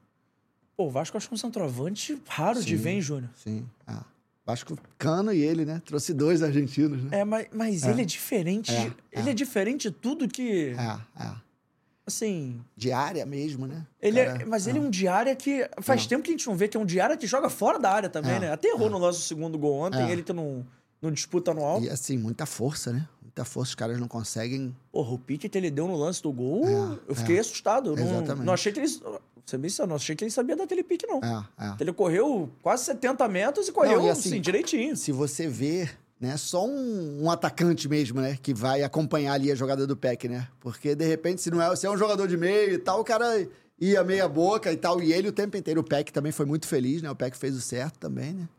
Pô, o Vasco acho que é um centroavante raro de Sim. ver, hein, Júnior? Sim. Ah. Vasco Cano e ele, né? Trouxe dois argentinos, né? É, mas, mas ele é diferente. É, ele é. diferente de tudo que. É, é. Assim. Diária mesmo, né? Ele Cara, é, mas ele é um diária que. Faz É. tempo que a gente não vê que é um diária que joga fora da área também, É, né? Até errou no lance do segundo gol ontem, É. ele que não, não disputa no alto. E assim, muita força, né? Muita força, os caras não conseguem. Porra, o pique que ele deu no lance do gol, É, eu fiquei é. assustado. Eu Não, Exatamente. não achei que ele. Você me não achei que ele sabia dar aquele pique, não. É, é. Ele correu quase 70 metros e correu, Não, e assim, assim, direitinho. Se você ver, né, só um, um atacante mesmo, né, que vai acompanhar ali a jogada do PEC, né? Porque de repente, se não é, se é um jogador de meio e tal, o cara ia meia boca e tal, e ele o tempo inteiro. O PEC também foi muito feliz, né? O PEC fez o certo também, né?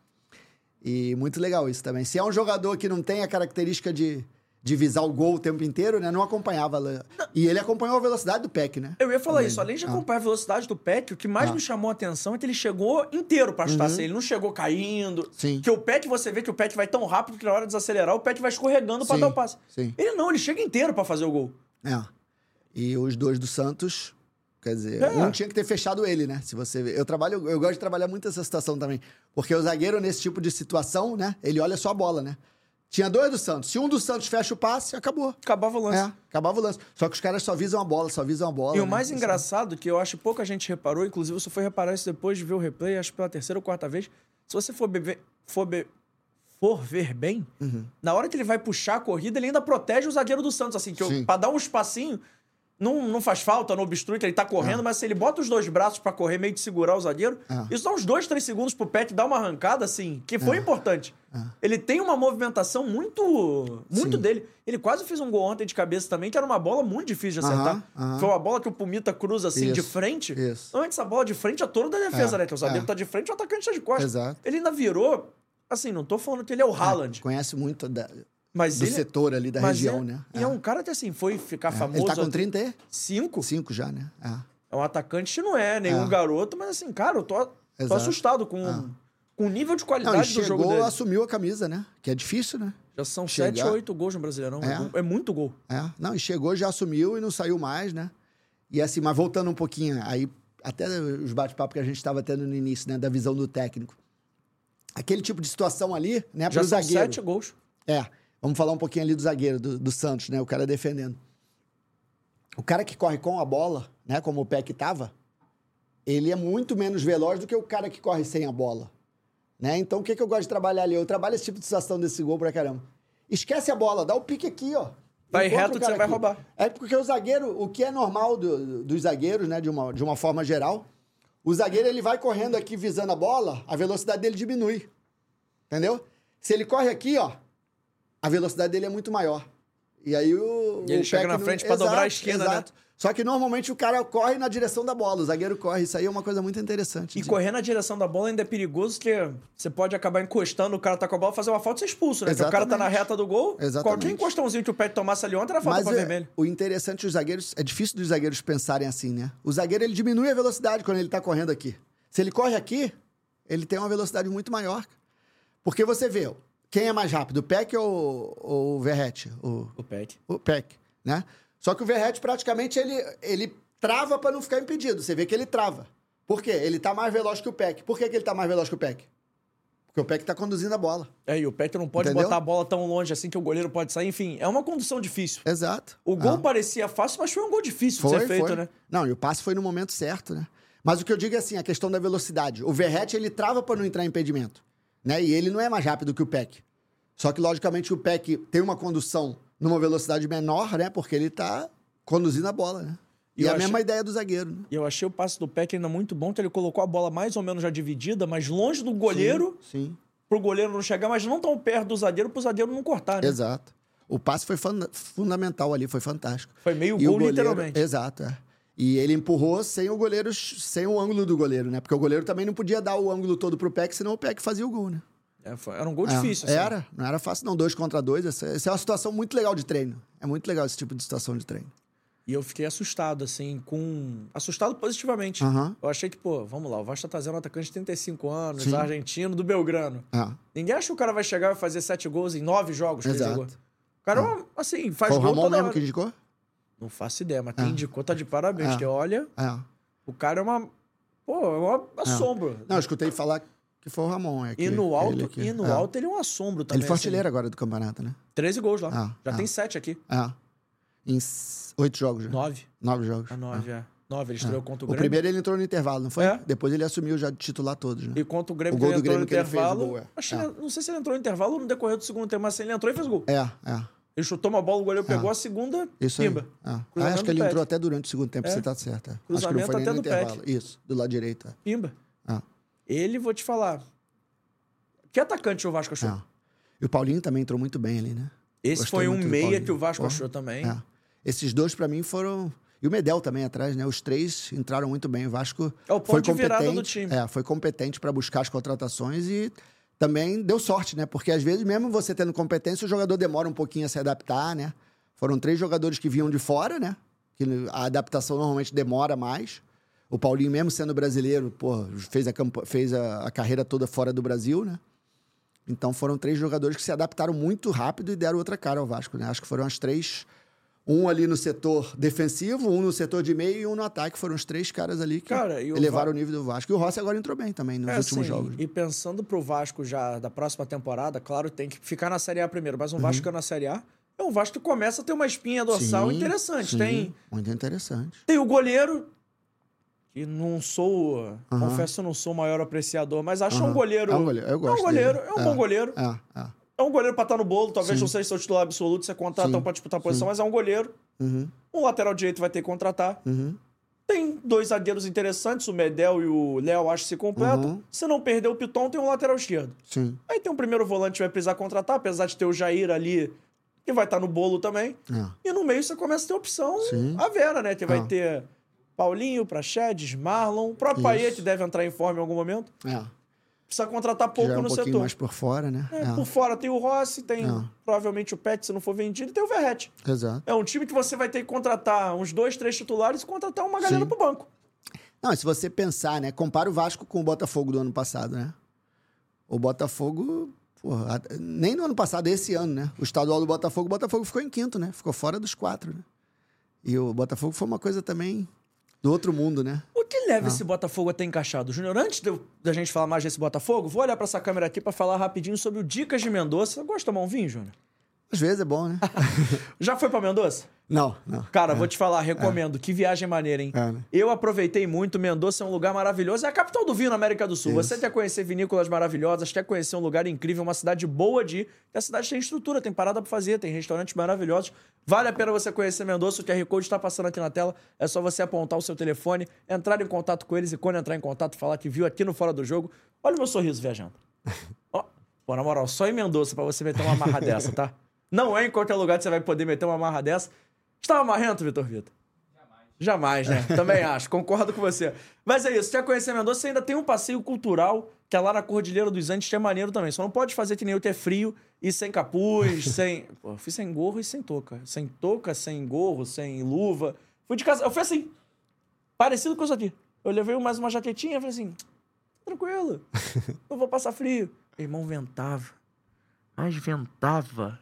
E muito legal isso também. Se é um jogador que não tem a característica de, de visar o gol o tempo inteiro, né? Não acompanhava. lá. E ele acompanhou a velocidade do PEC, né? Eu ia falar Também. isso, além de Ah. acompanhar a velocidade do Peck, o que mais Ah. me chamou a atenção é que ele chegou inteiro pra chutar. assim, Ele não chegou caindo. Uhum. Sim. Que o Peck, você vê que o Peck vai tão rápido que na hora de desacelerar, o Peck vai escorregando pra Sim, dar o passe. sim. Ele não, ele chega inteiro pra fazer o gol. É. E os dois do Santos, quer dizer, É. um tinha que ter fechado ele, né? Se você. Eu trabalho, eu gosto de trabalhar muito essa situação também. Porque o zagueiro, nesse tipo de situação, né? Ele olha só a bola, né? Tinha dois do Santos. Se um dos Santos fecha o passe, acabou. Acabava o lance. É, acabava o lance. Só que os caras só visam a bola, só visam a bola. E o né? mais Isso- engraçado, que eu acho que pouca gente reparou, inclusive você foi reparar isso depois de ver o replay, acho que pela terceira ou quarta vez. Se você for, beber, for, be- for ver bem, Uhum. na hora que ele vai puxar a corrida, ele ainda protege o zagueiro do Santos, assim, que eu- pra dar um espacinho, não, não faz falta, não obstrui, que ele tá correndo, mas se ele bota os dois braços pra correr, meio de segurar o zagueiro, É. isso dá uns dois, três segundos pro Peck dar uma arrancada, assim, que foi importante. É. Ele tem uma movimentação muito, muito Sim. dele. Ele quase fez um gol ontem de cabeça também, que era uma bola muito difícil de acertar. Aham, aham. Foi uma bola que o Pumita cruza assim de Isso, frente. isso. Antes a bola de frente é toda da defesa, É, né? Que o zagueiro é. tá de frente o atacante tá de costas. Exato. Ele ainda virou. Assim, não tô falando que ele é o Haaland, Conhece muito da- mas do ele. setor ali da região, é, né? E é. um cara que, assim, foi ficar É. famoso. Ele tá com até 35 cinco. já, né? É. É um atacante não é nenhum É. garoto, mas assim, cara, eu tô, tô assustado com, É. com o nível de Não, qualidade e do jogo chegou, dele. assumiu a camisa, né? Que é difícil, né? Já são chegar- sete ou oito gols no Brasileirão. É. É. mu- é muito gol. É, não, e chegou, já assumiu e não saiu mais, né? E assim, mas voltando um pouquinho, aí até os bate-papos que a gente estava tendo no início, né, da visão do técnico. Aquele tipo de situação ali, né, Já pro são zagueiro. sete gols. É, vamos falar um pouquinho ali do zagueiro, do, do Santos, né, o cara defendendo. O cara que corre com a bola, né, como o Peck tava, ele é muito menos veloz do que o cara que corre sem a bola. Né? Então, o que, que eu gosto de trabalhar ali? Eu trabalho esse tipo de situação desse gol pra caramba. Esquece a bola, dá o pique aqui, ó. Vai Encontra reto o que você vai aqui. roubar. É porque o zagueiro, o que é normal do- dos zagueiros, né, de uma, de uma forma geral, o zagueiro ele vai correndo aqui visando a bola, a velocidade dele diminui. Entendeu? Se ele corre aqui, ó, a velocidade dele é muito maior. E aí o. E ele o chega na frente pra dobrar a Exato, esquina, né? exato. Só que normalmente o cara corre na direção da bola, o zagueiro corre. Isso aí é uma coisa muito interessante. E de- correr na direção da bola ainda é perigoso, porque você pode acabar encostando, o cara tá com a bola, fazer uma falta e ser expulso, né? Porque o cara tá na Exatamente. reta do gol, Exatamente. qualquer encostãozinho que o pé tomasse ali ontem era falta Mas pra é, vermelho. o interessante dos zagueiros, é difícil dos zagueiros pensarem assim, né? O zagueiro ele diminui a velocidade quando ele tá correndo aqui. Se ele corre aqui, ele tem uma velocidade muito maior. Porque você vê, quem é mais rápido, o Peck ou, ou o Verrete? O, O Peck. o Peck, né? Só que o Verrete praticamente ele, ele trava para não ficar impedido. Você vê que ele trava. Por quê? Ele tá mais veloz que o Peck. Por que, que ele tá mais veloz que o Peck? Porque o Peck tá conduzindo a bola. É, e o Peck não pode Entendeu? botar a bola tão longe assim que o goleiro pode sair. Enfim, é uma condução difícil. Exato. O gol Ah. parecia fácil, mas foi um gol difícil de Foi, ser feito, foi. né? Não, e o passe foi no momento certo, né? Mas o que eu digo é assim, a questão da velocidade. O Verrete, ele trava para não entrar em impedimento, né? E ele não é mais rápido que o Peck. Só que, logicamente, o Peck tem uma condução numa velocidade menor, né? Porque ele tá conduzindo a bola, né? E, a achei- mesma ideia do zagueiro, né? Eu achei o passe do Peck ainda muito bom, que ele colocou a bola mais ou menos já dividida, mas longe do goleiro, Sim. sim. pro goleiro não chegar, mas não tão perto do zagueiro, pro zagueiro não cortar, né? Exato. O passe foi funda- fundamental ali, foi fantástico. Foi meio E gol, goleiro, literalmente. Exato, é. E ele empurrou sem o goleiro, sem o ângulo do goleiro, né? Porque o goleiro também não podia dar o ângulo todo pro Peck, senão o Peck fazia o gol, né? É, foi- era um gol É, difícil. assim. Era, não era fácil, não. Dois contra dois. Essa, essa é uma situação muito legal de treino. É muito legal esse tipo de situação de treino. E eu fiquei assustado, assim, com. Assustado positivamente. Aham. Eu achei que, pô, vamos lá, o Vasco tá trazendo um atacante de 35 anos, Sim. argentino, do Belgrano. É. Ninguém acha que o cara vai chegar e fazer sete gols em nove jogos que ele Exato. jogou. O cara, é assim, faz Foi o gol Ramon toda mesmo hora. que indicou? Não faço ideia, mas quem indicou tá de parabéns. É. Porque olha, É. o cara é uma. Pô, é um assombro. Não, eu escutei falar que foi o Ramon. É E no alto, ele e no é. alto ele é um assombro também. Ele foi assim. artilheiro agora do campeonato, né? 13 gols lá. Ah, já ah. tem sete aqui. É. Em s- oito jogos já. Nove. Nove jogos. A nove, é. Nove, ele É. estreou contra o O Grêmio. primeiro ele entrou no intervalo, não foi? É. Depois ele assumiu já de titular todos, né? E contra o Grêmio, O que gol ele do entrou no Grêmio que ele fez, o intervalo. gol, é. Acho É. ele- não sei se ele entrou no intervalo ou no decorrer do segundo tempo, mas assim, ele entrou e fez gol. É, é. Ele chutou uma bola, o goleiro pegou a segunda, Isso pimba. Ah, acho que ele entrou até durante o segundo tempo, É. você tá certo. é. Acho que não Cruzamento até no do intervalo. Isso, do lado direito. é. Pimba. Ah. Ele, vou te falar. Que atacante o Vasco achou? É. E o Paulinho também entrou muito bem ali, né? Esse Gostei foi um meia que o Vasco Porra. achou também. É. Esses dois, pra mim, foram. E o Medel também atrás, né? Os três entraram muito bem. O Vasco É o ponto foi de virada competente. do time. É, foi competente para buscar as contratações e também deu sorte, né? Porque às vezes, mesmo você tendo competência, o jogador demora um pouquinho a se adaptar, né? Foram três jogadores que vinham de fora, né? Que a adaptação normalmente demora mais. O Paulinho, mesmo sendo brasileiro, pô, fez, a, fez a, a carreira toda fora do Brasil, né? Então foram três jogadores que se adaptaram muito rápido e deram outra cara ao Vasco, né? Acho que foram as três. Um ali no setor defensivo, um no setor de meio e um no ataque. Foram os três caras ali que Cara, o elevaram Va- o nível do Vasco. E o Rossi agora entrou bem também nos É, últimos assim, jogos. E pensando pro Vasco já da próxima temporada, claro, tem que ficar na Série A primeiro, Uhum. mas um Vasco que é na Série A é um Vasco que começa a ter uma espinha dorsal Sim, interessante. sim, Tem, Muito interessante. tem o goleiro, que não sou. Aham. Confesso não sou o maior apreciador, mas acho Aham. um goleiro. É um goleiro, eu é um gosto goleiro, dele. é um É. bom goleiro. É, é. É um goleiro pra estar no bolo, talvez Sim. não seja seu titular absoluto, você contrata um pra disputar a posição, sim. mas é um goleiro. Uhum, Um lateral direito vai ter que contratar. uhum. Tem dois zagueiros interessantes, o Medel e o Léo, acho que se completam. Uhum. Se não perder o Piton, tem um lateral esquerdo. Sim. Aí tem um primeiro volante que vai precisar contratar, apesar de ter o Jair ali, que vai estar no bolo também. É. E no meio você começa a ter opção Sim. a Vera, né? Que vai Ah. ter Paulinho, Praxedes, Marlon, o próprio. Paier, que deve entrar em forma em algum momento. É. Precisa contratar Já pouco é um no pouquinho setor. mais por fora, né? É, É, Por fora tem o Rossi, tem É. provavelmente o Pet, se não for vendido, e tem o Verrete. Exato. É um time que você vai ter que contratar uns dois, três titulares e contratar uma galera Sim. pro banco. Não, se você pensar, né? Compara o Vasco com o Botafogo do ano passado, né? O Botafogo, porra, nem no ano passado, esse ano, né? O estadual do Botafogo, o Botafogo ficou em quinto, né? Ficou fora dos quatro, né? E o Botafogo foi uma coisa também do outro mundo, né? O que Ah. leva esse Botafogo a ter encaixado? Júnior, antes da gente falar mais desse Botafogo, vou olhar pra essa câmera aqui pra falar rapidinho sobre o Dicas de Mendonça. Gosta de tomar um vinho, Júnior? Às vezes é bom, né? Já foi pra Mendonça? não, não. Cara, vou te falar, recomendo. Que viagem maneira, hein? É, né? Eu aproveitei muito. Mendoza é um lugar maravilhoso. É a capital do vinho na América do Sul. Isso. Você quer conhecer vinícolas maravilhosas, quer conhecer um lugar incrível, uma cidade boa de ir. A cidade tem estrutura, tem parada pra fazer, tem restaurantes maravilhosos. Vale a pena você conhecer Mendoza. O QR Code está passando aqui na tela. É só você apontar o seu telefone, entrar em contato com eles e quando entrar em contato, falar que viu aqui no Fora do Jogo. Olha o meu sorriso viajando. Ó, pô, na moral, só em Mendoza pra você meter uma marra dessa, tá? Não é em qualquer lugar que você vai poder meter uma marra dessa. Estava marrento, Vitor Vitor? Jamais, né? Também acho, concordo com você. Mas é isso, quer conhecer Mendoza, você ainda tem um passeio cultural, que é lá na Cordilheira dos Andes, que é maneiro também. Só não pode fazer que nem eu, que é frio e sem capuz, sem... Pô, fui sem gorro e sem touca. Sem touca, sem gorro, sem luva. Fui de casa, eu fui assim, parecido com isso aqui. Eu levei mais uma jaquetinha, falei assim, tranquilo, não vou passar frio. Irmão, ventava, mas ventava,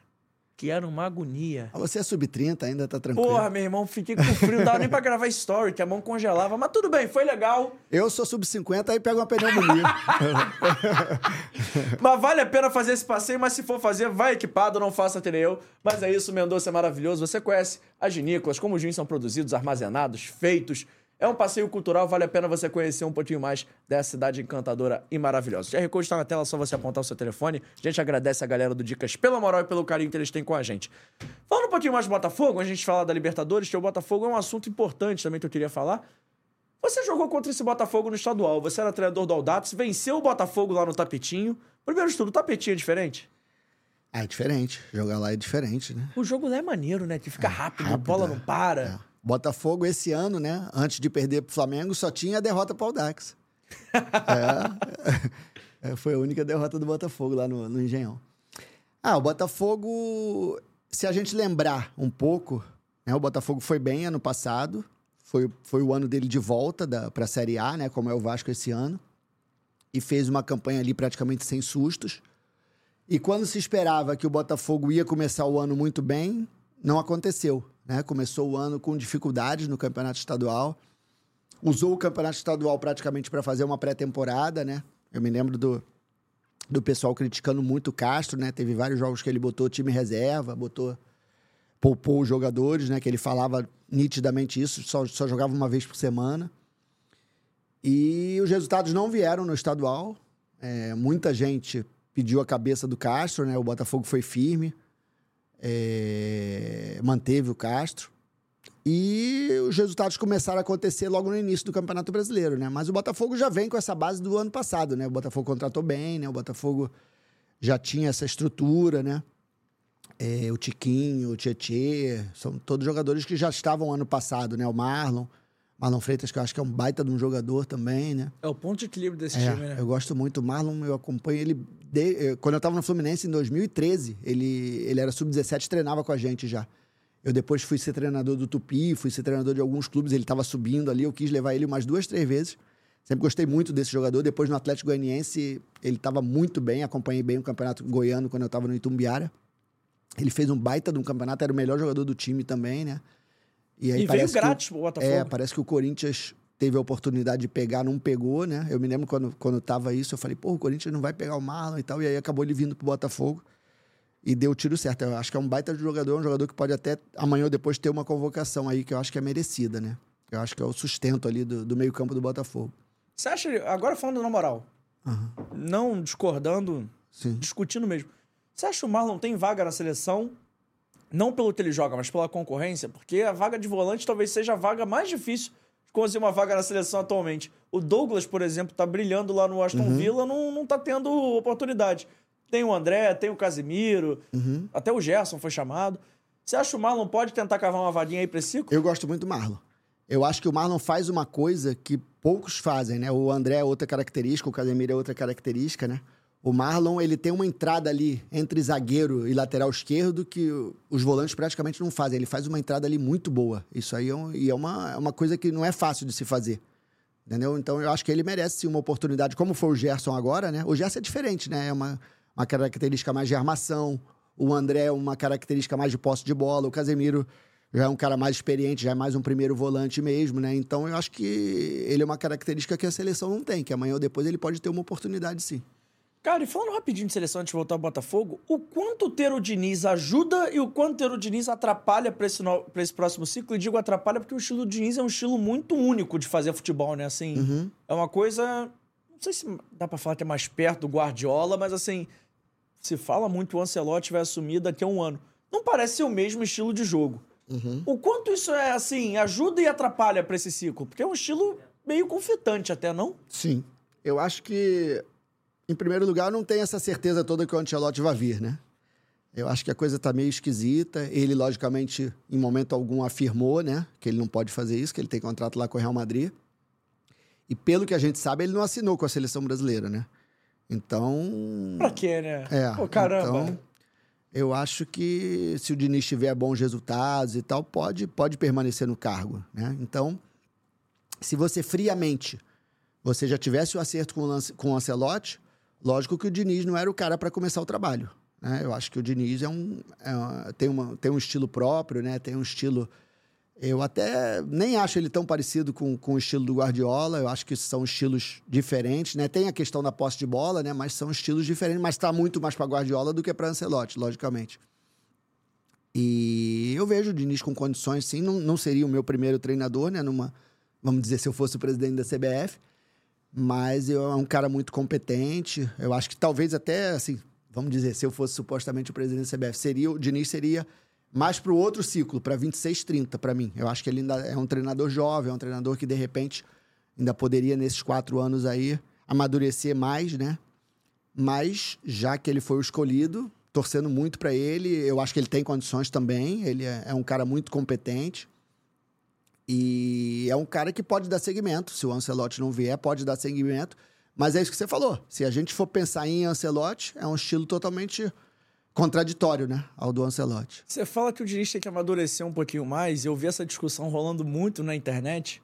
que era uma agonia. Ah, Você é sub-30, ainda tá tranquilo. Porra, meu irmão, fiquei com frio, não dava nem pra gravar story, que a mão congelava. Mas tudo bem, foi legal. Eu sou sub-50, aí pego uma pneumonia. Mas vale a pena fazer esse passeio, mas se for fazer, vai equipado, não faça que nem eu. Mas é isso, Mendonça é maravilhoso. Você conhece as vinícolas, como os vinhos são produzidos, armazenados, feitos. É um passeio cultural, vale a pena você conhecer um pouquinho mais dessa cidade encantadora e maravilhosa. O QR Code está na tela, é só você apontar o seu telefone. A gente agradece a galera do Dicas pela moral e pelo carinho que eles têm com a gente. Falando um pouquinho mais do Botafogo, a gente fala da Libertadores, que o Botafogo é um assunto importante também que eu queria falar. Você jogou contra esse Botafogo no estadual, você era treinador do Aldax, venceu o Botafogo lá no tapetinho. Primeiro de tudo, o tapetinho é diferente? Ah, é diferente. Jogar lá é diferente, né? O jogo lá é maneiro, né? Que fica rápido, a bola não para. É. Botafogo esse ano, né? Antes de perder pro Flamengo, só tinha a derrota pro Aldax. é. é. Foi a única derrota do Botafogo lá no, no Engenhão. Ah, o Botafogo, se a gente lembrar um pouco, né? O Botafogo foi bem ano passado. Foi, foi o ano dele de volta para a Série A, né? Como é o Vasco esse ano. E fez uma campanha ali praticamente sem sustos. E quando se esperava que o Botafogo ia começar o ano muito bem, não aconteceu. Né? Começou o ano com dificuldades no campeonato estadual. Usou o campeonato estadual praticamente para fazer uma pré-temporada, né? Eu me lembro do, do pessoal criticando muito o Castro, né? Teve vários jogos que ele botou time reserva, botou poupou os jogadores, né? Que ele falava nitidamente isso, só, só jogava uma vez por semana. E os resultados não vieram no estadual. É, muita gente pediu a cabeça do Castro, né? O Botafogo foi firme, é, manteve o Castro. E os resultados começaram a acontecer logo no início do Campeonato Brasileiro, né? Mas o Botafogo já vem com essa base do ano passado, né? O Botafogo contratou bem, né? O Botafogo já tinha essa estrutura, né? É, o Tiquinho, o Tietê, são todos jogadores que já estavam ano passado, né? O Marlon, Marlon Freitas, que eu acho que é um baita de um jogador também, né? É o ponto de equilíbrio desse é, time, né? Eu gosto muito. O Marlon, eu acompanho ele. De... Eh, quando eu estava no Fluminense em 2013, ele, ele era sub-17 treinava com a gente já. Eu depois fui ser treinador do Tupi, fui ser treinador de alguns clubes, ele estava subindo ali, eu quis levar ele umas duas, três vezes. Sempre gostei muito desse jogador. Depois no Atlético Goianiense, ele estava muito bem, acompanhei bem o Campeonato Goiano quando eu estava no Itumbiara. Ele fez um baita de um campeonato, era o melhor jogador do time também, né? E, aí e veio grátis pro Botafogo. É, parece que o Corinthians teve a oportunidade de pegar, não pegou, né? Eu me lembro quando, quando tava isso, eu falei, pô, o Corinthians não vai pegar o Marlon e tal. E aí acabou ele vindo pro Botafogo e deu o tiro certo. Eu acho que é um baita de jogador, um jogador que pode até amanhã ou depois ter uma convocação aí, que eu acho que é merecida, né? Eu acho que é o sustento ali do, do meio-campo do Botafogo. Você acha, agora falando na moral, uhum. não discordando, Sim. discutindo mesmo. Você acha que o Marlon tem vaga na seleção não pelo que ele joga, mas pela concorrência, porque a vaga de volante talvez seja a vaga mais difícil conseguir uma vaga na seleção atualmente. O Douglas, por exemplo, tá brilhando lá no Aston uhum. Villa, não, não tá tendo oportunidade. Tem o André, tem o Casimiro, uhum. até o Gerson foi chamado. Você acha que o Marlon pode tentar cavar uma vaguinha aí pra esse ciclo? Eu gosto muito do Marlon. Eu acho que o Marlon faz uma coisa que poucos fazem, né? O André é outra característica, o Casemiro é outra característica, né? O Marlon, ele tem uma entrada ali entre zagueiro e lateral esquerdo que os volantes praticamente não fazem. Ele faz uma entrada ali muito boa. Isso aí é, um, é uma, é uma coisa que não é fácil de se fazer. Entendeu? Então eu acho que ele merece sim uma oportunidade, como foi o Gerson agora, né? O Gerson é diferente, né? É uma, uma característica mais de armação. O André é uma característica mais de posse de bola. O Casemiro já é um cara mais experiente, já é mais um primeiro volante mesmo, né? Então eu acho que ele é uma característica que a seleção não tem, que amanhã ou depois ele pode ter uma oportunidade sim. Cara, e falando rapidinho de seleção antes de voltar ao Botafogo, o quanto ter o Diniz ajuda e o quanto ter o Diniz atrapalha para esse, no... Pra esse próximo ciclo? E digo atrapalha porque o estilo do Diniz é um estilo muito único de fazer futebol, né? Assim, uhum. é uma coisa. Não sei se dá para falar que é mais perto do Guardiola, mas assim, se fala muito o Ancelotti vai assumir daqui a um ano. Não parece ser o mesmo estilo de jogo. Uhum. O quanto isso é, assim, ajuda e atrapalha para esse ciclo? Porque é um estilo meio conflitante até, não? Sim. Eu acho que em primeiro lugar, não tem essa certeza toda que o Ancelotti vai vir, né? Eu acho que a coisa está meio esquisita. Ele, logicamente, em momento algum afirmou, né, que ele não pode fazer isso, que ele tem contrato lá com o Real Madrid. E pelo que a gente sabe, ele não assinou com a seleção brasileira, né? Então. Pra quê, né? É. Pô, caramba. Então, eu acho que se o Diniz tiver bons resultados e tal, pode, pode permanecer no cargo, né? Então, se você friamente você já tivesse o acerto com o, com o Ancelotti, Lógico que o Diniz não era o cara para começar o trabalho. Né? Eu acho que o Diniz é um, é, tem, uma, tem um estilo próprio, né? tem um estilo. Eu até nem acho ele tão parecido com, com o estilo do Guardiola. Eu acho que são estilos diferentes, né? Tem a questão da posse de bola, né? Mas são estilos diferentes, mas está muito mais para Guardiola do que para Ancelotti, logicamente. E eu vejo o Diniz com condições, sim. Não, não seria o meu primeiro treinador, né? Numa, vamos dizer, se eu fosse o presidente da CBF. Mas eu, é um cara muito competente. Eu acho que talvez até, assim, vamos dizer, se eu fosse supostamente o presidente da CBF, seria, o Diniz seria mais para o outro ciclo, para 26, 30, para mim. Eu acho que ele ainda é um treinador jovem, é um treinador que, de repente, ainda poderia, nesses quatro anos aí, amadurecer mais, né? Mas, já que ele foi o escolhido, torcendo muito para ele, eu acho que ele tem condições também. Ele é, é um cara muito competente. E é um cara que pode dar segmento. Se o Ancelotti não vier, pode dar segmento. Mas é isso que você falou. Se a gente for pensar em Ancelotti, é um estilo totalmente contraditório, né? Ao do Ancelotti. Você fala que o Diniz tem que amadurecer um pouquinho mais. Eu vi essa discussão rolando muito na internet.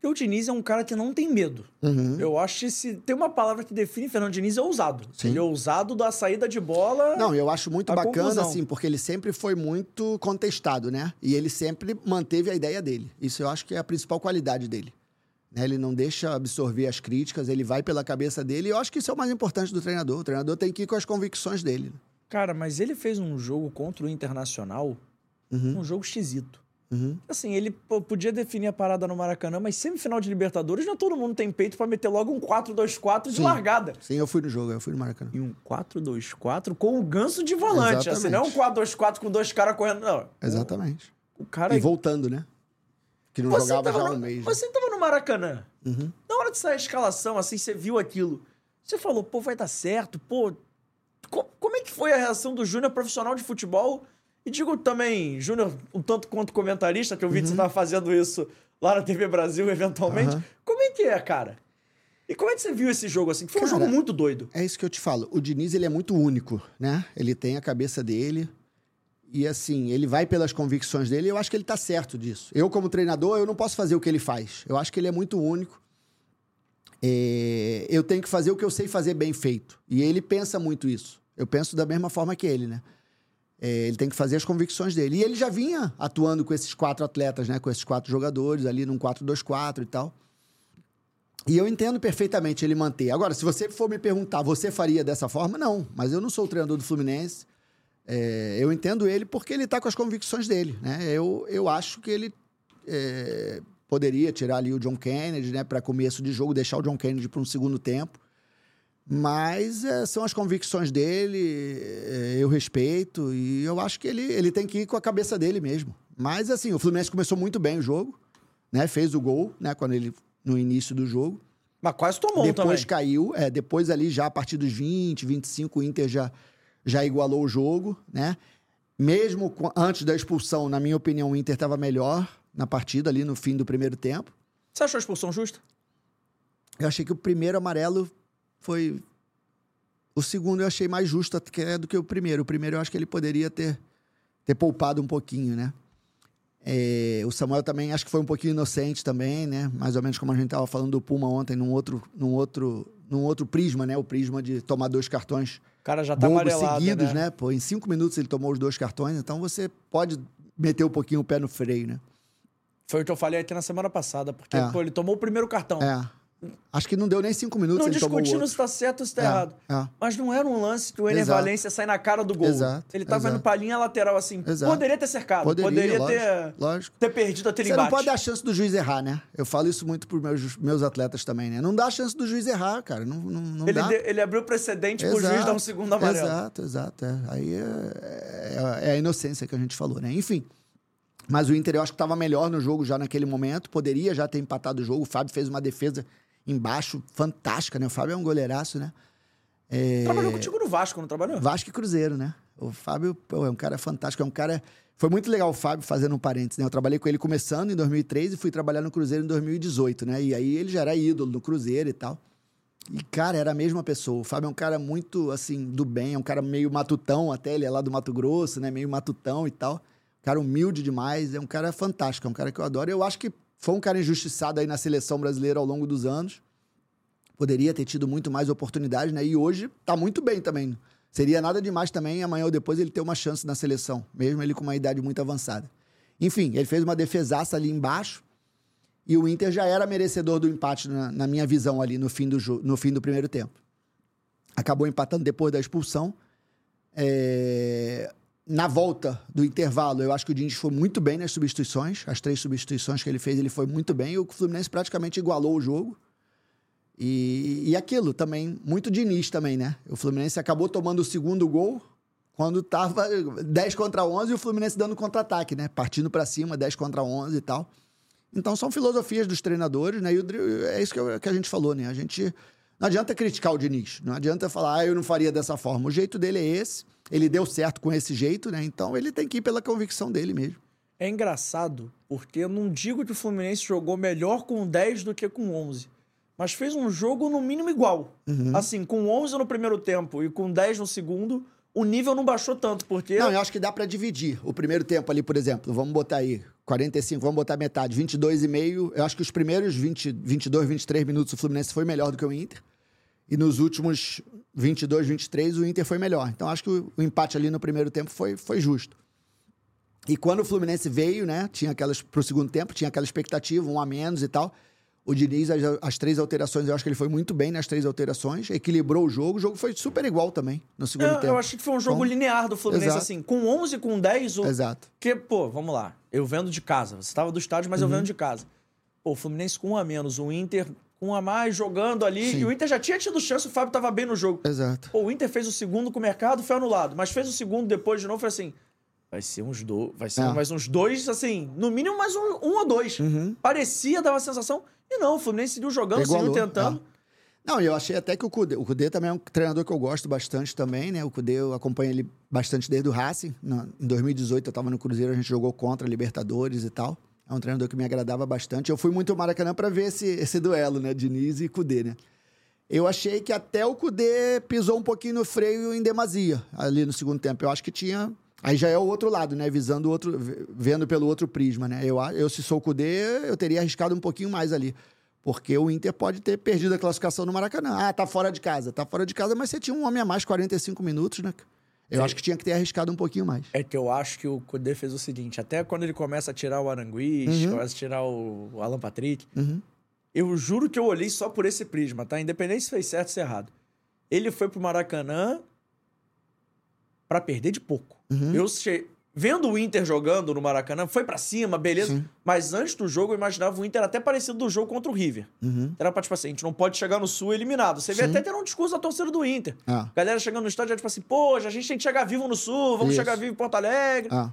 Que o Diniz é um cara que não tem medo. Uhum. Eu acho que se tem uma palavra que define Fernando Diniz é ousado. Sim. Ele é ousado da saída de bola. Não, eu acho muito bacana, conclusão. assim, porque ele sempre foi muito contestado, né? E ele sempre manteve a ideia dele. Isso eu acho que é a principal qualidade dele. Né? Ele não deixa absorver as críticas, ele vai pela cabeça dele. E eu acho que isso é o mais importante do treinador. O treinador tem que ir com as convicções dele. Cara, mas ele fez um jogo contra o Internacional, Uhum, um jogo esquisito. Uhum. Assim, ele pô, podia definir a parada no Maracanã, mas semifinal de Libertadores não é todo mundo tem peito pra meter logo um 4-2-4 de Sim. largada. Sim, eu fui no jogo, eu fui no Maracanã. E um 4-2-4 com o ganso de volante. Assim, não é um 4-2-4 com dois caras correndo. Não. Exatamente. O cara. E voltando, né? Que não Você jogava tava já no- um mês. né? Você tava no Maracanã. Uhum. Na hora de sair a escalação, assim, você viu aquilo. Você falou, pô, vai dar certo, pô. Co- como é que foi a reação do Júnior profissional de futebol? E digo também, Júnior, um tanto quanto comentarista, que eu vi que você tava fazendo isso lá na TV Brasil, eventualmente. Uhum. Como é que é, cara? E como é que você viu esse jogo assim? Foi um Cara, jogo muito doido. É isso que eu te falo. O Diniz, ele é muito único, né? Ele tem a cabeça dele. E assim, ele vai pelas convicções dele e eu acho que ele tá certo disso. Eu, como treinador, eu não posso fazer o que ele faz. Eu acho que ele é muito único. É, Eu tenho que fazer o que eu sei fazer bem feito. E ele pensa muito isso. Eu penso da mesma forma que ele, né? É, ele tem que fazer as convicções dele. E ele já vinha atuando com esses quatro atletas, né? Com esses quatro jogadores ali num 4-2-4 e tal. E eu entendo perfeitamente ele manter. Agora, se você for me perguntar, você faria dessa forma? Não, mas eu não sou o treinador do Fluminense. É, eu entendo ele porque ele está com as convicções dele. Né? Eu, eu acho que ele é, poderia tirar ali o John Kennedy né, para começo de jogo, deixar o John Kennedy para um segundo tempo. Mas é, são as convicções dele, é, eu respeito e eu acho que ele, ele tem que ir com a cabeça dele mesmo. Mas assim, o Fluminense começou muito bem o jogo, né? Fez o gol, né? Quando ele no início do jogo. Mas quase tomou depois também. caiu, é, depois ali já a partir dos 20, 25, o Inter já, já igualou o jogo, né? Mesmo com- antes da expulsão, na minha opinião, o Inter estava melhor na partida ali no fim do primeiro tempo. Você achou a expulsão justa? Eu achei que o primeiro amarelo foi. O segundo eu achei mais justo até do que o primeiro. O primeiro eu acho que ele poderia ter, ter poupado um pouquinho, né? É, o Samuel também acho que foi um pouquinho inocente também, né? Mais ou menos como a gente estava falando do Puma ontem, num outro, num outro, num outro prisma, né? O prisma de tomar dois cartões O cara já tá seguidos, né? né? Pô, em cinco minutos ele tomou os dois cartões, então você pode meter um pouquinho o pé no freio, né? Foi o que eu falei até na semana passada, porque É. pô, ele tomou o primeiro cartão. É. Acho que não deu nem cinco minutos não discutindo se tá certo ou se tá É, errado. é. Mas não era um lance que o Ener Exato. Valência sai na cara do gol. Exato, Ele tava exato. indo pra linha lateral assim. Exato. Poderia ter cercado. Poderia, Poderia, lógico, ter, lógico. ter perdido aquele Você não embate. pode dar chance do juiz errar, né? Eu falo isso muito pros meus, meus atletas também, né? Não dá chance do juiz errar, cara. Não, não, não ele, dá. ele abriu precedente pro juiz dar um segundo amarelo. Exato, exato. é. Aí é, é- é a inocência que a gente falou, né? Enfim. Mas o Inter eu acho que estava melhor no jogo já naquele momento. Poderia já ter empatado o jogo. O Fábio fez uma defesa embaixo fantástica, né? O Fábio é um goleiraço, né? É, Trabalhou contigo no Vasco, não trabalhou? Vasco e Cruzeiro, né? O Fábio pô, é um cara fantástico, é um cara. Foi muito legal o Fábio fazendo um parênteses, né? Eu trabalhei com ele começando em 2003 e fui trabalhar no Cruzeiro em 2018, né? E aí ele já era ídolo no Cruzeiro e tal. E, cara, era a mesma pessoa. O Fábio é um cara muito, assim, do bem, é um cara meio matutão até, ele é lá do Mato Grosso, né? Meio matutão e tal. Cara humilde demais, é um cara fantástico, é um cara que eu adoro. Eu acho que foi um cara injustiçado aí na seleção brasileira ao longo dos anos. Poderia ter tido muito mais oportunidades, né? E hoje tá muito bem também. Seria nada demais também amanhã ou depois ele ter uma chance na seleção, mesmo ele com uma idade muito avançada. Enfim, ele fez uma defesaça ali embaixo e o Inter já era merecedor do empate na, na minha visão ali no fim do no fim do primeiro tempo. Acabou empatando depois da expulsão. É, Na volta do intervalo, eu acho que o Diniz foi muito bem nas substituições. As três substituições que ele fez, ele foi muito bem. E o Fluminense praticamente igualou o jogo. E, e aquilo também, muito Diniz também, né? O Fluminense acabou tomando o segundo gol quando tava 10 contra 11 e o Fluminense dando contra-ataque, né? Partindo para cima, 10 contra 11 e tal. Então são filosofias dos treinadores, né? E o, é isso que, eu, que, a gente falou, né? A gente não adianta criticar o Diniz, não adianta falar, ah, eu não faria dessa forma. O jeito dele é esse, ele deu certo com esse jeito, né? Então ele tem que ir pela convicção dele mesmo. É engraçado, porque eu não digo que o Fluminense jogou melhor com 10 do que com 11. Mas fez um jogo no mínimo igual. Uhum. Assim, com 11 no primeiro tempo e com 10 no segundo, o nível não baixou tanto, porque... Não, eu acho que dá para dividir. O primeiro tempo ali, por exemplo, vamos botar aí 45, vamos botar metade, 22,5. Eu acho que os primeiros 20, 22, 23 minutos o Fluminense foi melhor do que o Inter. E nos últimos 22, 23 o Inter foi melhor. Então acho que o, o empate ali no primeiro tempo foi, foi justo. E quando o Fluminense veio, né, tinha aquelas pro segundo tempo, tinha aquela expectativa, um a menos e tal. O Diniz, as, as, três alterações, eu acho que ele foi muito bem nas três alterações, equilibrou o jogo. O jogo foi super igual também no segundo eu, tempo. Eu acho que foi um jogo linear do Fluminense, Exato. assim, com 11, com 10. O... Exato. Que, pô, vamos lá. Eu vendo de casa. Você estava do estádio, mas uhum. eu vendo de casa. Pô, o Fluminense com um a menos, o Inter com um a mais, jogando ali. Sim. E o Inter já tinha tido chance, o Fábio estava bem no jogo. Exato. Pô, o Inter fez o segundo com o mercado, foi anulado. Mas fez o segundo depois de novo, foi assim. Vai ser uns dois. Vai ser é. mais uns dois, assim, no mínimo mais um, um ou dois. Uhum. Parecia, dava a sensação. E não, o Fluminense seguiu jogando, seguiu tentando. É. Não, eu achei até que o Cudê, o Cudê também é um treinador que eu gosto bastante também, né? O Cudê eu acompanho ele bastante desde o Racing. em 2018 eu estava no Cruzeiro, a gente jogou contra Libertadores e tal. É um treinador que me agradava bastante. Eu fui muito ao Maracanã para ver esse, esse duelo, né? Diniz e Cudê, né? Eu achei que até o Cudê pisou um pouquinho no freio em demasia ali no segundo tempo. Eu acho que tinha Aí já é o outro lado, né? Visando o outro, vendo pelo outro prisma, né? Eu, eu se sou o Cudê, eu teria arriscado um pouquinho mais ali. Porque o Inter pode ter perdido a classificação no Maracanã. Ah, tá fora de casa. Tá fora de casa, mas você tinha um homem a mais 45 minutos, né? Eu acho que tinha que ter arriscado um pouquinho mais. É que eu acho que o Cudê fez o seguinte: até quando ele começa a tirar o Aranguiz, uhum. começa a tirar o, Alan Patrick, uhum. eu juro que eu olhei só por esse prisma, tá? Independente se fez certo ou se errado. Ele foi pro Maracanã para perder de pouco. Uhum. Eu che... vendo o Inter jogando no Maracanã, foi para cima, beleza. Sim. Mas antes do jogo, eu imaginava o Inter até parecido do jogo contra o River. Uhum. Era pra, tipo assim, a gente não pode chegar no Sul eliminado. Você vê Sim. até ter um discurso da torcida do Inter. Ah. Galera chegando no estádio, tipo assim, pô, a gente tem que chegar vivo no Sul, vamos Isso. chegar vivo em Porto Alegre. Ah.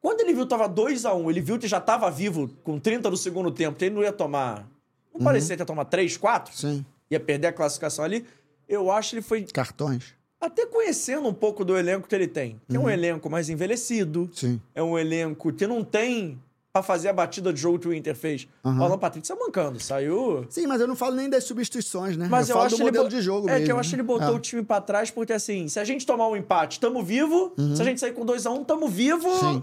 Quando ele viu que tava 2x1, um, ele viu que já tava vivo com 30 do segundo tempo, que ele não ia tomar. Não uhum. parecia que ia tomar 3, 4. Sim. Ia perder a classificação ali. Eu acho que ele foi. Cartões até conhecendo um pouco do elenco que ele tem. Que uhum. é um uhum. elenco mais envelhecido. Sim. É um elenco que não tem para fazer a batida de jogo que o Inter fez. Uhum. O Alan saiu mancando, saiu... Sim, mas eu não falo nem das substituições, né? Mas eu, eu falo acho do modelo de jogo É mesmo, que eu acho que ele botou é. o time para trás porque, assim, se a gente tomar um empate, tamo vivo. Uhum. Se a gente sair com 2x1, um, tamo vivo. Sim.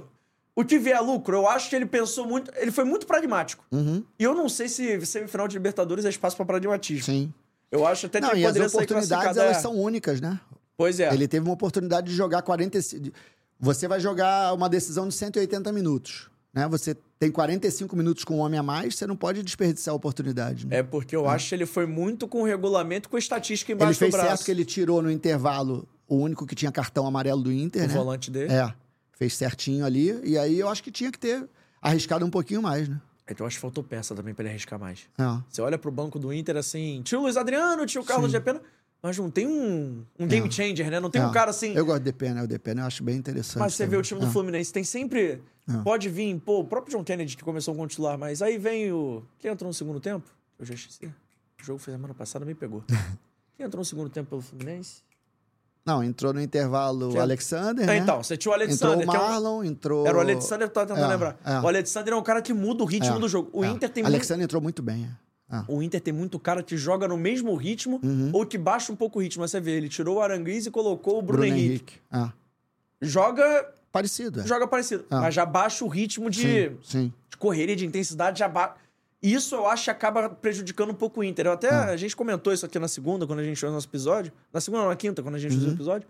O que vier lucro, eu acho que ele pensou muito... Ele foi muito pragmático. Uhum. E eu não sei se semifinal de Libertadores é espaço para pragmatismo. Sim. Eu acho até que não, ele poderia as oportunidades, elas são únicas, né? Pois é. Ele teve uma oportunidade de jogar 45. Você vai jogar uma decisão de 180 minutos. Né? Você tem 45 minutos com um homem a mais, você não pode desperdiçar a oportunidade. Né? É porque eu é. acho que ele foi muito com o regulamento com a estatística embaixo ele fez do braço. certo que ele tirou no intervalo o único que tinha cartão amarelo do Inter. O né? volante dele. É. Fez certinho ali. E aí eu acho que tinha que ter arriscado um pouquinho mais, né? Então acho que faltou peça também para ele arriscar mais. É. Você olha pro banco do Inter assim, tio Luiz Adriano, tio Carlos Sim. de Pena mas não tem um, um game é. changer, né? Não tem é. um cara assim. Eu gosto de Depena, o Depena eu acho bem interessante. Mas você também. vê o time do é. Fluminense, tem sempre. É. Pode vir, pô, o próprio John Kennedy que começou com titular, mas aí vem o. Quem entrou no segundo tempo? Eu já esqueci. O jogo foi semana passada, me pegou. Quem entrou no segundo tempo pelo Fluminense? Não, entrou no intervalo o Alexander, né? Então, você tinha o Alexander. Entrou o Marlon, é um... entrou... Era o Alexander, eu tava tentando é, lembrar. É. O Alexander é um cara que muda o ritmo é, do jogo. O Inter tem O Alexander entrou muito bem, é. Ah. O Inter tem muito cara que joga no mesmo ritmo uhum. ou que baixa um pouco o ritmo. Você vê, ele tirou o Aranguiz e colocou o Bruno, Bruno Henrique. Henrique. Ah. Joga. Parecido. É. Joga parecido. Ah. Mas já baixa o ritmo de, sim, sim. de correria, de intensidade, já baixa. Isso eu acho que acaba prejudicando um pouco o Inter. Eu até ah. a gente comentou isso aqui na segunda, quando a gente fez o nosso episódio. Na segunda ou na quinta, quando a gente uhum. fez o episódio.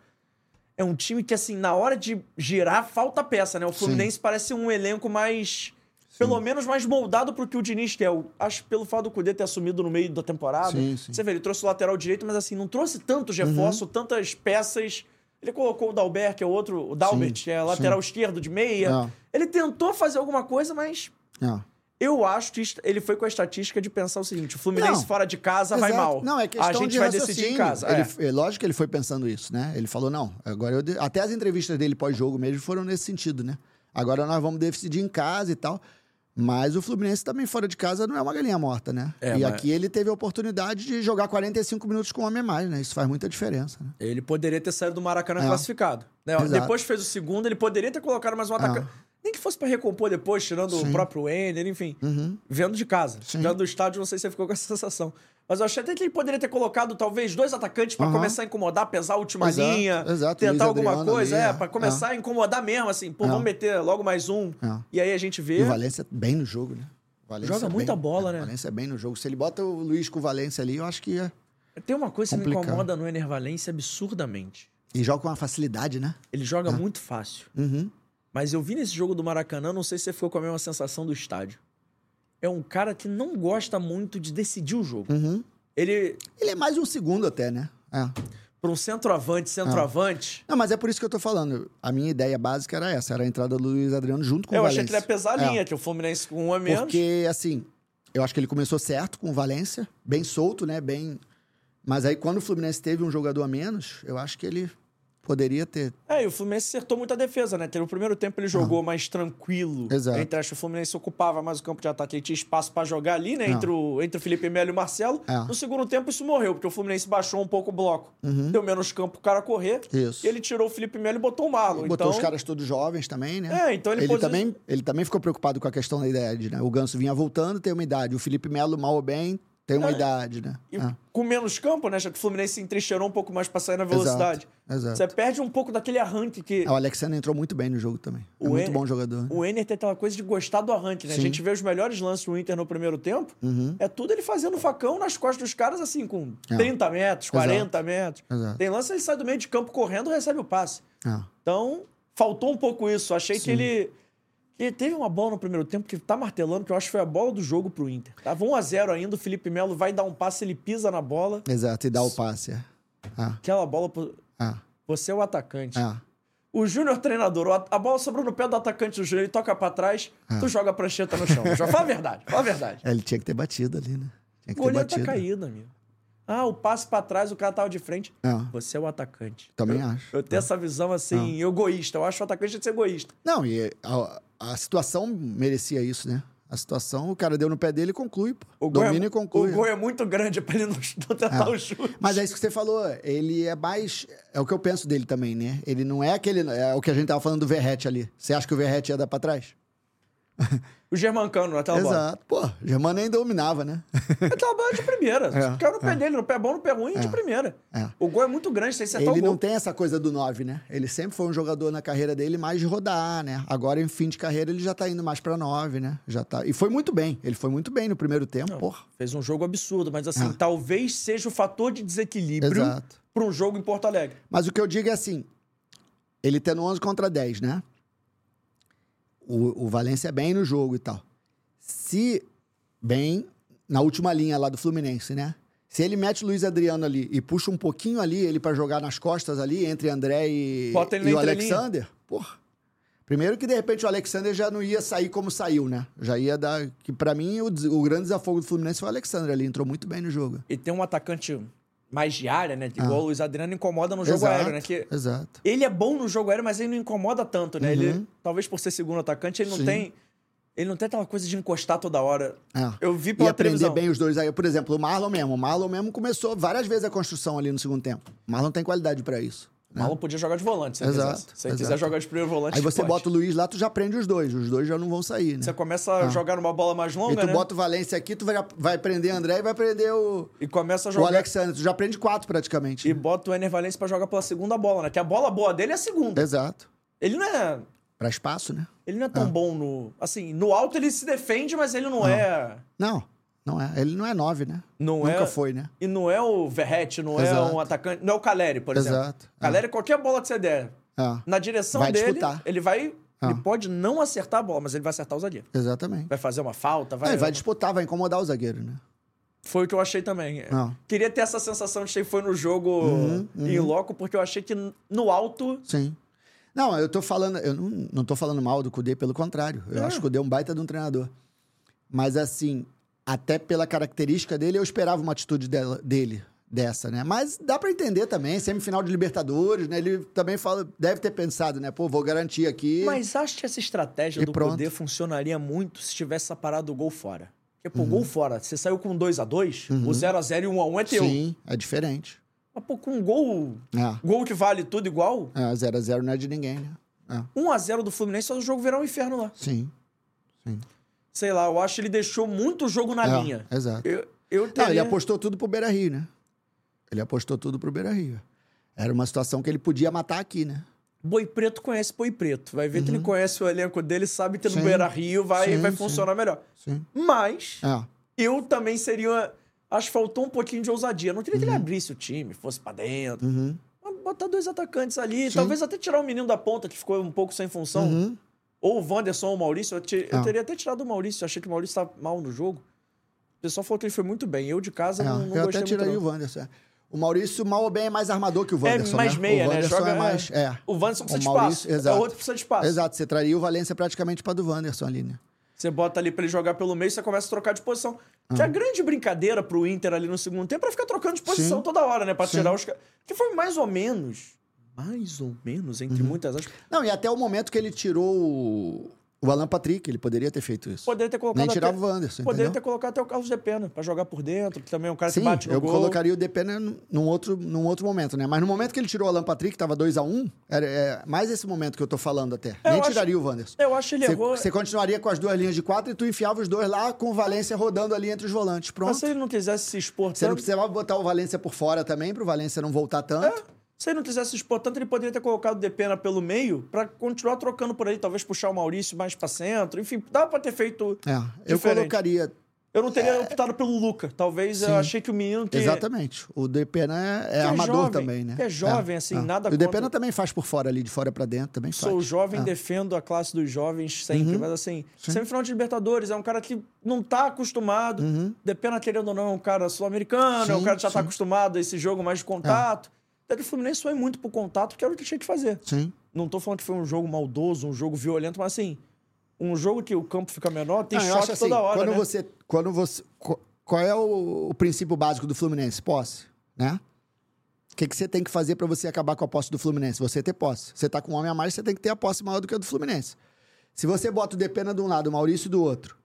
É um time que, assim, na hora de girar, falta peça, né? O Fluminense sim. parece um elenco mais pelo menos mais moldado pro que o Diniz quer. Eu acho pelo fato do Cudê ter assumido no meio da temporada. Sim, sim. Você vê, ele trouxe o lateral direito, mas assim, não trouxe tantos reforços, uhum. tantas peças. Ele colocou o Dalbert, que é outro, o Dalbert, sim, que é lateral esquerdo de meia. É. Ele tentou fazer alguma coisa, mas. É. Eu acho que ele foi com a estatística de pensar o seguinte: o Fluminense Não. fora de casa vai Exato. mal. Não, é questão a gente de vai raciocínio. decidir em casa. Ele, É. é lógico que ele foi pensando isso, né? Ele falou, não, agora eu... Até as entrevistas dele pós-jogo mesmo foram nesse sentido, né? Agora nós vamos decidir em casa e tal. Mas o Fluminense também fora de casa não é uma galinha morta, né? É, e mas- aqui ele teve a oportunidade de jogar 45 minutos com um homem a mais, né? Isso faz muita diferença, né? Ele poderia ter saído do Maracanã É. classificado. né? Depois fez o segundo, ele poderia ter colocado mais um atacante. Nem que fosse pra recompor depois, tirando o Sim. próprio Enner, enfim. Uhum. Vendo de casa. Sim. Vendo do estádio, não sei se você ficou com essa sensação. Mas eu achei até que ele poderia ter colocado, talvez, dois atacantes pra Aham. começar a incomodar, pesar a última Exato, linha, exato. Luiz tentar alguma Adriano coisa, ali, é, é, pra começar a incomodar mesmo, assim, pô, É. vamos meter logo mais um. É. E aí a gente E vê. o Valência bem no jogo, né? Valência Joga bem- muita bola, né? O Valência é bem no jogo. Se ele bota o Luiz com o Valência ali, eu acho que é... Tem uma coisa que me Complicado. incomoda no Ener Valência absurdamente. E joga com uma facilidade, né? Ele joga muito fácil. Uhum. Mas eu vi nesse jogo do Maracanã, não sei se você ficou com a mesma sensação do estádio. É um cara que não gosta muito de decidir o jogo. Uhum. Ele, Ele é mais um segundo até, né? É. para um centroavante, centroavante, Não, mas é por isso que eu tô falando. A minha ideia básica era essa, era a entrada do Luiz Adriano junto com eu o achei Valência. que ele ia pesar a É. linha, que o Fluminense com um a menos. Porque, assim, eu acho que ele começou certo com o Valência, bem solto, né? Bem. Mas aí, quando o Fluminense teve um jogador a menos, eu acho que ele poderia ter. É, e o Fluminense acertou muito a defesa, né? No primeiro tempo ele jogou mais tranquilo. Exato. Entre acho que o Fluminense ocupava mais o campo de ataque, ele tinha espaço pra jogar ali, né? É. Entre o, entre o Felipe Melo e o Marcelo. É. No segundo tempo isso morreu, porque o Fluminense baixou um pouco o bloco. Deu menos campo pro cara correr. Uhum. Isso. E ele tirou o Felipe Melo e botou o Marlon. Botou então, os caras todos jovens também, né? É, então ele ele, posi- também, ele também ficou preocupado com a questão da idade, né? O Ganso vinha voltando, tem uma idade. O Felipe Melo, mal ou bem, tem uma É. idade, né? E É. com menos campo, né? Já que o Fluminense se entrincheirou um pouco mais pra sair na velocidade. Exato. Você perde um pouco daquele arranque que. O Alexandre entrou muito bem no jogo também. É O muito Ener- bom jogador. né? O Enner tem aquela coisa de gostar do arranque, né? A Sim. gente vê os melhores lances do Inter no primeiro tempo. Uhum. É tudo ele fazendo facão nas costas dos caras, assim, com É. 30 metros, 40 metros. Exato. Tem lance ele sai do meio de campo correndo e recebe o passe. É. Então, faltou um pouco isso. Achei que Sim. ele. Ele teve uma bola no primeiro tempo que tá martelando, que eu acho que foi a bola do jogo pro Inter. Tava 1x0 ainda, o Felipe Melo vai dar um passe, ele pisa na bola. Exato, e dá o passe. É. Ah, Aquela bola. ah, Você é o atacante. ah. O Júnior treinador, o a- bola sobrou no pé do atacante do Júnior, ele toca pra trás, Ah. tu joga a prancheta no chão. Fala a verdade, fala a verdade. É, Ele tinha que ter batido ali, né? Tinha que O goleiro tá caído, amigo. Ah, o passe pra trás, o cara tava de frente. É, Você é o atacante. também eu, acho. Eu tenho essa visão assim, egoísta. Eu acho que o atacante tem que ser egoísta. Não, e a, a situação merecia isso, né? A situação, o cara deu no pé dele e conclui, pô. O gol, Domina é, e conclui. o gol é muito grande pra ele não, não tentar É. o chute. Mas é isso que você falou, ele é mais. É o que eu penso dele também, né? Ele não é aquele. É o que a gente tava falando do Verrete ali. Você acha que o Verrete ia dar pra trás? O Germancano naquela bola. Exato. Pô, Germano nem dominava, né? Bola é de primeira. É, Caiu no pé é. dele, no pé bom, no pé ruim, de É. primeira. É. O gol é muito grande, que acertar Ele o não tem essa coisa do 9, né? Ele sempre foi um jogador na carreira dele mais de rodar, né? Agora, em fim de carreira, ele já tá indo mais pra 9, né? Já tá... E foi muito bem. Ele foi muito bem no primeiro tempo, porra. Fez um jogo absurdo, mas assim, É. talvez seja o fator de desequilíbrio Exato. para um jogo em Porto Alegre. Mas o que eu digo é assim: ele tendo 11 contra 10, né? O, o Valência é bem no jogo e tal. Se bem na última linha lá do Fluminense, né? Se ele mete o Luiz Adriano ali e puxa um pouquinho ali ele pra jogar nas costas ali entre André e, Bota ele na e o. Alexander, porra. Primeiro que de repente o Alexander já não ia sair como saiu, né? Já ia dar. Que pra mim o, o grande desafogo do Fluminense foi o Alexander ali, entrou muito bem no jogo. E tem um atacante mais de área, né? Igual o Luiz Adriano incomoda no jogo Ah. Exato, aéreo, né? Que Exato. ele é bom no jogo aéreo, mas ele não incomoda tanto, né? Uhum. Ele, talvez por ser segundo atacante, ele não Sim. tem. Ele não tem aquela coisa de encostar toda hora. É. Eu vi E pela aprender televisão. bem os dois aí. Por exemplo, o Marlon mesmo. O Marlon mesmo começou várias vezes a construção ali no segundo tempo. O Marlon tem qualidade pra isso. O Marlon podia jogar de volante, se ele Exato, quisesse. Se ele quiser jogar de primeiro volante, Aí você pode. bota o Luiz lá, tu já prende os dois. Os dois já não vão sair, né? Você começa a jogar numa bola mais E longa, tu né? bota o Valência aqui, tu vai, vai prender o André e vai prender o, E começa a o jogar. Alexandre. Tu já prende quatro praticamente. E bota o Ener Valencia pra jogar pela segunda bola, né? Que a bola boa dele é a segunda. Exato. Ele não é. Pra espaço, né? Ele não é tão Ah. bom no. Assim, no alto ele se defende, mas ele não Ah. é. Não, não é. Ele não é nove, né? Não Nunca é. foi, né? E não é o Verrete, não é Exato. um atacante. Não é o Caleri, por exemplo. Exato. Caleri, qualquer bola que você der É, na direção Vai dele, disputar. ele vai. Ah. Ele pode não acertar a bola, mas ele vai acertar o zagueiro. exatamente. Vai fazer uma falta, vai. Vai, vai disputar, vai incomodar o zagueiro, né? Foi o que eu achei também. Não. Queria ter essa sensação de que foi no jogo Uhum, em loco, porque eu achei que no alto. Sim. Não, eu tô falando, eu não, não tô falando mal do Cudê, pelo contrário. Eu É. acho que o Cudê é um baita de um treinador. Mas assim, até pela característica dele, eu esperava uma atitude dela- dele dessa, né? Mas dá pra entender também, semifinal de Libertadores, né? Ele também fala, deve ter pensado, né? Pô, vou garantir aqui. Mas acho que essa estratégia E do pronto. poder funcionaria muito se tivesse separado o gol fora. Porque, Uhum. pô, gol fora, você saiu com 2x2, o 0x0 e 1x1 é teu. Sim, é diferente. Mas, pô, com um gol, É. gol que vale tudo igual, É, 0x0 não é de ninguém, né? É. 1x0 do Fluminense o jogo virar um inferno lá. Sim. Sei lá, eu acho que ele deixou muito jogo na É, linha. Exato. Eu, eu Não, teria... ele apostou tudo pro Beira Rio, né? Ele apostou tudo pro Beira Rio. Era uma situação que ele podia matar aqui, né? Boi Preto conhece Boi Preto. Vai ver que ele conhece o elenco dele, sabe que no Uhum. Sim. Beira Rio vai, Sim, vai sim. funcionar melhor. Sim. Mas É. eu também seria. Acho que faltou um pouquinho de ousadia. Não queria que ele abrisse o time, fosse pra dentro. Uhum. Botar dois atacantes ali, talvez até tirar o menino da ponta, que ficou um pouco sem função. Uhum. Ou o Wanderson ou o Maurício. Eu, te- eu Ah. teria até tirado o Maurício. Eu achei que o Maurício tá mal no jogo. O pessoal falou que ele foi muito bem. Eu de casa É, não, não eu gostei até tiraria muito. o Wanderson. é. O Maurício, mal ou bem, é mais armador que o não. Wanderson. É mais né? meia, o né? Joga, é mais. É. O Wanderson precisa O de Maurício, espaço. exato. É outro precisa de espaço. Exato, você traria o Valência praticamente pra do Wanderson ali, né? Você bota ali pra ele jogar pelo meio, você começa a trocar de posição. Que a grande brincadeira pro Inter ali no segundo tempo era ficar trocando de posição Sim. toda hora, né? Pra Sim. tirar os caras. Que foi mais ou menos. Mais ou menos, entre muitas aspas. Não, e até o momento que ele tirou o, o Alan Patrick, ele poderia ter feito isso. Poderia ter colocado. Nem tirava até, o Wanderson, Poderia entendeu? ter colocado até o Carlos Depena pra jogar por dentro, que também é um cara Sim, que bate no eu gol. colocaria o Depena num- outro, num outro momento, né? Mas no momento que ele tirou o Alan Patrick, tava 2x1, era é, mais esse momento que eu tô falando até. É, eu Nem acho- tiraria o Wanderson. Eu acho que ele Você, errou. você continuaria com as duas linhas de quatro e tu enfiava os dois lá com o Valência rodando ali entre os volantes. Pronto. Mas se ele não quisesse se expor Você não precisava botar o Valência por fora também, pro Valência não voltar tanto. Se ele não quisesse se expor tanto, ele poderia ter colocado o Depena pelo meio pra continuar trocando por aí, talvez puxar o Maurício mais pra centro. Enfim, dava pra ter feito. É, eu Diferente. colocaria. Eu não teria optado pelo Luca. Talvez eu Sim. achei que o menino que. Exatamente. O Depena é, é é armador jovem, também, né? é jovem, assim, nada E o Depena contra. também faz por fora ali, de fora pra dentro, também faz. Sou jovem, É. defendo a classe dos jovens sempre, Uhum. mas assim, semifinal de Libertadores, é um cara que não tá acostumado, depena querendo ou não, é um cara sul-americano, é um Uhum. Sim, cara que já tá sim. acostumado a esse jogo mais de contato. Daí o Fluminense foi muito pro contato, que era o que tinha que fazer. Sim. Não tô falando que foi um jogo maldoso, um jogo violento, mas assim, um jogo que o campo fica menor, tem Não, choque assim, toda hora, quando né? você, quando você, qu- qual é o, o princípio básico do Fluminense? Posse, né? O que, que você tem que fazer pra você acabar com a posse do Fluminense? Você ter posse. Você tá com um homem a mais, você tem que ter a posse maior do que a do Fluminense. Se você bota o Depena de um lado, o Maurício do outro,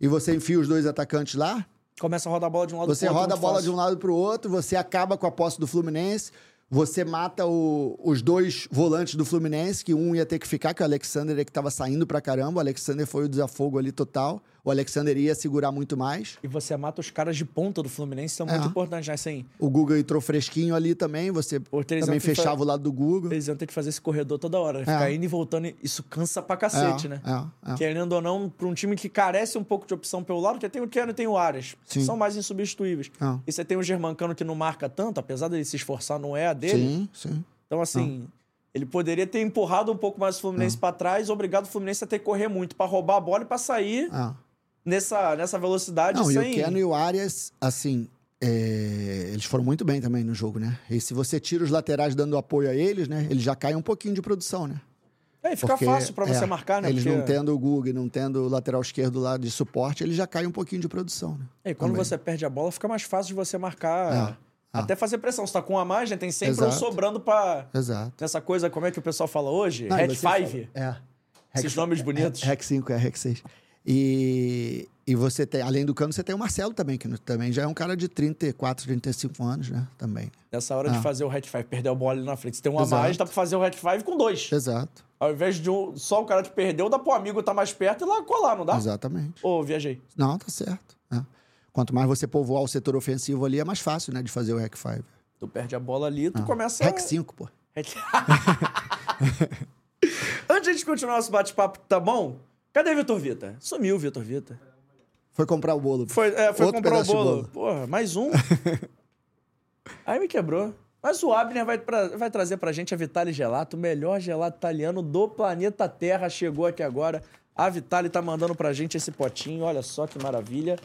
e você enfia os dois atacantes lá, Começa a rodar a bola de um lado você pro outro, roda a bola fácil. de um lado pro outro, você acaba com a posse do Fluminense, você mata o- os dois volantes do Fluminense, que um ia ter que ficar, que o Alexander é que tava saindo pra caramba. O Alexander foi o desafogo ali total. O Alexander ia segurar muito mais. E você mata os caras de ponta do Fluminense, são muito É. importantes, né? Assim, O Guga entrou fresquinho ali também, você também fechava o lado do Guga. eles iam ter que fazer esse corredor toda hora, né? ficar É. indo e voltando, isso cansa pra cacete, É, né? é, é. Querendo ou não, pra um time que carece um pouco de opção pelo lado, porque tem o Keno e tem o Sim. são mais insubstituíveis. É. E você tem o Germancano que não marca tanto, apesar dele se esforçar, não é a dele. Sim, sim. Então, assim, ele poderia ter empurrado um pouco mais o Fluminense pra trás, obrigado o Fluminense a ter que correr muito pra roubar a bola e pra sair É. nessa, nessa velocidade Não, sem... e o Keno e o Arias, assim, é, eles foram muito bem também no jogo, né? E se você tira os laterais dando apoio a eles, né? Eles já caem um pouquinho de produção, né? É, e fica Porque, fácil pra você é, marcar, né? Eles Porque- não tendo o Guga e não tendo o lateral esquerdo lá de suporte, ele já cai um pouquinho de produção, né? É, e quando Também. você perde a bola, fica mais fácil de você marcar. É, Até fazer pressão. Você tá com uma margem, tem sempre um Exato. sobrando pra. Exato. Nessa coisa, como é que o pessoal fala hoje? Não, Red você fala- Five. É. Esses nomes bonitos. Rec 5, é Rec 6. E, e você tem, além do Cano, você tem o Marcelo também, que também já é um cara de 34, 35 anos, né? Também. Nessa hora de Ah. fazer o Red Five, perder a bola ali na frente. Se tem uma Exato. mais, dá pra fazer o Red Five com dois. Exato. Ao invés de um, só o cara que perdeu, dá pro amigo tá mais perto e lá colar, não dá? Exatamente. Ô, viajei. Não, tá certo. é. Quanto mais você povoar o setor ofensivo ali, é mais fácil, né? De fazer o Rec 5. Tu perde a bola ali, tu começa. Rec 5, pô. Antes de a gente continuar nosso bate-papo, tá bom? Cadê Vitor Vita? Sumiu o Vitor Vita. Foi comprar o bolo. Foi, é, foi comprar o de bolo. Porra, mais um. Aí me quebrou. Mas o Abner vai, pra- vai trazer pra gente a Vitale Gelato, o melhor gelato italiano do planeta Terra. Chegou aqui agora. A Vitale tá mandando pra gente esse potinho. Olha só que maravilha.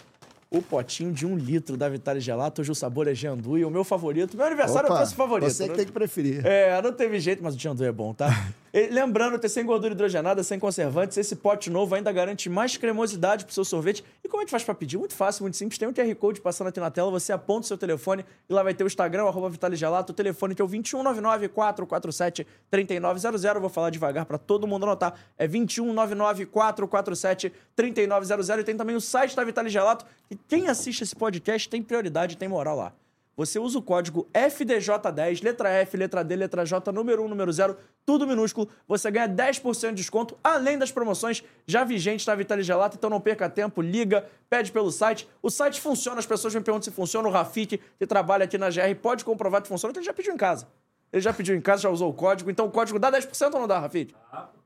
O potinho de um litro da Vitale Gelato. Hoje o sabor é Gianduia, o meu favorito. Meu aniversário Opa, trouxe favorito. Você que né? tem que preferir. É, não teve jeito, mas o Jandu é bom, tá? Lembrando, ter sem gordura hidrogenada, sem conservantes, esse pote novo ainda garante mais cremosidade pro seu sorvete. E como a gente faz pra pedir? Muito fácil, muito simples. Tem um QR Code passando aqui na tela, você aponta o seu telefone e lá vai ter o Instagram, arroba Vitaligelato, o telefone que é o 2199 447 3900. Vou falar devagar pra todo mundo anotar. É 2199 447 3900 e tem também o site da Vitaligelato. E quem assiste esse podcast tem prioridade, tem moral lá. Você usa o código FDJ10, letra F, letra D, letra J, número 1, número 0, tudo minúsculo. Você ganha 10% de desconto, além das promoções já vigentes da Vitale Gelato. Então não perca tempo, liga, pede pelo site. O site funciona, as pessoas me perguntam se funciona. O Rafik, que trabalha aqui na GR, pode comprovar que funciona, então ele já pediu em casa. Ele já pediu em casa, já usou o código. Então o código dá 10% ou não dá, Rafik?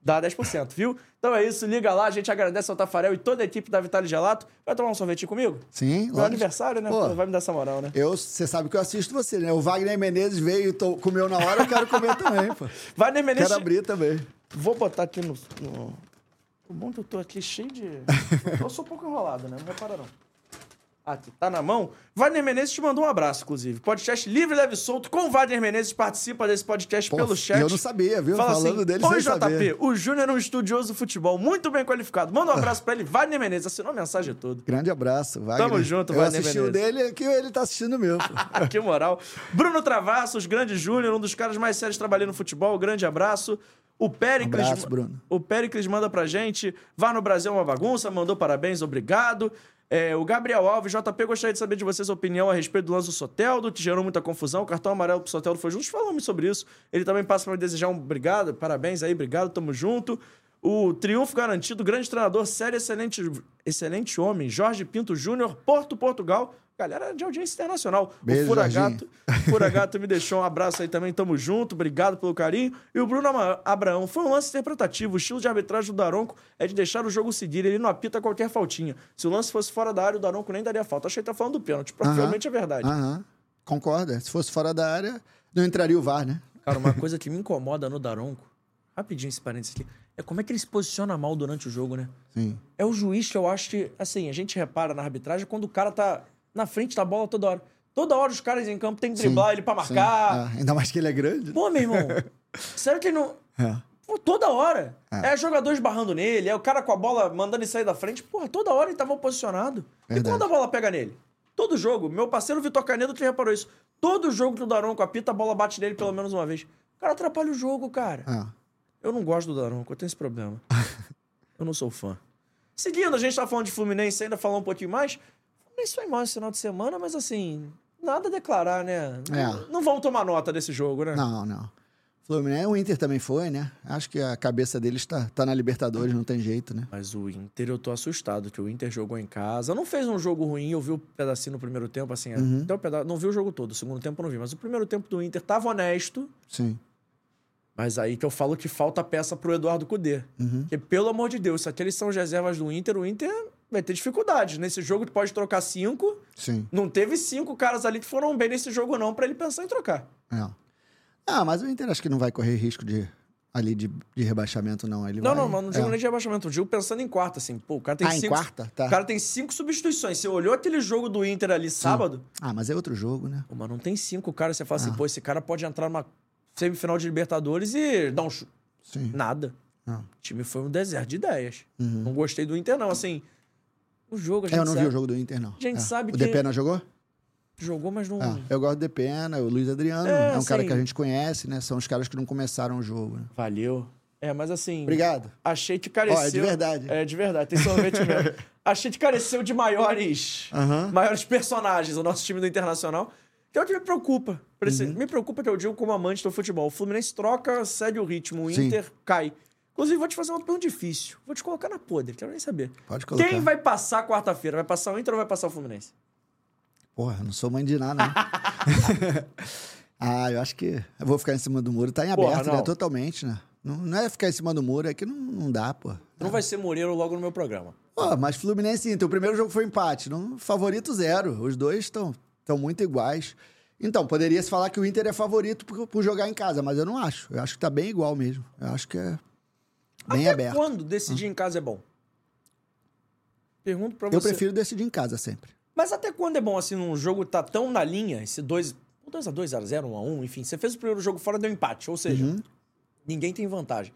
Dá 10%, viu? Então é isso, liga lá. A gente agradece ao Tafarel e toda a equipe da Vitale Gelato. Vai tomar um sorvetinho comigo? Sim, Meu lógico. aniversário, né? Pô. Vai me dar essa moral, né? Eu, você sabe que eu assisto você, né? O Wagner Menezes veio e comeu na hora, eu quero comer também, pô. Wagner Menezes. Quero abrir também. Vou botar aqui no, no... O bom é que eu tô aqui cheio de. eu sou um pouco enrolado, né? Não repara, não. Aqui, tá na mão. Wagner Menezes te mandou um abraço, inclusive. Podcast livre, leve e solto. Com o Wagner Menezes participa desse podcast Pô, pelo chat. eu não sabia, viu? Fala Falando assim, dele Oi, JP, saber." o Júnior é um estudioso do futebol, muito bem qualificado. Manda um abraço pra ele, Wagner Menezes. Assinou a mensagem toda. Grande abraço, Wagner. Tamo junto, Eu Wagner assisti o Menezes. dele que ele tá assistindo meu, que moral. Bruno Travassos, grande Júnior, um dos caras mais sérios trabalhando no futebol. Grande abraço. O Péricles, Abraço, Bruno. O Péricles manda pra gente. Vá no Brasil é uma bagunça, mandou parabéns, obrigado. É, o Gabriel Alves, JP, gostaria de saber de vocês a opinião a respeito do lance do Soteldo, que gerou muita confusão. O cartão amarelo pro Soteldo foi juntos, falamos sobre isso. Ele também passa me desejar um obrigado, parabéns aí, obrigado, tamo junto. O triunfo garantido, grande treinador, sério, excelente, excelente homem, Jorge Pinto Júnior, Porto, Portugal. Galera de audiência internacional. Beijo, o Furagato, Furagato me deixou um abraço aí também, tamo junto, obrigado pelo carinho. E o Bruno Abraão, foi um lance interpretativo. O estilo de arbitragem do Daronco é de deixar o jogo seguir, ele não apita qualquer faltinha. Se o lance fosse fora da área, o Daronco nem daria falta. Achei que tá falando do pênalti, provavelmente é verdade. Concorda. Se fosse fora da área, não entraria o VAR, né? Cara, uma coisa que me incomoda no Daronco, rapidinho esse parênteses aqui, é como é que ele se posiciona mal durante o jogo, né? Sim. É o juiz que eu acho que, assim, a gente repara na arbitragem quando o cara tá na frente da bola toda hora. Toda hora os caras em campo tem que driblar ele pra Sim. marcar. Ah, ainda mais que ele é grande. Pô, meu irmão, sério que ele não. É. Pô, toda hora. É. jogador esbarrando nele, é o cara com a bola mandando ele sair da frente. Porra, toda hora ele tava posicionado. E Verdade. quando a bola pega nele? Todo jogo. Meu parceiro Vitor Canedo que reparou isso. Todo jogo que o Daronco apita, a bola bate nele pelo menos uma vez. O cara atrapalha o jogo, cara. Ah. Eu não gosto do Daronco, eu tenho esse problema. eu não sou fã. Seguindo, a gente tá falando de Fluminense, ainda falar um pouquinho mais. Fluminense foi mal esse final de semana, mas assim, nada a declarar, né? É. Não, vão tomar nota desse jogo, né? Não, não. Fluminense, o Inter também foi, né? Acho que a cabeça deles tá, tá na Libertadores, não tem jeito, né? Mas o Inter, eu tô assustado, que o Inter jogou em casa. Não fez um jogo ruim, eu vi o pedacinho no primeiro tempo, assim, Uhum. até o peda... não vi o jogo todo, o segundo tempo eu não vi, mas o primeiro tempo do Inter tava honesto, Sim. mas aí que eu falo que falta peça pro Eduardo Cudê. Uhum. Porque, pelo amor de Deus, se aqueles são as reservas do Inter, o Inter vai ter dificuldades. Nesse jogo tu pode trocar cinco, Sim. não teve cinco caras ali que foram bem nesse jogo não, pra ele pensar em trocar. É. Ah, mas o Inter acho que não vai correr risco de ali de, de rebaixamento, não. Ele Não, vai... não, mas não digo é. nem de rebaixamento, eu digo pensando em quarta, assim. Pô, o cara tem Ah, em cinco... quarta? Tá. O cara tem cinco substituições. Você olhou aquele jogo do Inter ali sábado... Ah, mas é outro jogo, né? Pô, mas não tem cinco caras. Você fala assim, Ah. pô, esse cara pode entrar numa semifinal de Libertadores e dar um chute. Sim. Nada. Ah. O time foi um deserto de ideias. Uhum. Não gostei do Inter, não. Assim, o jogo a gente É, eu não sabe, vi o jogo do Inter, não. A gente É. sabe o que- Depena jogou? jogou, mas não... Ah, eu gosto do Depena, o Luiz Adriano. É, É, um cara assim- que a gente conhece, né? São os caras que não começaram o jogo. né? Valeu. É, mas assim... Obrigado. Achei que careceu... Ó, é de verdade. É, de verdade. Tem sorvete mesmo. Achei que careceu de maiores... Aham. Maiores personagens, o nosso time do Internacional. Que é o que me preocupa. Uhum. Me preocupa que eu digo como amante do futebol. O Fluminense troca, segue o ritmo. O Sim. Inter cai. Inclusive, vou te fazer uma pergunta difícil. Vou te colocar na podre, quero nem saber. Pode colocar. Quem vai passar quarta-feira? Vai passar o Inter ou vai passar o Fluminense? Porra, eu não sou mãe de nada, não. ah, eu acho que eu vou ficar em cima do muro. Tá em Porra, aberto, não. né? Totalmente, né? Não, não é ficar em cima do muro, é que não, não dá, pô. Não vai ser Moreiro logo no meu programa. Pô, mas Fluminense e Inter, o primeiro jogo foi empate. Não, favorito zero. Os dois estão muito iguais. Então, poderia se falar que o Inter é favorito por, por jogar em casa, mas eu não acho. Eu acho que tá bem igual mesmo. Eu acho que é bem Até aberto. quando decidir em casa é bom? Pergunto pra você. Eu prefiro decidir em casa sempre. Mas até quando é bom, assim, num jogo tá tão na linha, esse 2 2x2, 0x0, 1x1, enfim. Você fez o primeiro jogo fora, deu empate. Ou seja, Uhum. ninguém tem vantagem.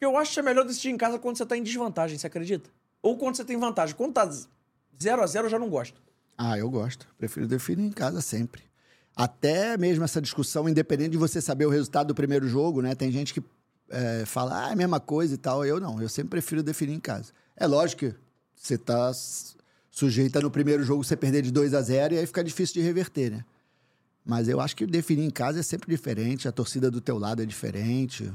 Eu acho que é melhor decidir em casa quando você tá em desvantagem, você acredita? Ou quando você tem vantagem. Quando tá 0 a 0 eu já não gosto. Ah, eu gosto. Prefiro definir em casa sempre. Até mesmo essa discussão, independente de você saber o resultado do primeiro jogo, né? Tem gente que é, fala, ah, é a mesma coisa e tal. Eu não, eu sempre prefiro definir em casa. É lógico que você tá s- sujeito a no primeiro jogo você perder de 2 a 0 e aí fica difícil de reverter, né? Mas eu acho que definir em casa é sempre diferente, a torcida do teu lado é diferente.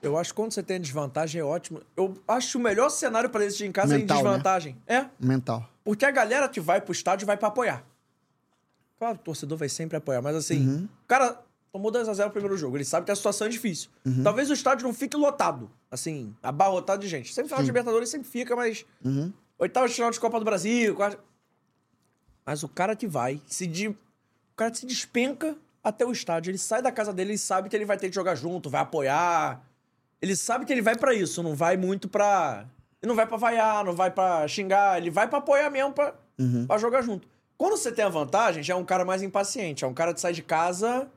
Eu acho que quando você tem desvantagem é ótimo. Eu acho que o melhor cenário pra decidir em casa é Mental, em né? desvantagem. É, Mental. porque a galera que vai pro estádio vai pra apoiar. Claro, o torcedor vai sempre apoiar, mas assim, Uhum. o cara tomou 2x0 no primeiro jogo, ele sabe que a situação é difícil. Uhum. Talvez o estádio não fique lotado, assim, abarrotado de gente. Sempre final de Libertadores sempre fica, mas. Uhum. Oitava de final de Copa do Brasil. Mas o cara que vai, se de... o cara se despenca até o estádio. Ele sai da casa dele, ele sabe que ele vai ter que jogar junto, vai apoiar. Ele sabe que ele vai pra isso, não vai muito pra. Ele não vai pra vaiar, não vai pra xingar, ele vai pra apoiar mesmo pra, Uhum. pra jogar junto. Quando você tem a vantagem, já é um cara mais impaciente. É um cara que sai de casa.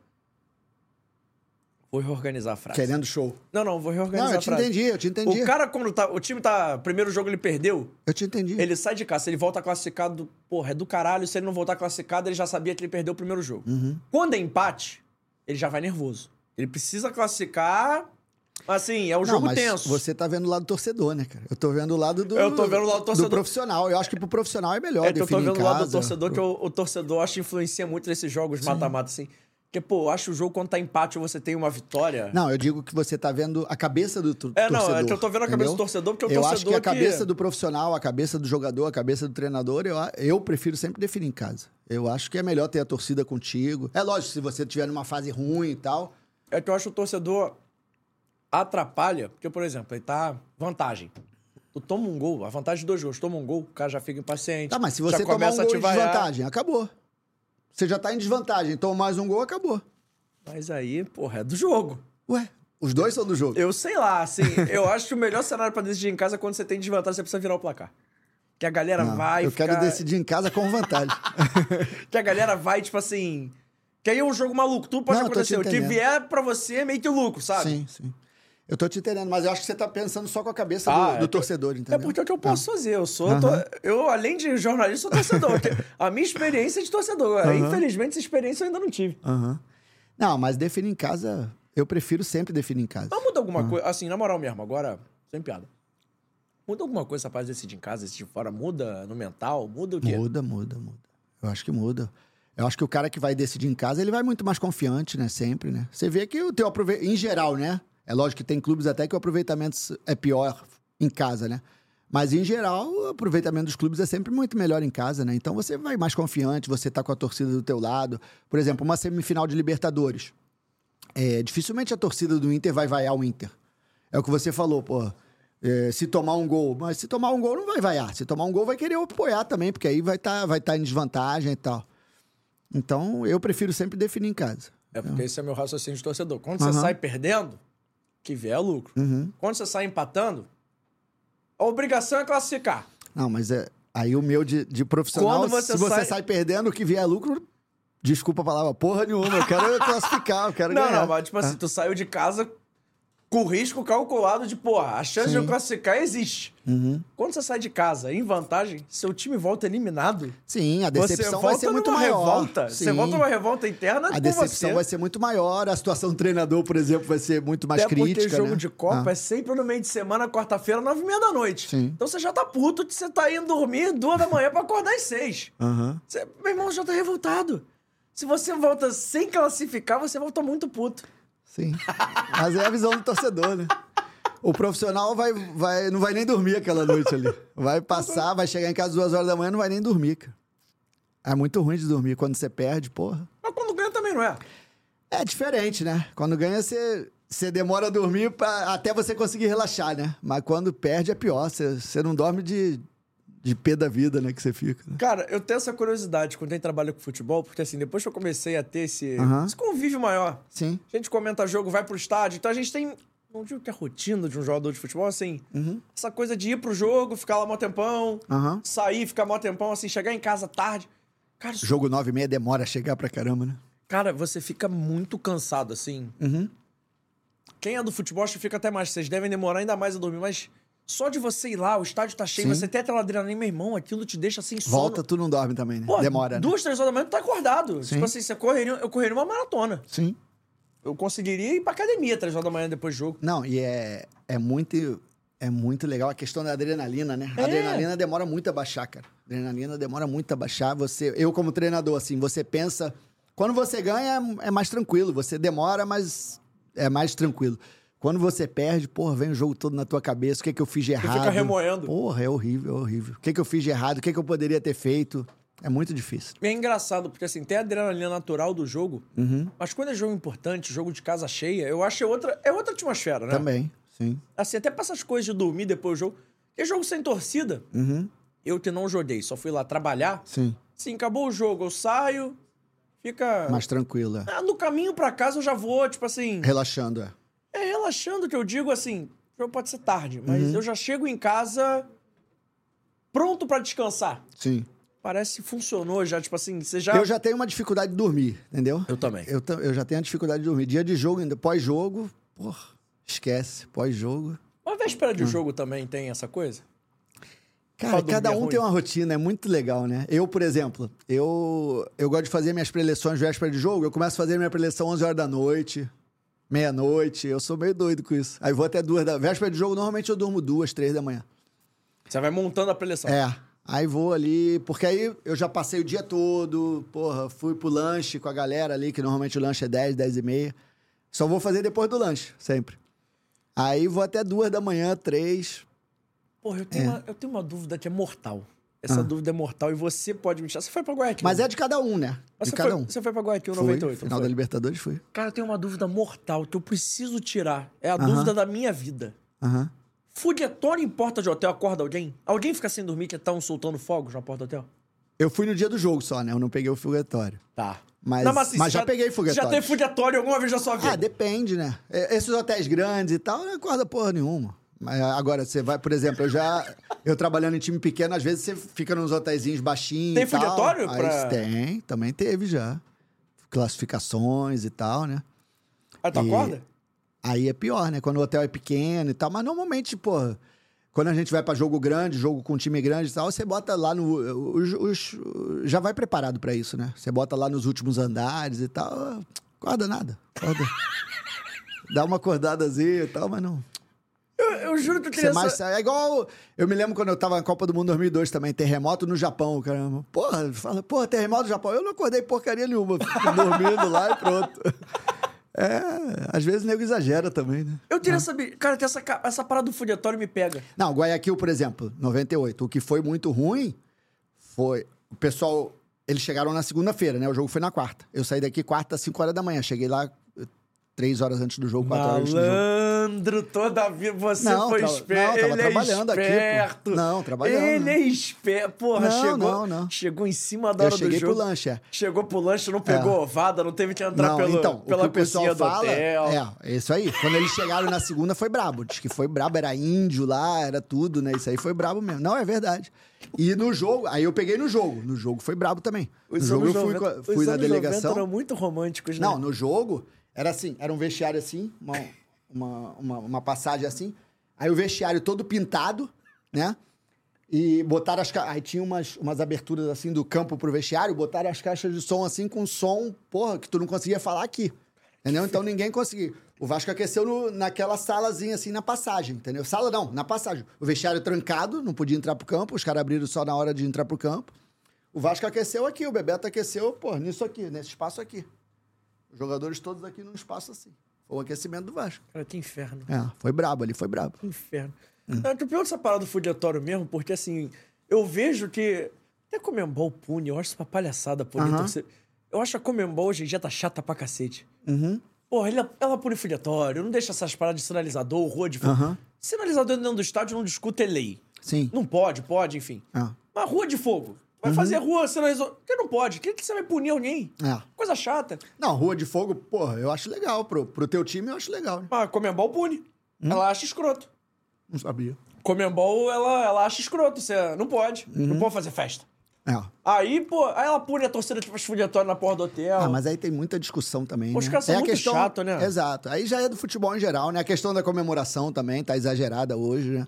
Vou reorganizar a frase. Querendo show. Não, não, vou reorganizar Não, eu a te frase. entendi, eu te entendi. O cara, quando tá. O time tá. Primeiro jogo ele perdeu. Eu te entendi. Ele sai de casa, ele volta classificado, porra, é do caralho. Se ele não voltar classificado, ele já sabia que ele perdeu o primeiro jogo. Uhum. Quando é empate, ele já vai nervoso. Ele precisa classificar. Assim, é um Não, jogo tenso. Você tá vendo o lado do torcedor, né, cara? Eu tô vendo o lado do. Eu tô vendo o lado do torcedor. profissional. Eu acho que pro profissional é melhor É que eu tô vendo o lado do torcedor, que o, o torcedor acho que influencia muito nesses jogos mata-mata, assim. Porque, pô, eu acho o jogo quando tá empate ou você tem uma vitória. Não, eu digo que você tá vendo a cabeça do tu- É, não, torcedor. é que eu tô vendo a cabeça entendeu? do torcedor, porque o eu torcedor acho que a que- cabeça do profissional, a cabeça do jogador, a cabeça do treinador, eu, eu prefiro sempre definir em casa. Eu acho que é melhor ter a torcida contigo. É lógico, se você tiver numa fase ruim e tal. É que eu acho que o torcedor atrapalha, porque, por exemplo, ele tá vantagem. Tu toma um gol, a vantagem de dois gols, toma um gol, o cara já fica impaciente. Tá, mas se você tomar um gol de vaiar. desvantagem, acabou. Você já tá em desvantagem, toma mais um gol, acabou. Mas aí, porra, é do jogo. Ué, os dois são do jogo. Eu sei lá, assim, eu acho que o melhor cenário pra decidir em casa é quando você tem desvantagem, você precisa virar o placar. Que a galera Não, vai. eu ficar... quero decidir em casa com vantagem. Que a galera vai, tipo assim. Que aí é um jogo maluco, tudo pode Não, acontecer. O que vier pra você é meio que lucro, sabe? sim, sim. Eu tô te entendendo, mas eu acho que você tá pensando só com a cabeça Ah, do, é do que- torcedor, É entendeu? porque é o que eu posso fazer. Eu sou. Aham. tô- eu, além de jornalista, sou torcedor. a minha experiência é de torcedor. Aham. Infelizmente, essa experiência eu ainda não tive. Aham. Não, mas definir em casa, eu prefiro sempre definir em casa. Mas muda alguma coisa, assim, na moral mesmo, agora, sem piada. Muda alguma coisa essa parte de decidir em casa, decidir fora? Muda no mental? Muda o quê? Muda, muda, muda. Eu acho que muda. Eu acho que o cara que vai decidir em casa, ele vai muito mais confiante, né? Sempre, né? Você vê que o teu aproveitamento, em geral, né? É lógico que tem clubes até que o aproveitamento é pior em casa, né? Mas, em geral, o aproveitamento dos clubes é sempre muito melhor em casa, né? Então, você vai mais confiante, você tá com a torcida do teu lado. Por exemplo, uma semifinal de Libertadores. É, dificilmente a torcida do Inter vai vaiar o Inter. É o que você falou, pô. É, se tomar um gol, mas se tomar um gol não vai vaiar. Se tomar um gol vai querer apoiar também, porque aí vai estar vai tá em desvantagem e tal. Então, eu prefiro sempre definir em casa. É porque esse é meu raciocínio de torcedor. Quando você Aham. sai perdendo, que vier é lucro. Uhum. Quando você sai empatando, a obrigação é classificar. Não, mas é aí o meu de, de profissional, você se você sai- sai... perdendo, o que vier é lucro, desculpa a palavra, porra nenhuma. Eu quero classificar, eu quero Não, ganhar. não, mas tipo assim, tu saiu de casa com risco calculado de, porra, a chance de eu Sim. classificar existe. Uhum. Quando você sai de casa em vantagem, seu time volta eliminado. Sim, a decepção vai ser muito maior. revolta. Sim. Você volta numa revolta interna A decepção você. vai ser muito maior, a situação do treinador, por exemplo, vai ser muito mais Até crítica. porque jogo né? de Copa Ah. é sempre no meio de semana, quarta-feira, nove e meia da noite. Sim. Então você já tá puto de você tá indo dormir duas da manhã pra acordar às seis. Aham. Você, meu irmão já tá revoltado. Se você volta sem classificar, você volta muito puto. Sim. Mas é a visão do torcedor, né? O profissional vai, vai, não vai nem dormir aquela noite ali. Vai passar, vai chegar em casa duas horas da manhã, não vai nem dormir, cara. É muito ruim de dormir quando você perde, porra. Mas quando ganha também, não é? É diferente, né? Quando ganha, você, você demora a dormir pra, até você conseguir relaxar, né? Mas quando perde é pior. Você, você não dorme de, de pé da vida, né? Que você fica. né? Cara, eu tenho essa curiosidade quando tem trabalho com futebol, porque assim, depois que eu comecei a ter esse, Aham. esse convívio maior, Sim. a gente comenta jogo, vai pro estádio, então a gente tem. Não digo que é a rotina de um jogador de futebol, assim. Uhum. Essa coisa de ir pro jogo, ficar lá mó tempão, sair, ficar mó tempão, assim, chegar em casa tarde. Cara, isso- Jogo 9 e meia demora a chegar pra caramba, né? cara, você fica muito cansado, assim. Uhum. Quem é do futebol acho que fica até mais. Vocês devem demorar ainda mais a dormir, mas só de você ir lá, o estádio tá cheio, Sim. você tem aquela adrenalina, meu irmão, aquilo te deixa assim sono. Volta, tu não dorme também, né? Pô, Demora, né? Duas, três horas da manhã tu tá acordado. Sim. Tipo assim, você correria, eu correria uma maratona. Sim. Eu conseguiria ir pra academia três horas da manhã depois do jogo. Não, e é, é muito é muito legal a questão da adrenalina, né? A É. adrenalina demora muito a baixar, cara. A adrenalina demora muito a baixar. Você, eu como treinador, assim, você pensa, quando você ganha é mais tranquilo, você demora, mas é mais tranquilo. Quando você perde, porra, vem o jogo todo na tua cabeça, o que que eu fiz de errado? fica remoendo. Porra, é horrível, é horrível. O que que eu fiz de errado? O que que eu poderia ter feito? É muito difícil. E é engraçado, porque assim, tem a adrenalina natural do jogo, Uhum. mas quando é jogo importante, jogo de casa cheia, eu acho que é outra, é outra atmosfera, né? Também, sim. Assim, até pra essas coisas de dormir depois do jogo. Porque jogo sem torcida, Uhum. eu que não joguei, só fui lá trabalhar. Sim. Sim, acabou o jogo, eu saio, fica. Mais tranquilo, é. Ah, no caminho pra casa eu já vou, tipo assim. Relaxando, é. É relaxando que eu digo assim. o jogo Pode ser tarde, mas Uhum. eu já chego em casa pronto pra descansar. Sim. Parece que funcionou já, tipo assim, você já. Eu já tenho uma dificuldade de dormir, entendeu? Eu também. Eu, eu já tenho a dificuldade de dormir. Dia de jogo, ainda pós-jogo, porra, esquece. Pós-jogo. Uma véspera Hum. de jogo também tem essa coisa? Cara, cada é um ruim. tem uma rotina, é muito legal, né? Eu, por exemplo, eu, eu gosto de fazer minhas preleções véspera de jogo. Eu começo a fazer minha preleção 11 horas da noite, meia-noite. Eu sou meio doido com isso. Aí vou até duas da... Véspera de jogo, normalmente eu durmo duas, três da manhã. Você vai montando a preleção. É. Aí vou ali, porque aí eu já passei o dia todo, porra, fui pro lanche com a galera ali, que normalmente o lanche é 10, 10 e meia. Só vou fazer depois do lanche, sempre. Aí vou até duas da manhã, três. Porra, eu tenho, É. uma, eu tenho uma dúvida que é mortal. Essa dúvida é mortal e você pode me tirar. Você foi pra Guayaquil? Ah. Mas é de cada um, né? Mas De você, cada foi, um. você foi pra Guayaquil Fui, 98, não final foi? da Libertadores fui. Cara, eu tenho uma dúvida mortal que eu preciso tirar. É a Aham. dúvida da minha vida. Aham. Fugiatório em porta de hotel acorda alguém? Alguém fica sem dormir que estão soltando fogos na porta do hotel? Eu fui no dia do jogo só, né? Eu não peguei o foguetório. Tá. Mas, Não, assim, mas você já, peguei foguetório. Já teve fugiatório alguma vez na sua vida? Ah, depende, né? Esses hotéis grandes e tal, não acorda porra nenhuma. Mas agora, você vai, por exemplo, eu já. Eu trabalhando em time pequeno, às vezes você fica nos hotéisinhos baixinhos. Tem Aí pra- Tem, também teve já. Classificações e tal, né? Aí tu E- acorda? Aí é pior, né? Quando o hotel é pequeno e tal. Mas normalmente, pô, quando a gente vai pra jogo grande, jogo com time grande e tal, você bota lá no. Os, os- já vai preparado pra isso, né? Você bota lá nos últimos andares e tal. Acorda nada. Acorda. Dá uma acordadazinha e tal, mas não. Eu, eu juro que eu Você queria mais sai- É igual. Eu me lembro quando eu tava na Copa do Mundo 2002 também, terremoto no Japão, caramba. Porra, fala, porra, terremoto no Japão. Eu não acordei porcaria nenhuma. Fico dormindo lá e pronto. É, às vezes o nego exagera também, né? Eu queria saber... Cara, tem essa, essa parada do fugiatório me pega. Não, Guayaquil, por exemplo, 98. O que foi muito ruim foi. O pessoal. Eles chegaram na segunda-feira, né? O jogo foi na quarta. Eu saí daqui quarta, 5 horas da manhã. Cheguei lá três horas antes do jogo, quatro horas antes do jogo. Malandro, toda a vida você Não, foi esperto. não, tava Ele trabalhando é aqui, pô. esperto. Não, trabalhando. Ele é esperto. Porra, Não, chegou, não, não. chegou em cima da Eu hora do cheguei jogo. pro lanche, é. Chegou pro lanche, não pegou ovada, não teve que entrar Não, pelo, então, pela o que o pessoal fala, hotel. é, isso aí. Quando eles chegaram na segunda foi brabo. Diz que foi brabo, era índio lá, era tudo, né? Isso aí foi brabo mesmo. Não, é verdade. E no jogo, aí eu peguei no jogo. No jogo foi brabo também. No Os jogo eu fui, 90 com a- fui os na anos 90 delegação. eram muito românticos, né? Não, no jogo era assim, era um vestiário assim, uma, uma, uma, uma passagem assim. Aí o vestiário todo pintado, né? E botaram as. Aí tinha umas, umas aberturas assim do campo pro vestiário, botaram as caixas de som assim com som, porra, que tu não conseguia falar aqui. Entendeu? Então ninguém conseguia. O Vasco aqueceu no- naquela salazinha assim na passagem, entendeu? Sala não, na passagem. O vestiário trancado, não podia entrar pro campo, os caras abriram só na hora de entrar pro campo. O Vasco aqueceu aqui, o Bebeto aqueceu, pô, nisso aqui, nesse espaço aqui. Os jogadores todos aqui num espaço assim. Foi o aquecimento do Vasco. Cara, que inferno. É, foi brabo ali, foi brabo. Que inferno. Hum. Não, tu pior essa parada do fugiatório mesmo, porque assim, eu vejo que. Até Comembol pune, eu acho isso uma palhaçada Aham. torcida. Eu acho a Comembol hoje em dia tá chata pra cacete. Uhum. Porra, ela, ela pune fugiatório, não deixa essas paradas de sinalizador, rua de fogo. Aham. Sinalizador dentro do estádio não discute é lei. Sim. Não pode, pode, enfim. Ah, Mas rua de fogo. Uhum. Vai fazer rua sinalizador. Por que não pode? Por que, que você vai punir alguém? é. Coisa chata. Não, Rua de Fogo, porra, eu acho legal. Pro, pro teu time, eu acho legal. né? Mas a Comembol pune. Hum? Ela acha escroto. Não sabia. Comembol, ela, ela acha escroto. Você não pode. Uhum. Não pode fazer festa. É. Aí, pô, aí ela pune a torcida tipo esfudiatória na porra do hotel. Ah, mas aí tem muita discussão também, Os né? caras são é muito questão... chato, né? Exato. Aí já é do futebol em geral, né? A questão da comemoração também tá exagerada hoje, né?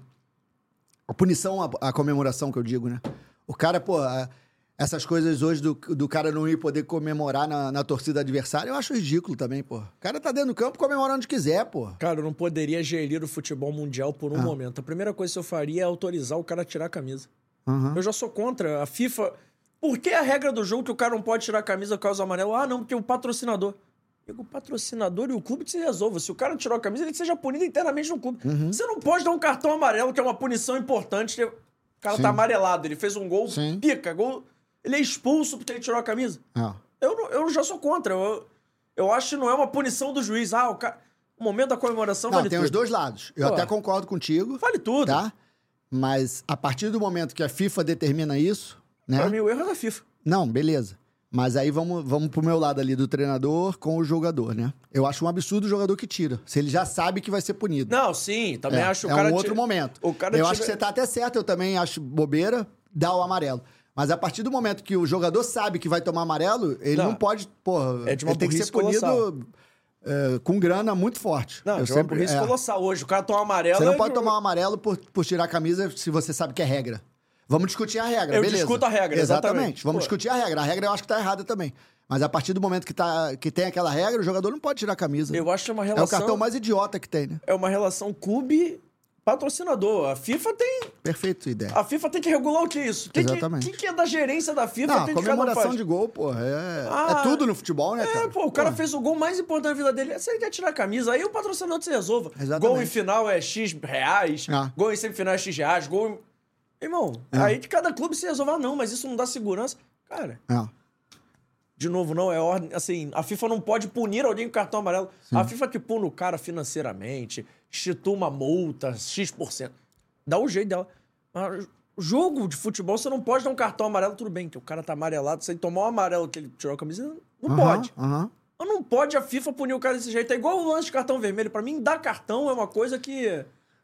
A punição, a, a comemoração que eu digo, né? O cara, pô, a- essas coisas hoje do, do cara não ir poder comemorar na, na torcida adversária, eu acho ridículo também, pô. O cara tá dentro do campo comemorando onde quiser, pô. Cara, eu não poderia gerir o futebol mundial por um Ah. momento. A primeira coisa que eu faria é autorizar o cara a tirar a camisa. Aham. Eu já sou contra. A FIFA. Por que a regra do jogo que o cara não pode tirar a camisa por causa do amarelo? Ah, não, porque o patrocinador. Digo, O patrocinador e o clube que se resolva. Se o cara tirou a camisa, ele seja punido internamente no clube. Uhum. Você não pode dar um cartão amarelo, que é uma punição importante. O cara Sim. tá amarelado, ele fez um gol, Sim. pica, gol. Ele é expulso porque ele tirou a camisa. É. Eu, não- eu já sou contra. Eu, eu acho que não é uma punição do juiz. Ah, o, cara, o momento da comemoração Não, vale tem tudo. os dois lados. Eu Pô. até concordo contigo, Vale tudo. tá? Mas a partir do momento que a FIFA determina isso, né? Pra mim, o erro é da FIFA. Não, beleza. Mas aí vamos, vamos pro meu lado ali do treinador com o jogador, né? Eu acho um absurdo o jogador que tira. Se ele já sabe que vai ser punido. Não, sim, também é, acho o é cara. um outro tira- momento. Eu tira- acho que você tá até certo, eu também acho bobeira dar o amarelo. Mas a partir do momento que o jogador sabe que vai tomar amarelo, ele não, Não. pode, porra, É de uma ele tem que ser punido é, com grana muito forte. Não, eu sempre, burrice é. colossal hoje. O cara toma amarelo. Você não é pode de- tomar um amarelo por, por tirar a camisa se você sabe que é regra. Vamos discutir a regra, Eu beleza. discuto a regra, exatamente. Vamos Pô. discutir a regra. A regra eu acho que tá errada também. Mas a partir do momento que, tá, que tem aquela regra, o jogador não pode tirar a camisa. Eu acho que é uma É relação. o cartão mais idiota que tem, né? É uma relação clube patrocinador. A FIFA tem. Perfeito ideia. A FIFA tem que regular o que é isso? Tem Exatamente. Que, que, que é da gerência da FIFA? Não, tem comemoração de gol, porra, é, Ah, é tudo no futebol, né, cara? É, pô, o cara fez o gol mais importante da vida dele. Se ele quer tirar a camisa, aí o patrocinador se resolva. Exatamente. Gol em final é X reais, Ah. gol em semifinal é X reais, gol em... Irmão, É. aí que cada clube se resolva. Ah, não, mas isso não dá segurança. Cara, É. de novo, não é ordem. Assim, a FIFA não pode punir alguém com cartão amarelo. A FIFA que pune o cara financeiramente, institui uma multa, X%. Dá o jeito dela. Mas jogo de futebol, você não pode dar um cartão amarelo, tudo bem, que o cara tá amarelado, você tomar o amarelo que ele tirou a camisa, não Aham, pode. Mas não pode a FIFA punir o cara desse jeito. É igual o lance de cartão vermelho. Pra mim, dar cartão é uma coisa que.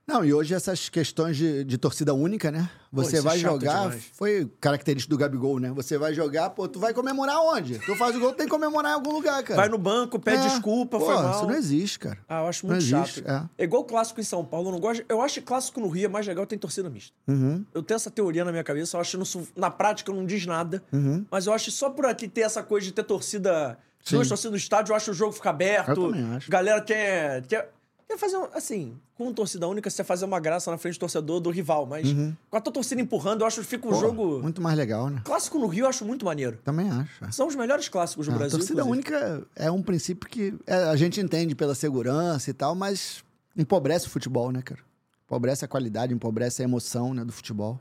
Não, e hoje essas questões de, de torcida única, né? Você isso é vai chato jogar, demais. foi característico do Gabigol, né? Você vai jogar, pô, tu vai comemorar onde? Tu faz o gol, tem que comemorar em algum lugar, cara. Vai no banco, pede É, desculpa, pô, foi mal. Isso não existe, cara. Ah, eu acho Não muito existe, chato. é. É. igual o clássico em São Paulo. Eu não gosto. Eu acho que clássico no Rio é mais legal tem torcida mista. Uhum. Eu tenho essa teoria na minha cabeça. Eu acho na prática não diz nada. Uhum. Mas eu acho que só por aqui ter essa coisa de ter torcida. Sim. Duas torcidas no estádio, eu acho o jogo ficar aberto. Eu também acho. Galera quer. quer Quer fazer, um- assim, com torcida única, você fazer uma graça na frente do torcedor do rival, mas com a tua torcida empurrando, eu acho que fica um Uhum. Pô, jogo. Muito mais legal, né? Clássico no Rio eu acho muito maneiro. Também acho. é. São os melhores clássicos do Ah, Brasil. torcida inclusive. única é um princípio que é, a gente entende pela segurança e tal, mas empobrece o futebol, né, cara? Empobrece a qualidade, empobrece a emoção né, do futebol.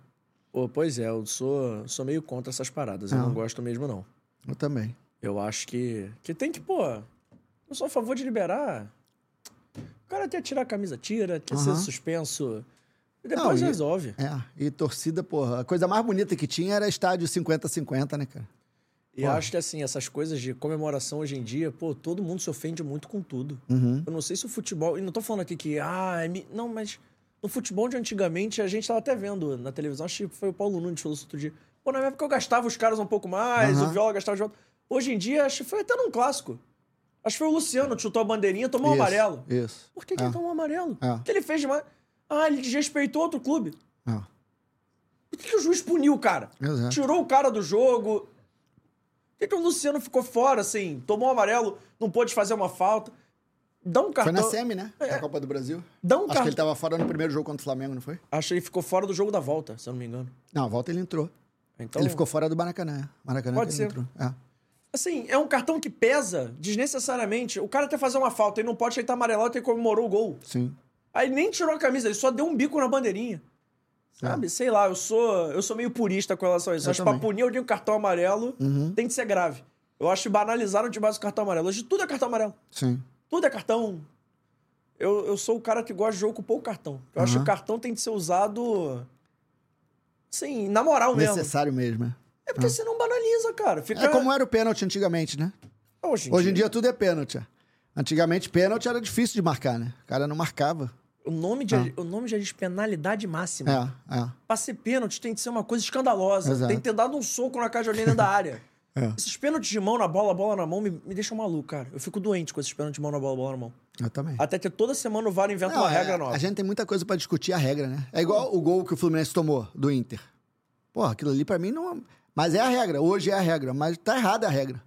Pô, pois é, eu sou, sou meio contra essas paradas. Eu Não. não gosto mesmo, não. Eu também. Eu acho que, que tem que, pô. Eu sou a favor de liberar. O cara quer tirar a camisa, tira, quer ser Aham. suspenso. E Não, depois e- resolve. É, e torcida, porra, a coisa mais bonita que tinha era estádio 50-50, né, cara? E Pô. acho que, assim, essas coisas de comemoração hoje em dia, pô, todo mundo se ofende muito com tudo. Uhum. Eu não sei se o futebol. E não tô falando aqui que. Ah, é mi- não, mas. No futebol de antigamente, a gente tava até vendo na televisão, acho que foi o Paulo Nunes que falou isso outro dia. Pô, na época eu gastava os caras um pouco mais, Aham. o Viola gastava de volta. Hoje em dia, acho que foi até num clássico. Acho que foi o Luciano que chutou a bandeirinha tomou um Isso, amarelo. Isso. Por que, que É. ele tomou um amarelo? É. O que ele fez demais? Ah, ele desrespeitou outro clube. É. Por que, que o juiz puniu o cara? Exato. Tirou o cara do jogo. Por que, que o Luciano ficou fora, assim? Tomou um amarelo, não pôde fazer uma falta. Dá um Foi cartão. na SEMI, né? É. Da Copa do Brasil. Dá um Acho que cartão. ele tava fora no primeiro jogo contra o Flamengo, não foi? Acho que ele ficou fora do jogo da volta, se eu não me engano. Não, a volta ele entrou. Então, Ele ficou fora do Maracanã. Maracanã Pode que ser. entrou. É. assim, é um cartão que pesa desnecessariamente. O cara quer fazer uma falta, ele não pode, ele tá amarelado e comemorou o gol. Sim. Aí nem tirou a camisa, ele só deu um bico na bandeirinha. Sabe? Sei lá, eu sou, eu sou meio purista com relação a isso. Eu acho que pra punir alguém com cartão amarelo Uhum. tem que ser grave. Eu acho que banalizaram demais o cartão amarelo. Hoje tudo é cartão amarelo. Sim. Tudo é cartão. Eu, eu sou o cara que gosta de jogo com pouco cartão. Eu acho que o cartão tem que ser usado. Assim, na moral mesmo. Necessário mesmo, né? É porque você não banaliza, cara. Fica... É como era o pênalti antigamente, né? Hoje em Hoje em dia. dia tudo é pênalti. Antigamente, pênalti era difícil de marcar, né? O cara não marcava. O nome, de, o nome já diz penalidade máxima. É, é. Pra ser pênalti tem que ser uma coisa escandalosa. Exato. Tem que ter dado um soco na caixa dentro da área. É. Esses pênaltis de mão na bola, bola na mão, me, me deixam maluco, cara. Eu fico doente com esses pênaltis de mão na bola, bola na mão. Eu também. Até que toda semana o VAR inventa Não, uma é, regra nova. A gente tem muita coisa pra discutir a regra, né? É igual o gol que o Fluminense tomou do Inter. Pô, aquilo ali pra mim não. Mas é a regra, hoje é a regra, mas tá errada a regra.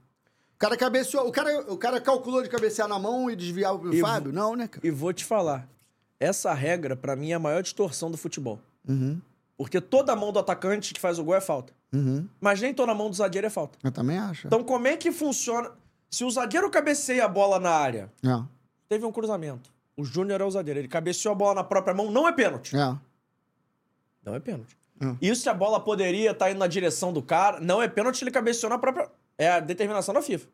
O cara cabeceou, o cara, o cara calculou de cabecear na mão e desviar o E Fábio? Não, né, cara? E vou te falar, essa regra, pra mim, é a maior distorção do futebol. Uhum, Porque toda mão do atacante que faz o gol é falta. uhum. Mas nem toda mão do zagueiro é falta. Eu também acho. Então, como é que funciona? Se o zagueiro cabeceia a bola na área, É, teve um cruzamento. O Júnior é o zagueiro. Ele cabeceou a bola na própria mão, não é pênalti. é. Não é pênalti. Hum. Isso se a bola poderia estar indo na direção do cara, não é pênalti, ele cabeceou na própria. É a determinação da FIFA.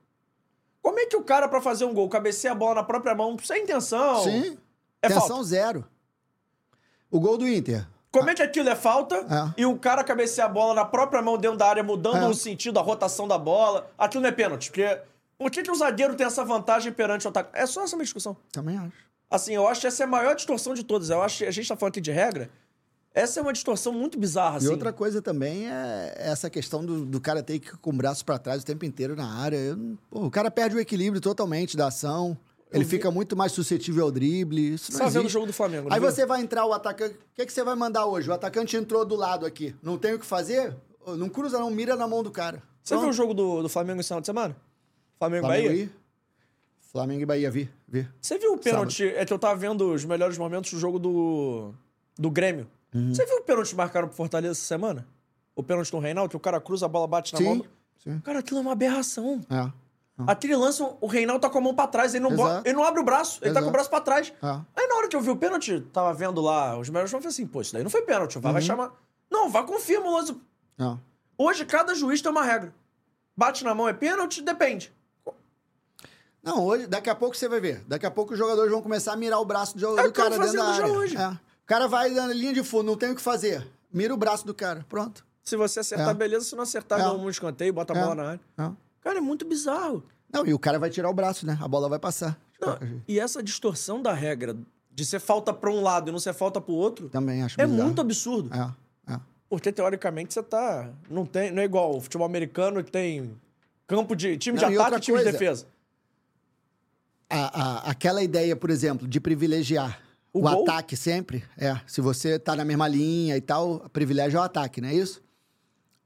Como é que o cara, pra fazer um gol, cabeceia a bola na própria mão, sem intenção? Sim. É Tensão falta. zero. O gol do Inter. Como é que aquilo é falta É. e o cara cabeceia a bola na própria mão dentro da área, mudando É. o sentido, a rotação da bola? Aquilo não é pênalti. Porque por que, que o zagueiro tem essa vantagem perante o ataque? É só essa minha discussão. Também acho. Assim, eu acho que essa é a maior distorção de todas. Eu acho que a gente tá falando aqui de regra. Essa é uma distorção muito bizarra, assim. E outra coisa também é essa questão do, do cara ter que ir com o braço pra trás o tempo inteiro na área. Eu pô, o cara perde o equilíbrio totalmente da ação. Ele vi- fica muito mais suscetível ao drible. Isso Você não tá vendo o jogo do Flamengo, Aí viu? você vai entrar o atacante. O que, que você vai mandar hoje? O atacante entrou do lado aqui. Não tem o que fazer? Não cruza, não, mira na mão do cara. Você viu o Pronto. jogo do, do Flamengo esse final de semana? Flamengo, Flamengo Bahia? aí? Flamengo e Bahia, vi. vi. Você viu o pênalti? É que eu tava vendo os melhores momentos do jogo do, do Grêmio. Uhum. Você viu o pênalti que marcaram pro Fortaleza essa semana? O pênalti do Reinaldo, que o cara cruza, a bola bate na mão. Sim. Cara, aquilo é uma aberração. É. Aquele lance, o Reinaldo tá com a mão pra trás, ele não, ele não abre o braço, ele tá Exato. com o braço pra trás. É. Aí na hora que eu vi o pênalti, tava vendo lá os melhores, eu falei assim, pô, isso daí não foi pênalti, o VAR vai chamar... Não, vá confirma o lance. É. Hoje, cada juiz tem uma regra. Bate na mão é pênalti? Depende. Não, hoje, daqui a pouco você vai ver. Daqui a pouco os jogadores vão começar a mirar o braço do, É do cara dentro da fazendo já área. hoje. É. O cara vai na linha de fundo, não tem o que fazer. Mira o braço do cara. Pronto. Se você acertar, É. beleza. Se não acertar, É. dá um escanteio, bota a É. bola na área. É. Cara, é muito bizarro. Não, e o cara vai tirar o braço, né? A bola vai passar. de Não, jeito. e essa distorção da regra de ser falta pra um lado e não ser falta pro outro Também acho é bizarro. muito absurdo. É, é. Porque, teoricamente, você tá... Não, tem, não é igual o futebol americano que tem campo de... Time Não, de ataque e time de coisa, defesa. A, a- aquela ideia, por exemplo, de privilegiar O o, ataque sempre. É, se você tá na mesma linha e tal, privilégio é o ataque, não é isso?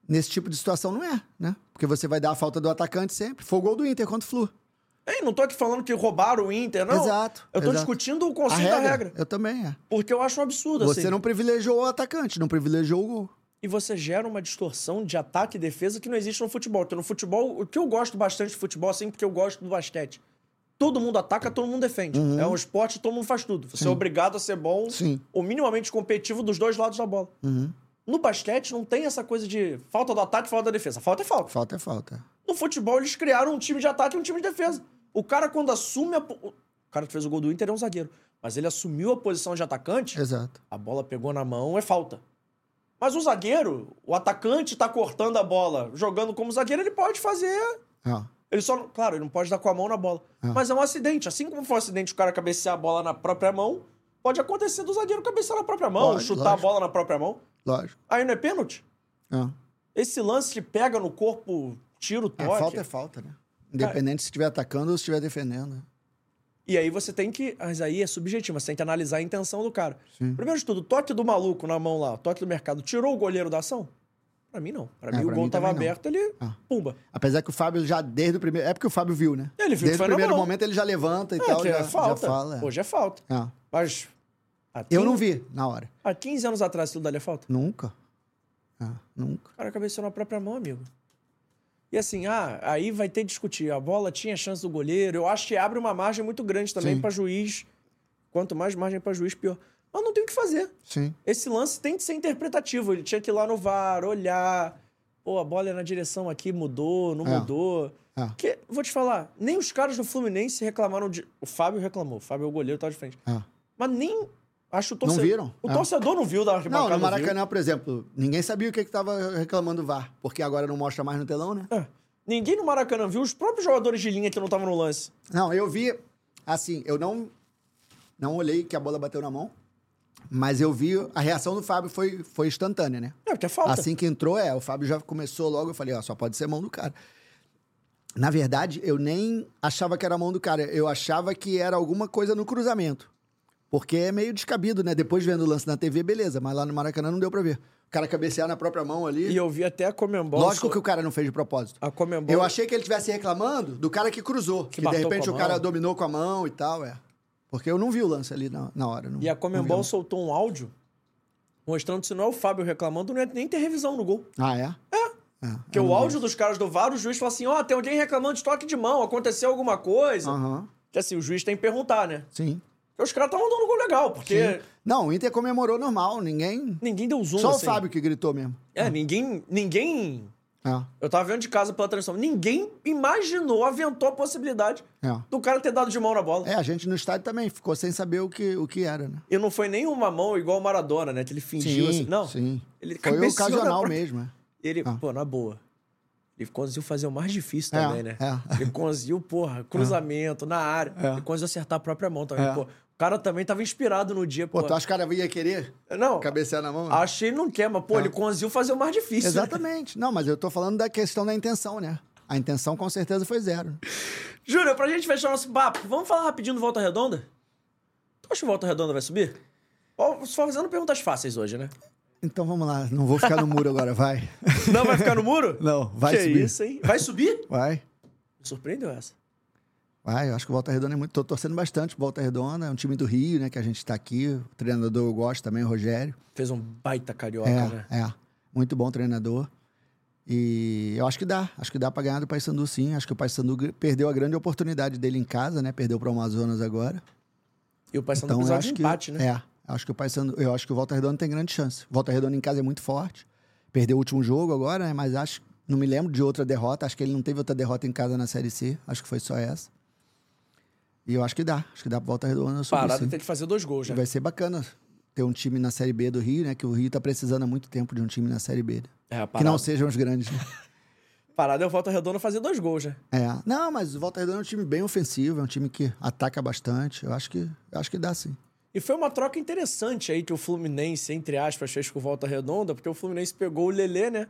Nesse tipo de situação não é, né? Porque você vai dar a falta do atacante sempre. Foi o gol do Inter contra o Flu. Ei, não tô aqui falando que roubaram o Inter, não. Exato, Eu tô exato. discutindo o conceito regra, da regra. Eu também, é. Porque eu acho um absurdo, Você assim. não privilegiou o atacante, não privilegiou o gol. E você gera uma distorção de ataque e defesa que não existe no futebol. Porque no futebol, o que eu gosto bastante de futebol, assim, porque eu gosto do basquete. Todo mundo ataca, todo mundo defende. É um esporte, todo mundo faz tudo. Você é obrigado a ser bom Sim. ou minimamente competitivo dos dois lados da bola. Uhum. No basquete não tem essa coisa de falta do ataque falta da defesa. Falta é falta. Falta é falta. No futebol eles criaram um time de ataque e um time de defesa. O cara quando assume a... O cara que fez o gol do Inter é um zagueiro. Mas ele assumiu a posição de atacante, Exato. a bola pegou na mão, é falta. Mas o zagueiro, o atacante tá cortando a bola, jogando como zagueiro, ele pode fazer. É. Ele só, claro, ele não pode dar com a mão na bola. Mas é um acidente. Assim como foi um acidente o cara cabecear a bola na própria mão, pode acontecer do zagueiro cabecear na própria mão, Pode, chutar lógico. a bola na própria mão. Lógico. Aí não é pênalti? É. Esse lance que pega no corpo, tira o É, toque. falta é falta, né? Independente se estiver atacando ou se estiver defendendo. E aí você tem que. Mas aí é subjetivo, você tem que analisar a intenção do cara. Sim. Primeiro de tudo, o toque do maluco na mão lá, o toque do mercado, tirou o goleiro da ação? Pra mim, não. Pra É, mim, o pra gol mim tava também não. aberto, ele. Ah. Pumba. Apesar que o Fábio já desde o primeiro. É porque o Fábio viu, né? Ele viu Desde o primeiro momento ele já levanta e É, tal, que já, é falta. já fala. é. Hoje é falta. É. Mas. há Eu 15 não vi na hora. Há 15 anos atrás, aquilo dali é falta. Nunca. É, nunca. O cara cabeceou na própria mão, amigo. E assim, ah, aí vai ter que discutir. A bola tinha chance do goleiro. Eu acho que abre uma margem muito grande também pra juiz. Quanto mais margem pra juiz, pior. Mas não tem o que fazer. Sim. Esse lance tem que ser interpretativo. Ele tinha que ir lá no VAR, olhar. Pô, a bola é na direção aqui, mudou, não É. mudou. É. Porque, vou te falar, nem os caras do Fluminense reclamaram de. O Fábio reclamou. O Fábio é o goleiro, tá de frente. É. Mas nem. Acho o torcedor. viram? O É. torcedor não viu da Não, arquibancada. no viu. Maracanã, por exemplo, ninguém sabia o que, que tava reclamando do VAR, porque agora não mostra mais no telão, né? É. Ninguém no Maracanã viu os próprios jogadores de linha que não estavam no lance. Não, eu vi, assim, eu não não olhei que a bola bateu na mão, Mas eu vi, a reação do Fábio foi, foi instantânea, né? É, porque é falta. Assim que entrou, é, o Fábio já começou logo, eu falei, ó, só pode ser mão do cara. Na verdade, eu nem achava que era mão do cara, eu achava que era alguma coisa no cruzamento. Porque é meio descabido, né? Depois vendo o lance na TV, beleza, mas lá no Maracanã não deu pra ver. O cara cabecear na própria mão ali. E eu vi até a Comembol... Lógico que o cara não fez de propósito. A Comembol... Eu achei que ele estivesse reclamando do cara que cruzou. Que, de bateu repente o cara dominou com a mão e tal, é. Porque eu não vi o lance ali na, na hora. não- E a Comembol soltou um áudio mostrando que se não é o Fábio reclamando, não ia nem ter revisão no gol. Ah, é? É. Porque o áudio dos caras do VAR, o juiz fala assim, ó, tem alguém reclamando de toque de mão, aconteceu alguma coisa. Aham. Que assim, o juiz tem que perguntar, né? Sim. Porque os caras estavam dando gol legal, porque Sim. Não, o Inter comemorou normal, ninguém. ninguém deu zoom, Só assim. o Fábio que gritou mesmo. É, ninguém... Ninguém... É. Eu tava vendo de casa pela transmissão. Ninguém imaginou, aventou a possibilidade É. do cara ter dado de mão na bola. É, a gente no estádio também ficou sem saber o que, o que era, né? E não foi nem uma mão igual o Maradona, né? Que ele fingiu assim. Não. Sim. Ele Foi ocasional mesmo, é. Ele, Ah. pô, na boa. Ele conseguiu fazer o mais difícil É, também, né? é. Ele conseguiu, porra, cruzamento na área. É. Ele conseguiu acertar a própria mão também. Pô, cara também tava inspirado no dia, pô. Pô, tu acha que o cara ia querer Não, cabecear na mão? achei ele não quer, mas, pô, É. ele conseguiu fazer o mais difícil. né? Exatamente. Não, mas eu tô falando da questão da intenção, né? A intenção com certeza foi zero. Júnior, pra gente fechar nosso papo, vamos falar rapidinho do Volta Redonda? Tu acha que o Volta Redonda vai subir? Só fazendo perguntas fáceis hoje, né? Então vamos lá, não vou ficar no muro agora, vai. Não vai ficar no muro? Não, vai que subir. isso, hein? Vai subir? Vai. Me surpreendeu essa. Vai, eu acho que o Volta Redonda é muito. Tô torcendo bastante pro Volta Redonda. É um time do Rio, né? Que a gente tá aqui. O treinador eu gosto também, o Rogério. Fez um baita carioca, É, né? é. Muito bom treinador. E eu acho que dá. Acho que dá pra ganhar do Paysandu, sim. Acho que o Paysandu perdeu a grande oportunidade dele em casa, né? Perdeu pro Amazonas agora. E o Paysandu Então precisava de que empate, né? é. Acho que o Paysandu, eu acho que o Volta Redonda tem grande chance. O Volta Redonda em casa é muito forte. Perdeu o último jogo agora, né? Mas acho, não me lembro de outra derrota. Acho que ele não teve outra derrota em casa na Série C. Acho que foi só essa. E eu acho que dá. Acho que dá pro Volta Redonda Parada tem que fazer dois gols, já. Vai ser bacana ter um time na Série B do Rio, né? Que o Rio tá precisando há muito tempo de um time na Série B. né? É, Que não sejam os grandes, né? parada é o Volta Redonda fazer dois gols, já. É. Não, mas o Volta Redonda é um time bem ofensivo, é um time que ataca bastante. Eu acho que, eu acho que dá sim. E foi uma troca interessante aí que o Fluminense, entre aspas, fez com o Volta Redonda, porque o Fluminense pegou o Lelê, né?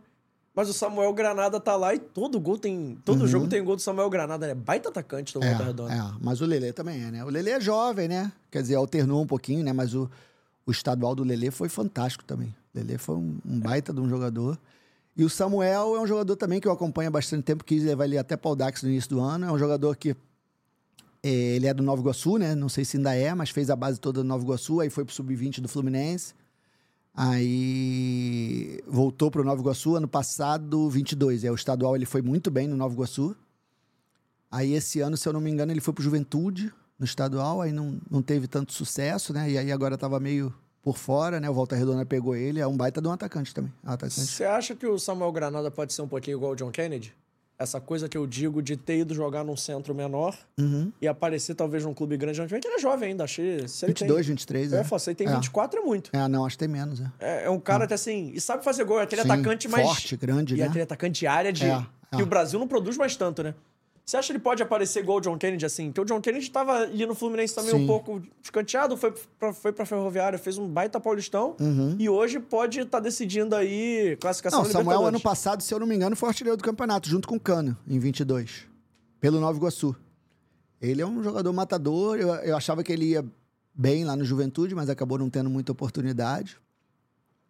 Mas o Samuel Granada tá lá e todo gol tem. Todo jogo tem gol do Samuel Granada, né? Baita atacante do Uhum. É, Volta Redonda. é, mas o Lelê também é, né? O Lelê é jovem, né? Quer dizer, alternou um pouquinho, né? Mas o, o estadual do Lelê foi fantástico também. O Lelê foi um, um baita de um jogador. E o Samuel é um jogador também que eu acompanho há bastante tempo, quis levar ele até para o Dax no início do ano. É um jogador que é, ele é do Nova Iguaçu, né? Não sei se ainda é, mas fez a base toda do Nova Iguaçu, aí foi pro Sub-20 do Fluminense. Aí voltou pro Nova Iguaçu ano passado, 22. É, o estadual ele foi muito bem no Nova Iguaçu. Aí esse ano, se eu não me engano, ele foi pro Juventude no estadual, aí não, não teve tanto sucesso, né? E aí agora tava meio por fora, né? O Volta Redonda pegou ele, é um baita de um atacante também. Você acha que o Samuel Granada pode ser um pouquinho igual o John Kennedy? Essa coisa que eu digo de ter ido jogar num centro menor Uhum. e aparecer talvez num clube grande. Que ele é jovem ainda, achei. Se ele 22, tem... 23, Eu é. falar, se ele tem É. 24 é muito. É, não, acho que tem menos, é. É, é um cara até assim, e sabe fazer gol, é aquele Sim, atacante mais. forte, grande, e né? aquele atacante de área de. É, que é. o Brasil não produz mais tanto, né? Você acha que ele pode aparecer igual o John Kennedy assim? Porque o John Kennedy tava ali no Fluminense também Sim. um pouco escanteado, foi pra, foi pra Ferroviária, fez um baita Paulistão. E hoje pode estar decidindo aí classificação Uhum. Não, Samuel, ano passado, se eu não me engano, foi artilheiro do campeonato, junto com o Cano, em 22, pelo Nova Iguaçu. Ele é um jogador matador, eu, eu achava que ele ia bem lá no Juventude, mas acabou não tendo muita oportunidade.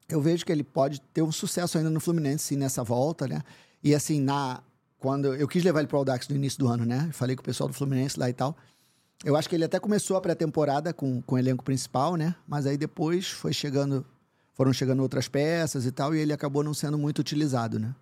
Eu vejo que ele pode ter um sucesso ainda no Fluminense, sim, nessa volta, né? E assim, na quando eu quis levar ele para o Audax no início do ano, né? Falei com o pessoal do Fluminense lá e tal. Eu acho que ele até começou a pré-temporada com, com o elenco principal, né? Mas aí depois foi chegando, foram chegando outras peças e tal, e ele acabou não sendo muito utilizado, né?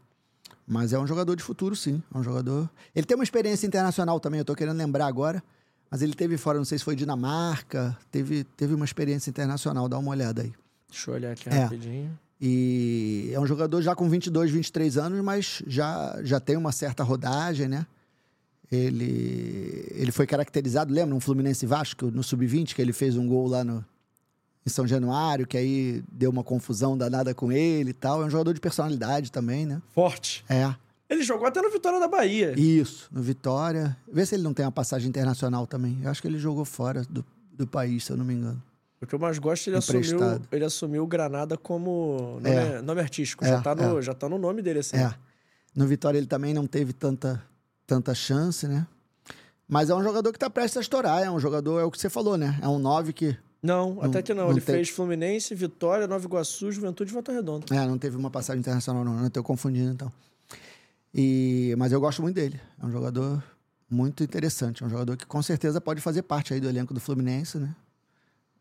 Mas é um jogador de futuro, sim. É um jogador. Ele tem uma experiência internacional também, eu tô querendo lembrar agora. Mas ele teve fora, não sei se foi Dinamarca, teve, teve uma experiência internacional, dá uma olhada aí. Deixa eu olhar aqui É. rapidinho. E é um jogador já com 22, 23 anos, mas já, já tem uma certa rodagem, né? Ele, ele foi caracterizado, lembra, um Fluminense Vasco no Sub-20, que ele fez um gol lá no, em São Januário, que aí deu uma confusão danada com ele e tal. É um jogador de personalidade também, né? Forte. É, Ele jogou até no Vitória da Bahia. isso, no Vitória. Vê se ele não tem uma passagem internacional também. Eu acho que ele jogou fora do, do país, se eu não me engano. O que eu mais gosto, ele assumiu, ele assumiu o Granada como nome, É. nome artístico. É, já, tá no, é. já tá no nome dele, assim. É. No Vitória ele também não teve tanta, tanta chance, né? Mas é um jogador que tá prestes a estourar. É um jogador, é o que você falou, né? É um 9 que Não, até que não. não ele tem- fez Fluminense, Vitória, Nova Iguaçu, Juventude e Volta Redonda. é, não teve uma passagem internacional, não. Eu tô confundindo, então. E, mas eu gosto muito dele. É um jogador muito interessante. É um jogador que com certeza pode fazer parte aí do elenco do Fluminense, né?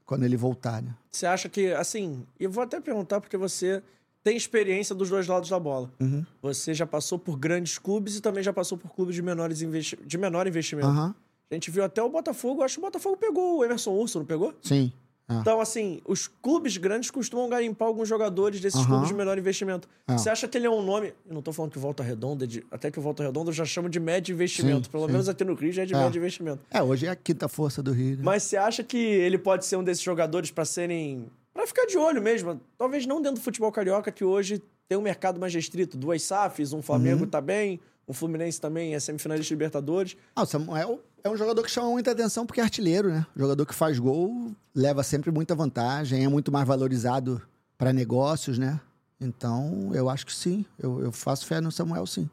Quando ele voltar, né? Você acha que, assim, e eu vou até perguntar porque você tem experiência dos dois lados da bola. Uhum. Você já passou por grandes clubes e também já passou por clubes de, menores investi de menor investimento. Aham. A gente viu até o Botafogo, acho que o Botafogo pegou o Emerson Urso, não pegou? Sim. É. Então, assim, os clubes grandes costumam garimpar alguns jogadores desses Aham. clubes de menor investimento. É. Você acha que ele é um nome. Eu não tô falando que o Volta Redonda, é de... até que o Volta Redonda eu já chamo de médio investimento. Sim, Pelo sim. menos aqui no Rio já é de É. médio investimento. É, hoje é a quinta força do Rio. Né? Mas você acha que ele pode ser um desses jogadores pra serem. Pra ficar de olho mesmo? Talvez não dentro do futebol carioca, que hoje tem um mercado mais restrito. Duas SAFs, um Flamengo Uhum. tá bem, um Fluminense também é semifinalista de Libertadores. Ah, o Samuel é um jogador que chama muita atenção porque é artilheiro, né? Jogador que faz gol, leva sempre muita vantagem, é muito mais valorizado para negócios, né? Então, eu acho que sim. Eu, eu faço fé no Samuel, sim.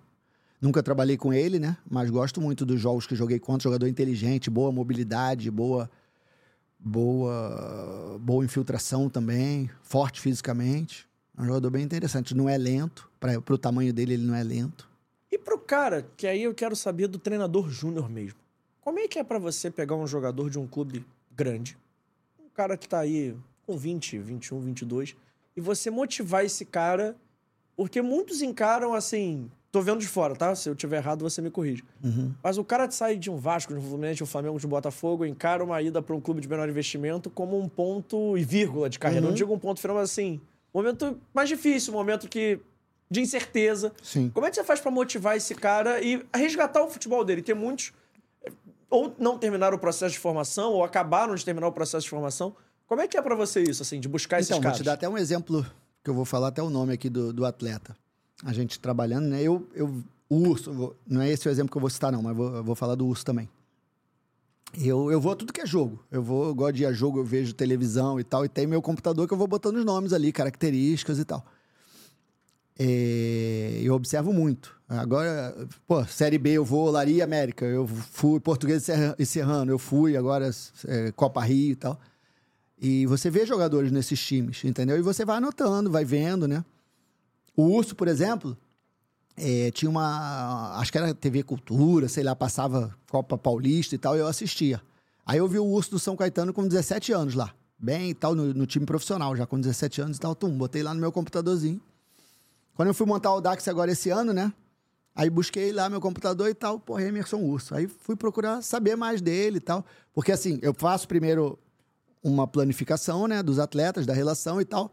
Nunca trabalhei com ele, né? Mas gosto muito dos jogos que joguei contra. Jogador inteligente, boa mobilidade, boa, boa, boa infiltração também, forte fisicamente. É um jogador bem interessante. Não é lento. Para o tamanho dele, ele não é lento. E pro cara, que aí eu quero saber do treinador júnior mesmo. Como é que é pra você pegar um jogador de um clube grande, um cara que tá aí com 20, 21, 22, e você motivar esse cara, porque muitos encaram assim, tô vendo de fora, tá? Se eu tiver errado, você me corrige. Uhum. Mas o cara sai de um Vasco, de um Fluminense, de um Flamengo, de um Botafogo, encara uma ida para um clube de menor investimento como um ponto e vírgula de carreira. Uhum. Não digo um ponto final, mas assim, momento mais difícil, um momento que de incerteza. Sim. Como é que você faz pra motivar esse cara e resgatar o futebol dele? Tem muitos ou não terminaram o processo de formação ou acabaram de terminar o processo de formação. Como é que é pra você isso, assim, de buscar esses Então, vou caras? te dar até um exemplo, que eu vou falar até o nome aqui do, do atleta. A gente trabalhando, né? Eu, eu, o Urso, vou- não é esse o exemplo que eu vou citar, não, mas vou, eu vou falar do Urso também. Eu, eu vou a tudo que é jogo. Eu vou, eu gosto de ir a jogo, eu vejo televisão e tal, e tem meu computador que eu vou botando os nomes ali, características e tal. É, eu observo muito. Agora, pô, Série B eu vou, Laria América, eu fui, Português e Serrano, eu fui, agora é, Copa Rio e tal. E você vê jogadores nesses times, entendeu? E você vai anotando, vai vendo, né? O Urso, por exemplo, é, tinha uma. Acho que era TV Cultura, sei lá, passava Copa Paulista e tal, e eu assistia. Aí eu vi o Urso do São Caetano com 17 anos lá. Bem e tal, no, no time profissional, já com 17 anos e tal. Tum, botei lá no meu computadorzinho. Quando eu fui montar o Dax agora esse ano, né? Aí busquei lá meu computador e tal, pô, Emerson Urso. Aí fui procurar saber mais dele e tal. Porque assim, eu faço primeiro uma planificação, né, dos atletas, da relação e tal.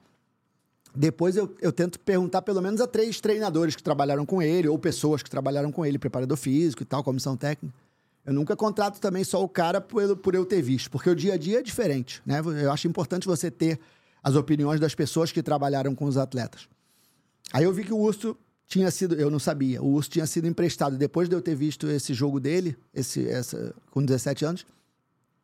Depois eu, eu tento perguntar pelo menos a três treinadores que trabalharam com ele, ou pessoas que trabalharam com ele, preparador físico e tal, comissão técnica. Eu nunca contrato também só o cara por, por eu ter visto, porque o dia a dia é diferente, né? Eu acho importante você ter as opiniões das pessoas que trabalharam com os atletas. Aí eu vi que o Urso tinha sido, eu não sabia, o Urso tinha sido emprestado depois de eu ter visto esse jogo dele, esse, essa, com 17 anos.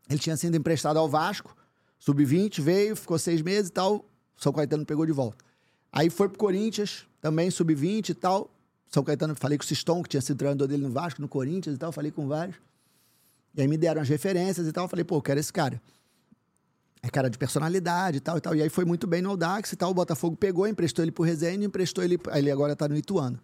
Ele tinha sido emprestado ao Vasco, sub-20, veio, ficou seis meses e tal. São Caetano pegou de volta. Aí foi pro Corinthians, também sub-20 e tal. São Caetano, falei com o Siston, que tinha sido treinador dele no Vasco, no Corinthians e tal, falei com vários. E aí me deram as referências e tal. Falei, pô, eu quero esse cara. É cara de personalidade e tal e tal. E aí foi muito bem no Audax e tal. O Botafogo pegou, emprestou ele pro Resende, emprestou ele. Ele agora tá no Ituano.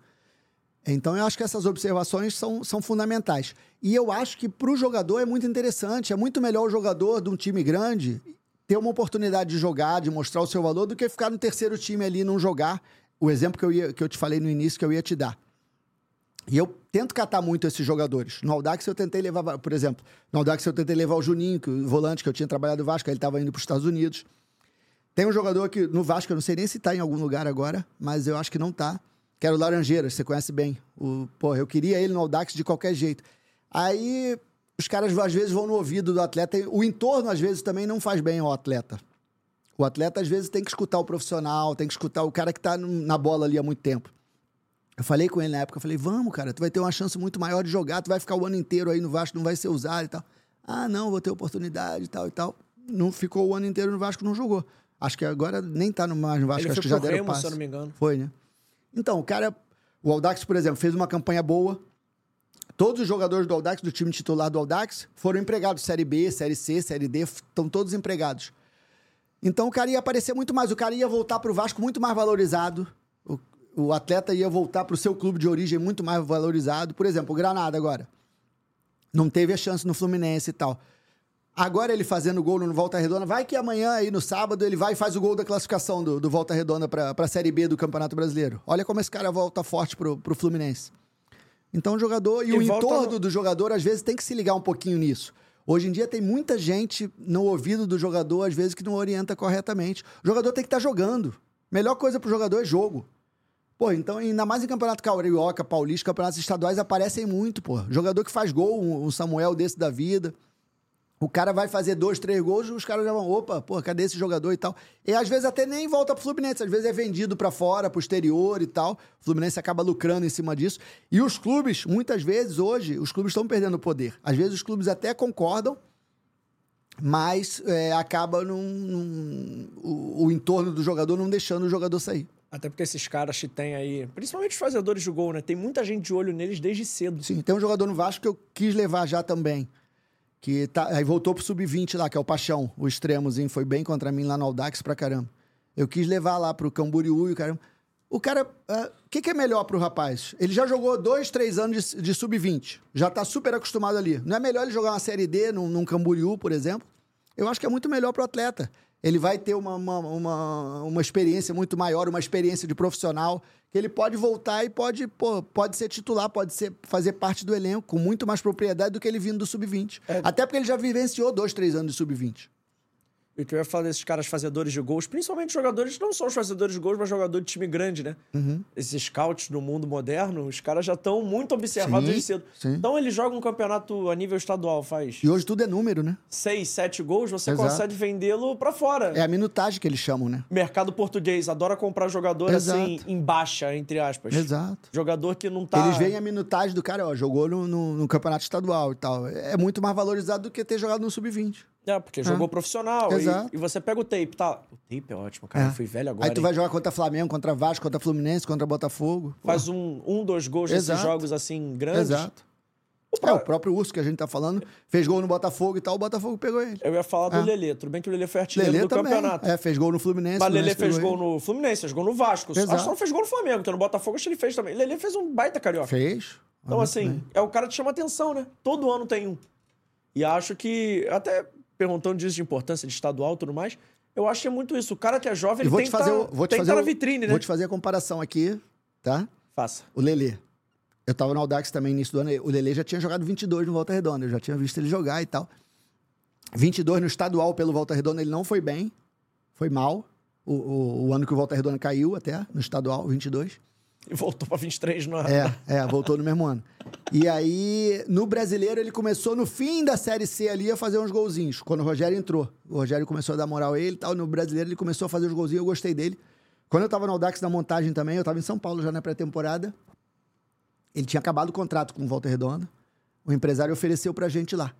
Então eu acho que essas observações são, são fundamentais. E eu acho que para o jogador é muito interessante. É muito melhor o jogador de um time grande ter uma oportunidade de jogar, de mostrar o seu valor, do que ficar no terceiro time ali e não jogar. O exemplo que eu, ia, que eu te falei no início que eu ia te dar. E eu tento catar muito esses jogadores. No Audax eu tentei levar, por exemplo, no Audax eu tentei levar o Juninho, que, o volante que eu tinha trabalhado no Vasco, ele estava indo para os Estados Unidos. Tem um jogador que no Vasco, eu não sei nem se está em algum lugar agora, mas eu acho que não está. Que era o Laranjeiras, você conhece bem. O, porra, eu queria ele no Audax de qualquer jeito. Aí os caras às vezes vão no ouvido do atleta, e o entorno às vezes também não faz bem ao atleta. O atleta às vezes tem que escutar o profissional, tem que escutar o cara que está na bola ali há muito tempo. Eu falei com ele na época, eu falei, vamos, cara, tu vai ter uma chance muito maior de jogar, tu vai ficar o ano inteiro aí no Vasco, não vai ser usado e tal. Ah, não, vou ter oportunidade e tal e tal. não ficou o ano inteiro no Vasco, não jogou. Acho que agora nem tá no mais no Vasco, Ele acho que já deram Remo, passe. se eu não me engano. Foi, né? Então, o cara, o Aldax, por exemplo, fez uma campanha boa. Todos os jogadores do Aldax, do time titular do Aldax, foram empregados. Série B, Série C, Série D, estão todos empregados. Então o cara ia aparecer muito mais. O cara ia voltar pro Vasco muito mais valorizado. O, o atleta ia voltar pro seu clube de origem muito mais valorizado. Por exemplo, o Granada agora. Não teve a chance no Fluminense e tal. Agora ele fazendo gol no Volta Redonda, vai que amanhã aí no sábado ele vai e faz o gol da classificação do, do Volta Redonda para a Série B do Campeonato Brasileiro. Olha como esse cara volta forte pro, pro Fluminense. Então o jogador e, E o entorno no- do jogador às vezes tem que se ligar um pouquinho nisso. Hoje em dia tem muita gente no ouvido do jogador às vezes que não orienta corretamente. O jogador tem que estar jogando. Melhor coisa pro jogador é jogo. Pô, então, ainda mais em campeonato carioca, paulista, campeonatos estaduais aparecem muito, pô. Jogador que faz gol, um Samuel desse da vida. O cara vai fazer dois, três gols, os caras já vão, opa, pô, cadê esse jogador e tal? E às vezes até nem volta pro Fluminense, às vezes é vendido pra fora, pro exterior e tal. O Fluminense acaba lucrando em cima disso. E os clubes, muitas vezes, hoje, os clubes estão perdendo poder. Às vezes os clubes até concordam, mas é, acaba num, num- o, o entorno do jogador não deixando o jogador sair. Até porque esses caras que tem aí, principalmente os fazedores de gol, né? Tem muita gente de olho neles desde cedo. Sim, tem um jogador no Vasco que eu quis levar já também. Que tá, aí voltou pro sub-20 lá, que é o Paixão, o extremozinho. Foi bem contra mim lá no Audax pra caramba. Eu quis levar lá pro Camboriú e o caramba. O cara, ah, o que, que é melhor pro rapaz? Ele já jogou dois, três anos de, de sub-20. Já tá super acostumado ali. Não é melhor ele jogar uma Série D num, num Camboriú, por exemplo? Eu acho que é muito melhor pro atleta. Ele vai ter uma, uma, uma, uma experiência muito maior, uma experiência de profissional, que ele pode voltar e pode, pô, pode ser titular, pode ser, fazer parte do elenco com muito mais propriedade do que ele vindo do sub-20. Até porque ele já vivenciou dois, três anos de sub-20. E tu ia falar desses caras fazedores de gols, principalmente jogadores, não só os fazedores de gols, mas jogador de time grande, né? Uhum. Esses scouts do mundo moderno, os caras já estão muito observados desde cedo. sim. Então ele joga um campeonato a nível estadual, faz E hoje tudo é número, né? seis, sete gols, você Exato. consegue vendê-lo pra fora. É a minutagem que eles chamam, né? Mercado português adora comprar jogador Exato. assim, em baixa, entre aspas. Exato. Jogador que não tá. Eles veem a minutagem do cara, ó, jogou no, no- no campeonato estadual e tal. É muito mais valorizado do que ter jogado no sub-20. É, porque jogou profissional. e- Exato. E, você pega o tape, tá? O tape é ótimo, cara. É. Eu fui velho agora. Aí tu hein? vai jogar contra Flamengo, contra Vasco, contra Fluminense, contra Botafogo. Faz um, um, dois gols nesses Exato. jogos assim grandes. Exato. O É, o próprio Urso que a gente tá falando fez gol no Botafogo e tal, o Botafogo pegou ele. Eu ia falar do É. Lelê. Tudo bem que o Lelê foi artilheiro Lelê do também. campeonato. É, fez gol no Fluminense. Mas o Lelê fez gol no Fluminense, fez gol no Vasco. Acho que Exato. só não fez gol no Flamengo, então no Botafogo acho que ele fez também. Lelê fez um baita carioca. ele. Fez. Então, assim, bem. é o cara que chama atenção, né? Todo ano tem um. E acho que, até perguntando disso de importância de estadual e tudo mais, eu acho que é muito isso. O cara que é jovem, ele vou tem te que fazer, tá, vou te fazer tá na vitrine, né? Vou te fazer a comparação aqui, tá? Faça. O Lelê. Eu tava no Audax também início do ano. O Lelê já tinha jogado 22 no Volta Redonda. Eu já tinha visto ele jogar e tal. 22 no estadual pelo Volta Redonda, ele não foi bem. Foi mal. O, o, o ano que o Volta Redonda caiu até, no estadual, 22. E voltou pra 23 no É, é, voltou no mesmo ano. E aí, no brasileiro, ele começou no fim da Série C ali a fazer uns golzinhos, quando o Rogério entrou. O Rogério começou a dar moral a ele e tal. No brasileiro, ele começou a fazer os golzinhos, eu gostei dele. Quando eu tava no Audax na montagem também, eu tava em São Paulo já na pré-temporada. Ele tinha acabado o contrato com o Volta Redonda. O empresário ofereceu pra gente lá.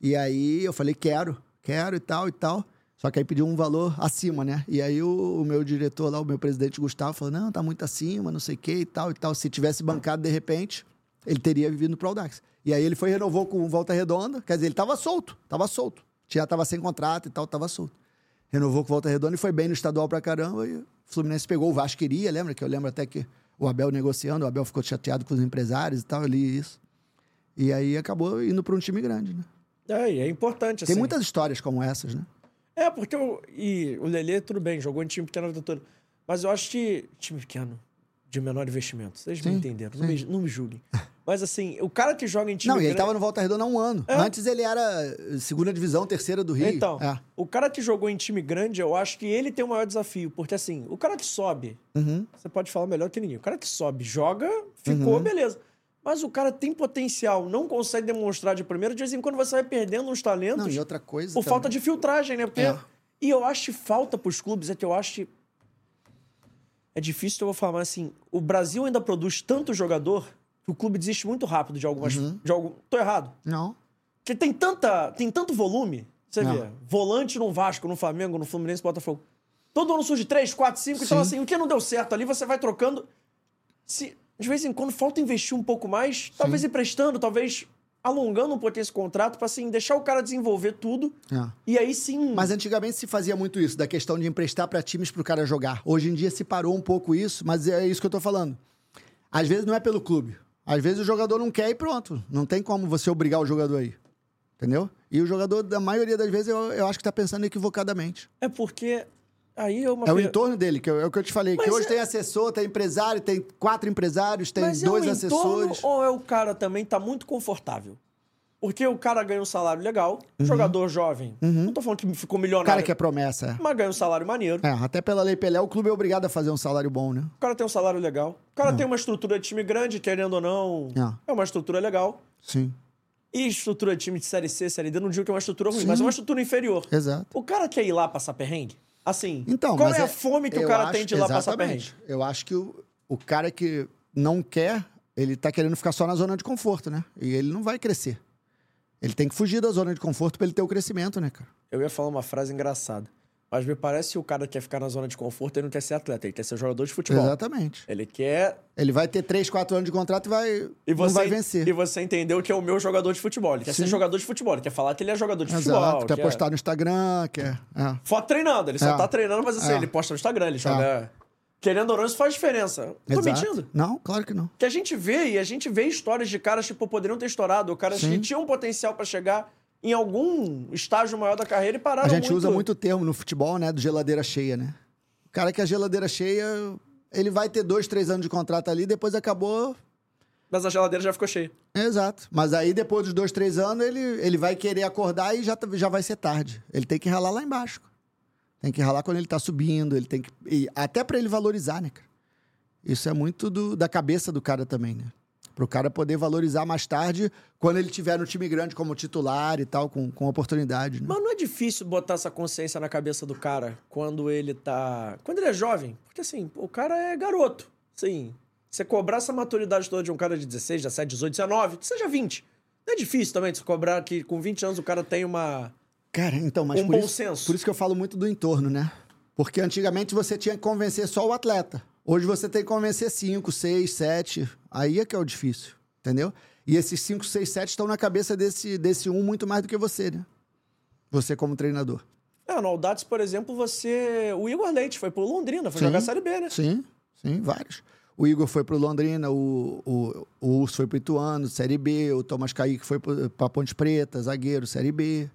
E aí eu falei, quero, quero e tal e tal. Só que aí pediu um valor acima, né? E aí o, o meu diretor lá, o meu presidente Gustavo, falou: não, tá muito acima, não sei o que e tal e tal. Se tivesse bancado de repente, ele teria vivido pro Audax. E aí ele foi renovou com Volta Redonda. Quer dizer, ele tava solto, tava solto. Já tava sem contrato e tal, tava solto. Renovou com Volta Redonda e foi bem no estadual pra caramba. E o Fluminense pegou o Vasco queria, lembra? Que eu lembro até que o Abel negociando, o Abel ficou chateado com os empresários e tal, eu li isso. E aí acabou indo pra um time grande, né? É, e é importante, assim. Tem muitas histórias como essas, né? É, porque o, e o Lelê, tudo bem, jogou em time pequeno a vida toda. Mas eu acho que. Time pequeno, de menor investimento. Vocês me Sim, entenderam, não me, não me julguem. Mas assim, o cara que joga em time Não, e ele grande- tava no Volta Redonda há um ano. É. Antes ele era segunda divisão, terceira do Rio. Então, É. o cara que jogou em time grande, eu acho que ele tem o maior desafio. Porque assim, o cara que sobe, Uhum. você pode falar melhor que ninguém. O cara que sobe, joga, ficou, beleza. Mas o cara tem potencial, não consegue demonstrar de primeira, de vez em quando você vai perdendo uns talentos Não, e outra coisa. por também. falta de filtragem, né? Porque... É. E eu acho que falta pros clubes, é que eu acho que. É difícil eu vou falar, mas assim, o Brasil ainda produz tanto jogador que o clube desiste muito rápido de algumas. Uhum. De algum... Tô errado. Não. Porque tem, tanta, tem tanto volume. Você Não. vê. Volante no Vasco, no Flamengo, no Fluminense, Botafogo. Todo ano surge três, quatro, cinco. Então, Sim. assim, o que não deu certo ali, você vai trocando. Se, de vez em quando falta investir um pouco mais, talvez emprestando, talvez alongando um pouquinho esse contrato pra, assim, deixar o cara desenvolver tudo. É. E aí sim. Mas antigamente se fazia muito isso, da questão de emprestar para times pro cara jogar. Hoje em dia se parou um pouco isso, mas é isso que eu tô falando. Às vezes não é pelo clube. Às vezes o jogador não quer e pronto. Não tem como você obrigar o jogador aí. Entendeu? E o jogador, da maioria das vezes, eu, eu acho que tá pensando equivocadamente. É porque. Aí é uma. É o entorno dele, que é o que eu te falei. Mas que hoje é- tem assessor, tem empresário, tem quatro empresários, tem Mas dois é o assessores. ou é o cara também tá muito confortável? Porque o cara ganha um salário legal, Uhum. jogador jovem. Não tô falando que ficou O milionário. cara que é promessa. é. Mas ganha um salário maneiro. É, até pela Lei Pelé, o clube é obrigado a fazer um salário bom, né? O cara tem um salário legal. O cara tem uma estrutura de time grande, querendo ou não. É. É uma estrutura legal. Sim, E estrutura de time de Série C, Série D, não digo que é uma estrutura ruim, Sim. mas é uma estrutura inferior. exato. O cara quer ir lá passar perrengue? Assim, Então, qual mas é a fome que o cara acho- tem de ir lá passar perrengue? Eu acho que o, o cara que não quer, ele tá querendo ficar só na zona de conforto, né? E ele não vai crescer. Ele tem que fugir da zona de conforto pra ele ter o crescimento, né, cara? Eu ia falar uma frase engraçada. Mas me parece que o cara quer ficar na zona de conforto, ele não quer ser atleta, ele quer ser jogador de futebol. Exatamente. Ele quer. Ele vai ter 3, 4 anos de contrato e vai E não você, vai vencer. E você entendeu que é o meu jogador de futebol. Ele quer ser Sim. jogador de futebol. Ele quer falar que ele é jogador de Exato. futebol. Quer postar no Instagram, quer. é. Foto treinando. Ele só É. tá treinando, mas assim, É. ele posta no Instagram, ele joga. Querendo ou não, isso faz diferença. Tô Exato. mentindo? Não, claro que não. Que a gente vê, e a gente vê histórias de caras, tipo, poderiam ter estourado. Caras Sim. que tinham potencial pra chegar em algum estágio maior da carreira e pararam A gente muito. usa muito o termo no futebol, né? Do geladeira cheia, né? O cara que é geladeira cheia, ele vai ter dois, três anos de contrato ali, depois acabou. Mas a geladeira já ficou cheia. Exato. Mas aí, depois dos dois, três anos, ele, ele vai querer acordar e já, tá- já vai ser tarde. Ele tem que ralar lá embaixo. Tem que ralar quando ele tá subindo, ele tem que. e até pra ele valorizar, né, cara? Isso é muito do- da cabeça do cara também, né? Pro cara poder valorizar mais tarde, quando ele tiver no time grande como titular e tal, com, com oportunidade, né? Mas não é difícil botar essa consciência na cabeça do cara quando ele tá. Quando ele é jovem. Porque assim, o cara é garoto. Sim. Você cobrar essa maturidade toda de um cara de 16, 17, 18, 19, que seja 20. Não é difícil também de você cobrar que com 20 anos o cara tem uma. Cara, então, mas Um por, bom isso, senso. por isso que eu falo muito do entorno, né? Porque antigamente você tinha que convencer só o atleta. Hoje você tem que convencer 5, 6, 7. Aí é que é o difícil, entendeu? E esses 5, 6, 7 estão na cabeça desse, desse um muito mais do que você, né? Você como treinador. É, no Audax, por exemplo, você. O Igor Leite foi pro Londrina, foi Sim. jogar a Série B, né? Sim, sim, vários. O Igor foi pro Londrina, o, o, o Urso foi pro Ituano, Série B, o Thomas Kaique foi pro- pra Ponte Preta, zagueiro, Série B.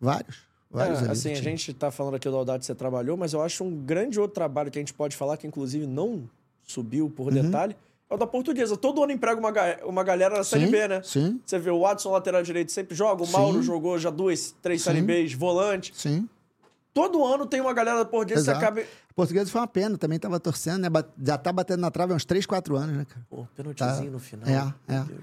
Vários. Vários É, assim, a gente tá falando aqui do que você trabalhou, mas eu acho um grande outro trabalho que a gente pode falar, que inclusive não subiu por Uhum. detalhe, é o da portuguesa. Todo ano emprega uma, ga- uma galera na Série Sim, B, né? Sim, Você vê o Watson, lateral direito, sempre joga. O Sim. Mauro jogou já duas, três Sim. Série Bs, volante. sim. Todo ano tem uma galera da portuguesa que Exato. acaba... Português foi uma pena, também tava torcendo, né? Já tá batendo na trave há uns 3, 4 anos, né, cara? Pô, penaltizinho Tá. no final. É, meu é. Deus.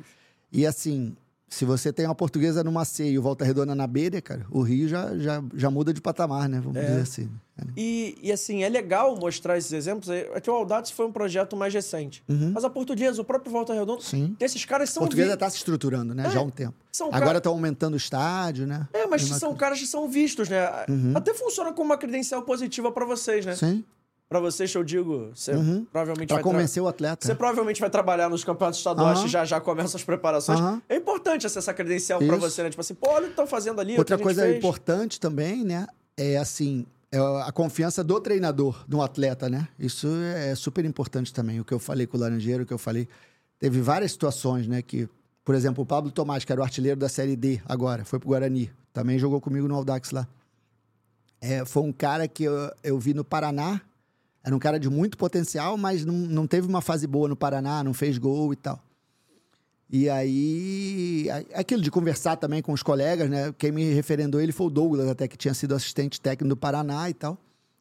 E assim, se você tem uma portuguesa numa C e o Volta Redonda na B, né, cara? O Rio já, já, já muda de patamar, né? Vamos É. dizer assim. né? E, e, assim, é legal mostrar esses exemplos. É que o Audax foi um projeto mais recente. Mas a portuguesa, o próprio Volta Redonda, Uhum. Sim. esses caras são... Portuguesa vi- tá se estruturando, né? Já há um tempo. são Agora estão aumentando o estádio, né? É, mas Mesma são caras que são vistos, né? Até funciona como uma credencial positiva pra vocês, né? Sim. Pra vocês, eu digo, você provavelmente Pra vai... convencer o atleta. Você provavelmente vai trabalhar nos campeonatos estaduais Aham. que já já começam as preparações. Aham. É importante essa essa credencial pra Isso. você, né? Tipo assim, pô, olha o que estão fazendo ali. Outra coisa fez. importante também, né? É assim, é a confiança do treinador, do atleta, né? Isso é super importante também. O que eu falei com o Laranjeiro, o que eu falei. Teve várias situações, né? Que, por exemplo, o Pablo Tomás, que era o artilheiro da Série D agora, foi pro Guarani. Também jogou comigo no Audax lá. É, foi um cara que eu, eu vi no Paraná. Era um cara de muito potencial, mas não, não teve uma fase boa no Paraná, não fez gol e tal. E aí, aquilo de conversar também com os colegas, né? Quem me referendou ele foi o Douglas, até que tinha sido assistente técnico do Paraná e tal.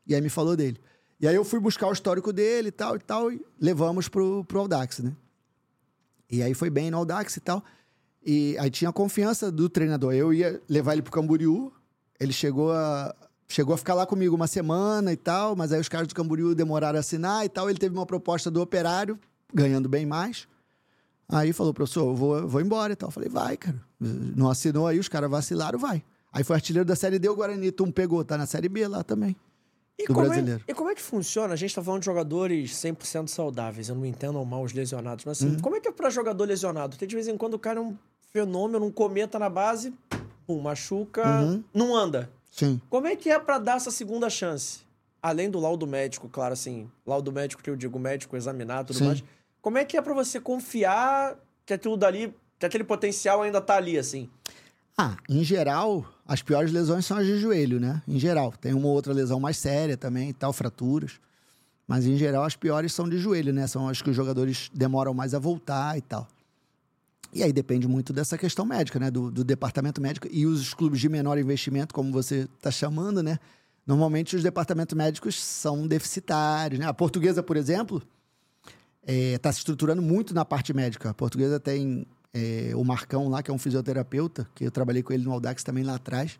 E aí me falou dele. E aí eu fui buscar o histórico dele e tal e tal, e levamos pro, pro Audax, né? E aí foi bem no Audax e tal. E aí tinha a confiança do treinador. Eu ia levar ele pro Camboriú, ele chegou a, chegou a ficar lá comigo uma semana e tal, mas aí os caras do Camboriú demoraram a assinar e tal. Ele teve uma proposta do operário, ganhando bem mais. Aí falou, professor, eu vou, vou embora e tal. Eu falei, vai, cara. Não assinou aí, os caras vacilaram, vai. Aí foi artilheiro da Série D, o Guarani Tum pegou, tá na Série B lá também. E do como, brasileiro. É, e como é que funciona? A gente tá falando de jogadores 100% saudáveis, eu não entendo mal os lesionados, mas assim, Uhum. como é que é pra jogador lesionado? Tem de vez em quando o cara é um fenômeno, um cometa na base, pum, machuca, Uhum. não anda. Sim. Como é que é pra dar essa segunda chance? Além do laudo médico, claro, assim, laudo médico que eu digo médico, examinar, tudo Sim. mais. Como é que é pra você confiar que aquilo dali, que aquele potencial ainda tá ali, assim? Ah, em geral, as piores lesões são as de joelho, né? Em geral. Tem uma ou outra lesão mais séria também e tal, fraturas. Mas em geral, as piores são de joelho, né? São as que os jogadores demoram mais a voltar e tal. E aí depende muito dessa questão médica, né? Do, do departamento médico. E os clubes de menor investimento, como você está chamando, né? Normalmente os departamentos médicos são deficitários, né? A portuguesa, por exemplo, está se estruturando muito na parte médica. A portuguesa tem é, o Marcão lá, que é um fisioterapeuta, que eu trabalhei com ele no Audax também lá atrás.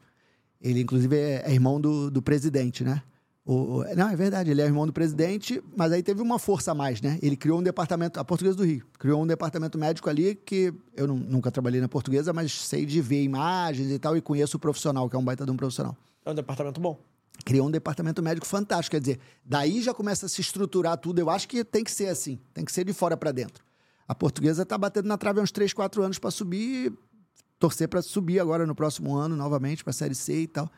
Ele, inclusive, é, é irmão do, do presidente, né? O, não, é verdade, ele é irmão do presidente, mas aí teve uma força a mais, né? Ele criou um departamento, a Portuguesa do Rio, criou um departamento médico ali que eu nu- nunca trabalhei na portuguesa, mas sei de ver imagens e tal, e conheço o profissional, que é um baita de um profissional É um departamento bom. criou um departamento médico fantástico. Quer dizer, daí já começa a se estruturar tudo. Eu acho que tem que ser assim, tem que ser de fora para dentro. A portuguesa está batendo na trave há uns 3, 4 anos para subir, torcer para subir agora no próximo ano novamente para a Série C e tal.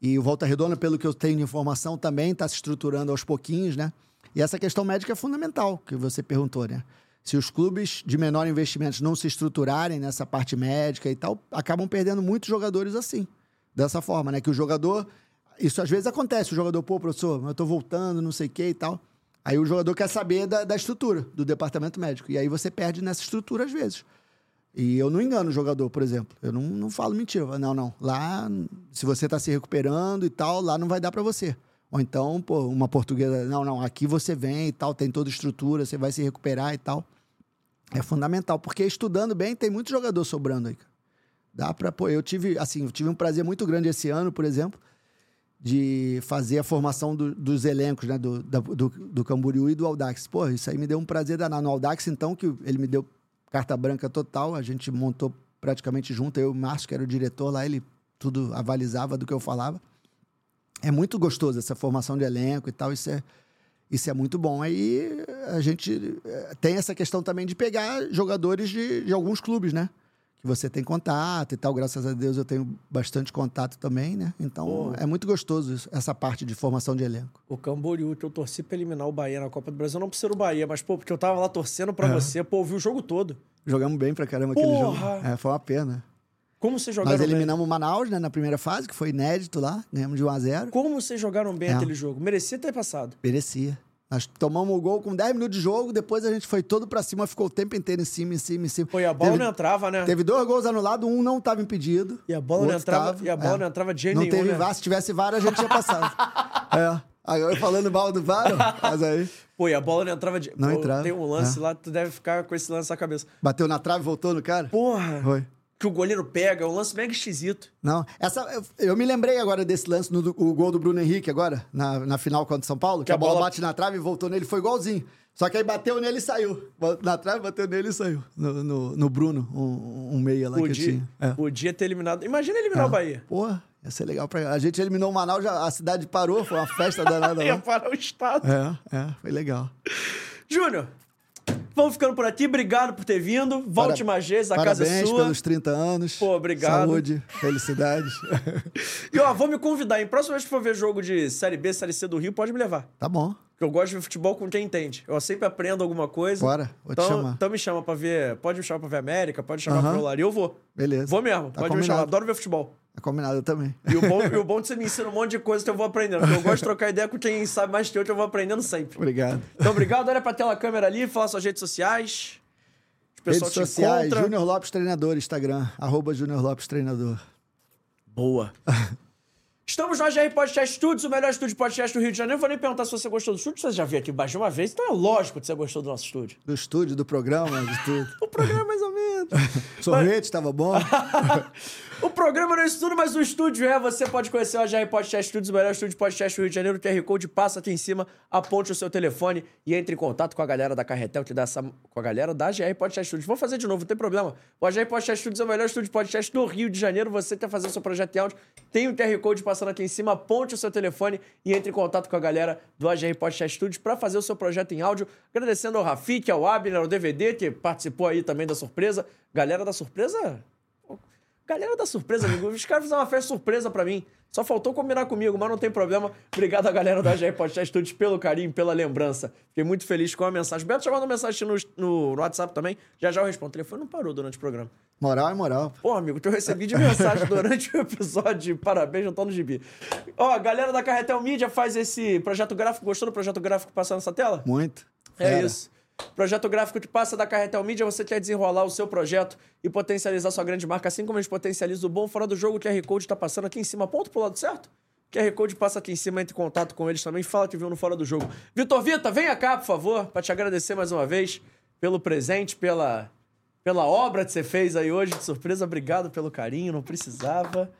E o Volta Redonda, pelo que eu tenho de informação, também está se estruturando aos pouquinhos, né? E essa questão médica é fundamental, que você perguntou, né? Se os clubes de menor investimento não se estruturarem nessa parte médica e tal, acabam perdendo muitos jogadores assim. Dessa forma, né? Que o jogador. Isso às vezes acontece, o jogador, pô, professor, eu tô voltando, não sei o que e tal. Aí o jogador quer saber da, da estrutura, do departamento médico. E aí você perde nessa estrutura às vezes. E eu não engano o jogador, por exemplo. Eu não, não falo mentira. Não, não. Lá, se você está se recuperando e tal, lá não vai dar para você. Ou então, pô, uma portuguesa, não, não, aqui você vem e tal, tem toda estrutura, você vai se recuperar e tal. É fundamental, porque estudando bem, tem muito jogador sobrando aí. Dá pra, pô, eu tive, assim, eu tive um prazer muito grande esse ano, por exemplo, de fazer a formação do- dos elencos, né, do, da- do, do Camboriú e do Audax. Pô, isso aí me deu um prazer danado. No Audax, então, que ele me deu carta branca total, a gente montou praticamente junto, eu e o Márcio, que era o diretor lá, ele tudo avalizava do que eu falava. É muito gostoso essa formação de elenco e tal, isso é, isso é muito bom. Aí a gente eh, tem essa questão também de pegar jogadores de, de alguns clubes, né? Que você tem contato e tal. Graças a Deus eu tenho bastante contato também, né? Então Pô. é muito gostoso isso- essa parte de formação de elenco. O Camboriú, que eu torci pra eliminar o Bahia na Copa do Brasil, não por ser o Bahia, mas, pô, porque eu tava lá torcendo pra É. você, pô, eu vi o jogo todo. Jogamos bem pra caramba aquele jogo. Porra! É, foi uma pena. Como vocês jogaram Nós bem? eliminamos o Manaus né, na primeira fase, que foi inédito lá. Ganhamos de 1 a 0 Como vocês jogaram bem É. aquele jogo? Merecia ter passado. Merecia. Nós tomamos o gol com 10 minutos de jogo, depois a gente foi todo pra cima, ficou o tempo inteiro em cima, em cima, em cima. E a bola Teve- não entrava, né? Teve dois gols anulados, um não estava impedido. E a bola não entrava, tava, e a bola é. não entrava de jeito Não nenhum, teve né? VAR, se tivesse VAR, a gente tinha passado. é. Agora falando mal do VAR, mas aí Pô, e a bola não entrava de. Não Pô, entrava, Tem um lance é. lá, tu deve ficar com esse lance na cabeça. bateu na trave e voltou no cara. Porra! Foi. Que o goleiro pega, é um lance mega esquisito. Não, essa, eu, eu me lembrei agora desse lance, no, o gol do Bruno Henrique agora, na, na final contra o São Paulo, que, a bola, bate na trave e voltou nele, foi igualzinho. Só que aí bateu nele e saiu. Na trave, bateu nele e saiu. No, no, no Bruno, um, um meia lá que Podia, tinha. É. podia ter eliminado. Imagina eliminar É. o Bahia. Porra, ia ser legal pra A gente eliminou o Manaus, já, a cidade parou, foi uma festa danada Ia lá. parar o estado. É, é, foi legal. Júnior, vamos ficando por aqui. Obrigado por ter vindo. Volte Para- mais vezes, a casa é Parabéns sua. pelos 30 anos. Pô, obrigado. Saúde, felicidades. E ó, vou me convidar. Em próxima vez que for ver jogo de Série B, Série C do Rio, pode me levar. tá bom, Porque eu gosto de ver futebol com quem entende. Eu sempre aprendo alguma coisa. bora, vou te Então, chamar. então me chama pra ver. Pode me chamar pra ver América, pode me chamar Aham. pra ver o Lari. Eu vou. Beleza. Vou mesmo. Tá pode me chamar. combinado. Adoro ver futebol. Tá combinado eu também. E o bom, e o bom é que você me ensina um monte de coisa que eu vou aprendendo. Porque eu gosto de trocar ideia com quem sabe mais que eu, que eu vou aprendendo sempre. Obrigado. Então, obrigado. Olha pra tela câmera ali, fala suas redes sociais. O pessoal Redes te sociais, encontra. Júnior Lopes Treinador, Instagram, arroba Júnior Lopes Treinador. Boa. Estamos no AGR Podcast Studios, o melhor estúdio de podcast do Rio de Janeiro. Não vou nem perguntar se você gostou do estúdio, você já viu aqui de uma vez, então é lógico que você gostou do nosso estúdio. Do estúdio, do programa, de tudo. O programa é mais ou menos. Sorvete estava bom. O programa não é isso tudo, mas o estúdio é. Você pode conhecer o AGR Podcast Studios, o melhor estúdio de podcast do Rio de Janeiro. O QR Code passa aqui em cima, aponte o seu telefone e entre em contato com a galera da Carretel, que dá essa... com a galera da AGR Podcast Studios. Vou fazer de novo, não tem problema. O AGR Podcast Studios é o melhor estúdio de podcast do Rio de Janeiro. Você quer fazer o seu projeto em áudio, tem o QR Code passando aqui em cima, aponte o seu telefone e entre em contato com a galera do AGR Podcast Studios para fazer o seu projeto em áudio. Agradecendo ao Rafik, ao Abner, ao DVD, que participou aí também da surpresa. Galera da surpresa, Galera da surpresa, amigo. Os caras fizeram uma festa surpresa pra mim. Só faltou combinar comigo, mas não tem problema. Obrigado a galera da GR Podcast Studios pelo carinho, pela lembrança. Fiquei muito feliz com a mensagem. Beto já mandou mensagem no, no, no WhatsApp também. Já já eu respondo. O telefone não parou durante o programa. Moral é moral. Pô, amigo, eu recebi de mensagem durante o episódio Parabéns, não tô no gibi. Ó, a galera da Carretel Mídia faz esse projeto gráfico. Gostou do projeto gráfico passando nessa tela? Muito. É Fera. isso. Projeto gráfico que passa da Carretel Mídia, você quer desenrolar o seu projeto e potencializar sua grande marca, assim como a gente potencializa o bom fora do jogo, o QR Code tá passando aqui em cima, ponto pro lado certo? QR Code passa aqui em cima, entre em contato com eles também, fala que viu no Fora do Jogo. Vitor Vita, venha cá, por favor, pra te agradecer mais uma vez pelo presente, pela, pela obra que você fez aí hoje de surpresa. Obrigado pelo carinho, não precisava.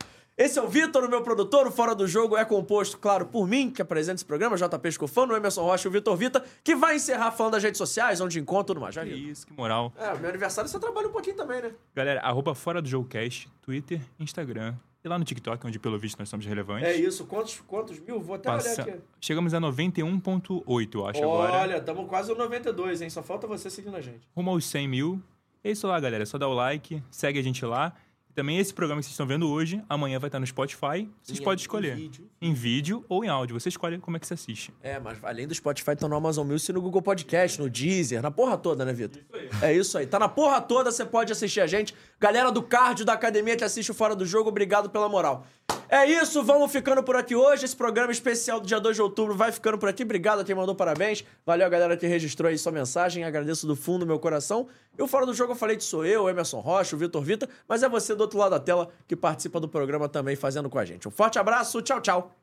Esse é o Vitor, o meu produtor. O Fora do Jogo é composto, claro, por mim, que apresenta esse programa, JP Escofano, o Emerson Rocha e o Vitor Vita, que vai encerrar falando das redes sociais, onde encontra tudo mais. Já Que isso, que moral. É, meu aniversário você trabalha um pouquinho também, né? Galera, arroba fora do jogo cast, Twitter, Instagram e lá no TikTok, onde pelo visto nós somos relevantes. É isso. Quantos, quantos mil? Vou até olhar Passa- aqui. Chegamos a 91.8, eu acho, agora. Olha, estamos quase no 92, hein? Só falta você seguindo a gente. Rumo aos 100 mil. É isso lá, galera. É só dar o like, segue a gente lá. E também esse programa que vocês estão vendo hoje, amanhã vai estar no Spotify. Vocês Em- podem em escolher. vídeo. Em vídeo ou em áudio. Você escolhe como é que você assiste. É, mas além do Spotify, tá no Amazon Music e no Google Podcast, no Deezer, na porra toda, né, Vitor? É isso aí. Tá na porra toda, você pode assistir a gente. Galera do cardio da academia que assiste o Fora do Jogo, obrigado pela moral. É isso, vamos ficando por aqui hoje. Esse programa especial do dia 2 de outubro vai ficando por aqui. Obrigado a quem mandou parabéns. Valeu a galera que registrou aí sua mensagem. Agradeço do fundo do meu coração. E o Fora do Jogo eu falei que sou eu, Emerson Rocha, o Vitor Vita, mas é você do outro lado da tela que participa do programa também fazendo com a gente. Um forte abraço, tchau, tchau.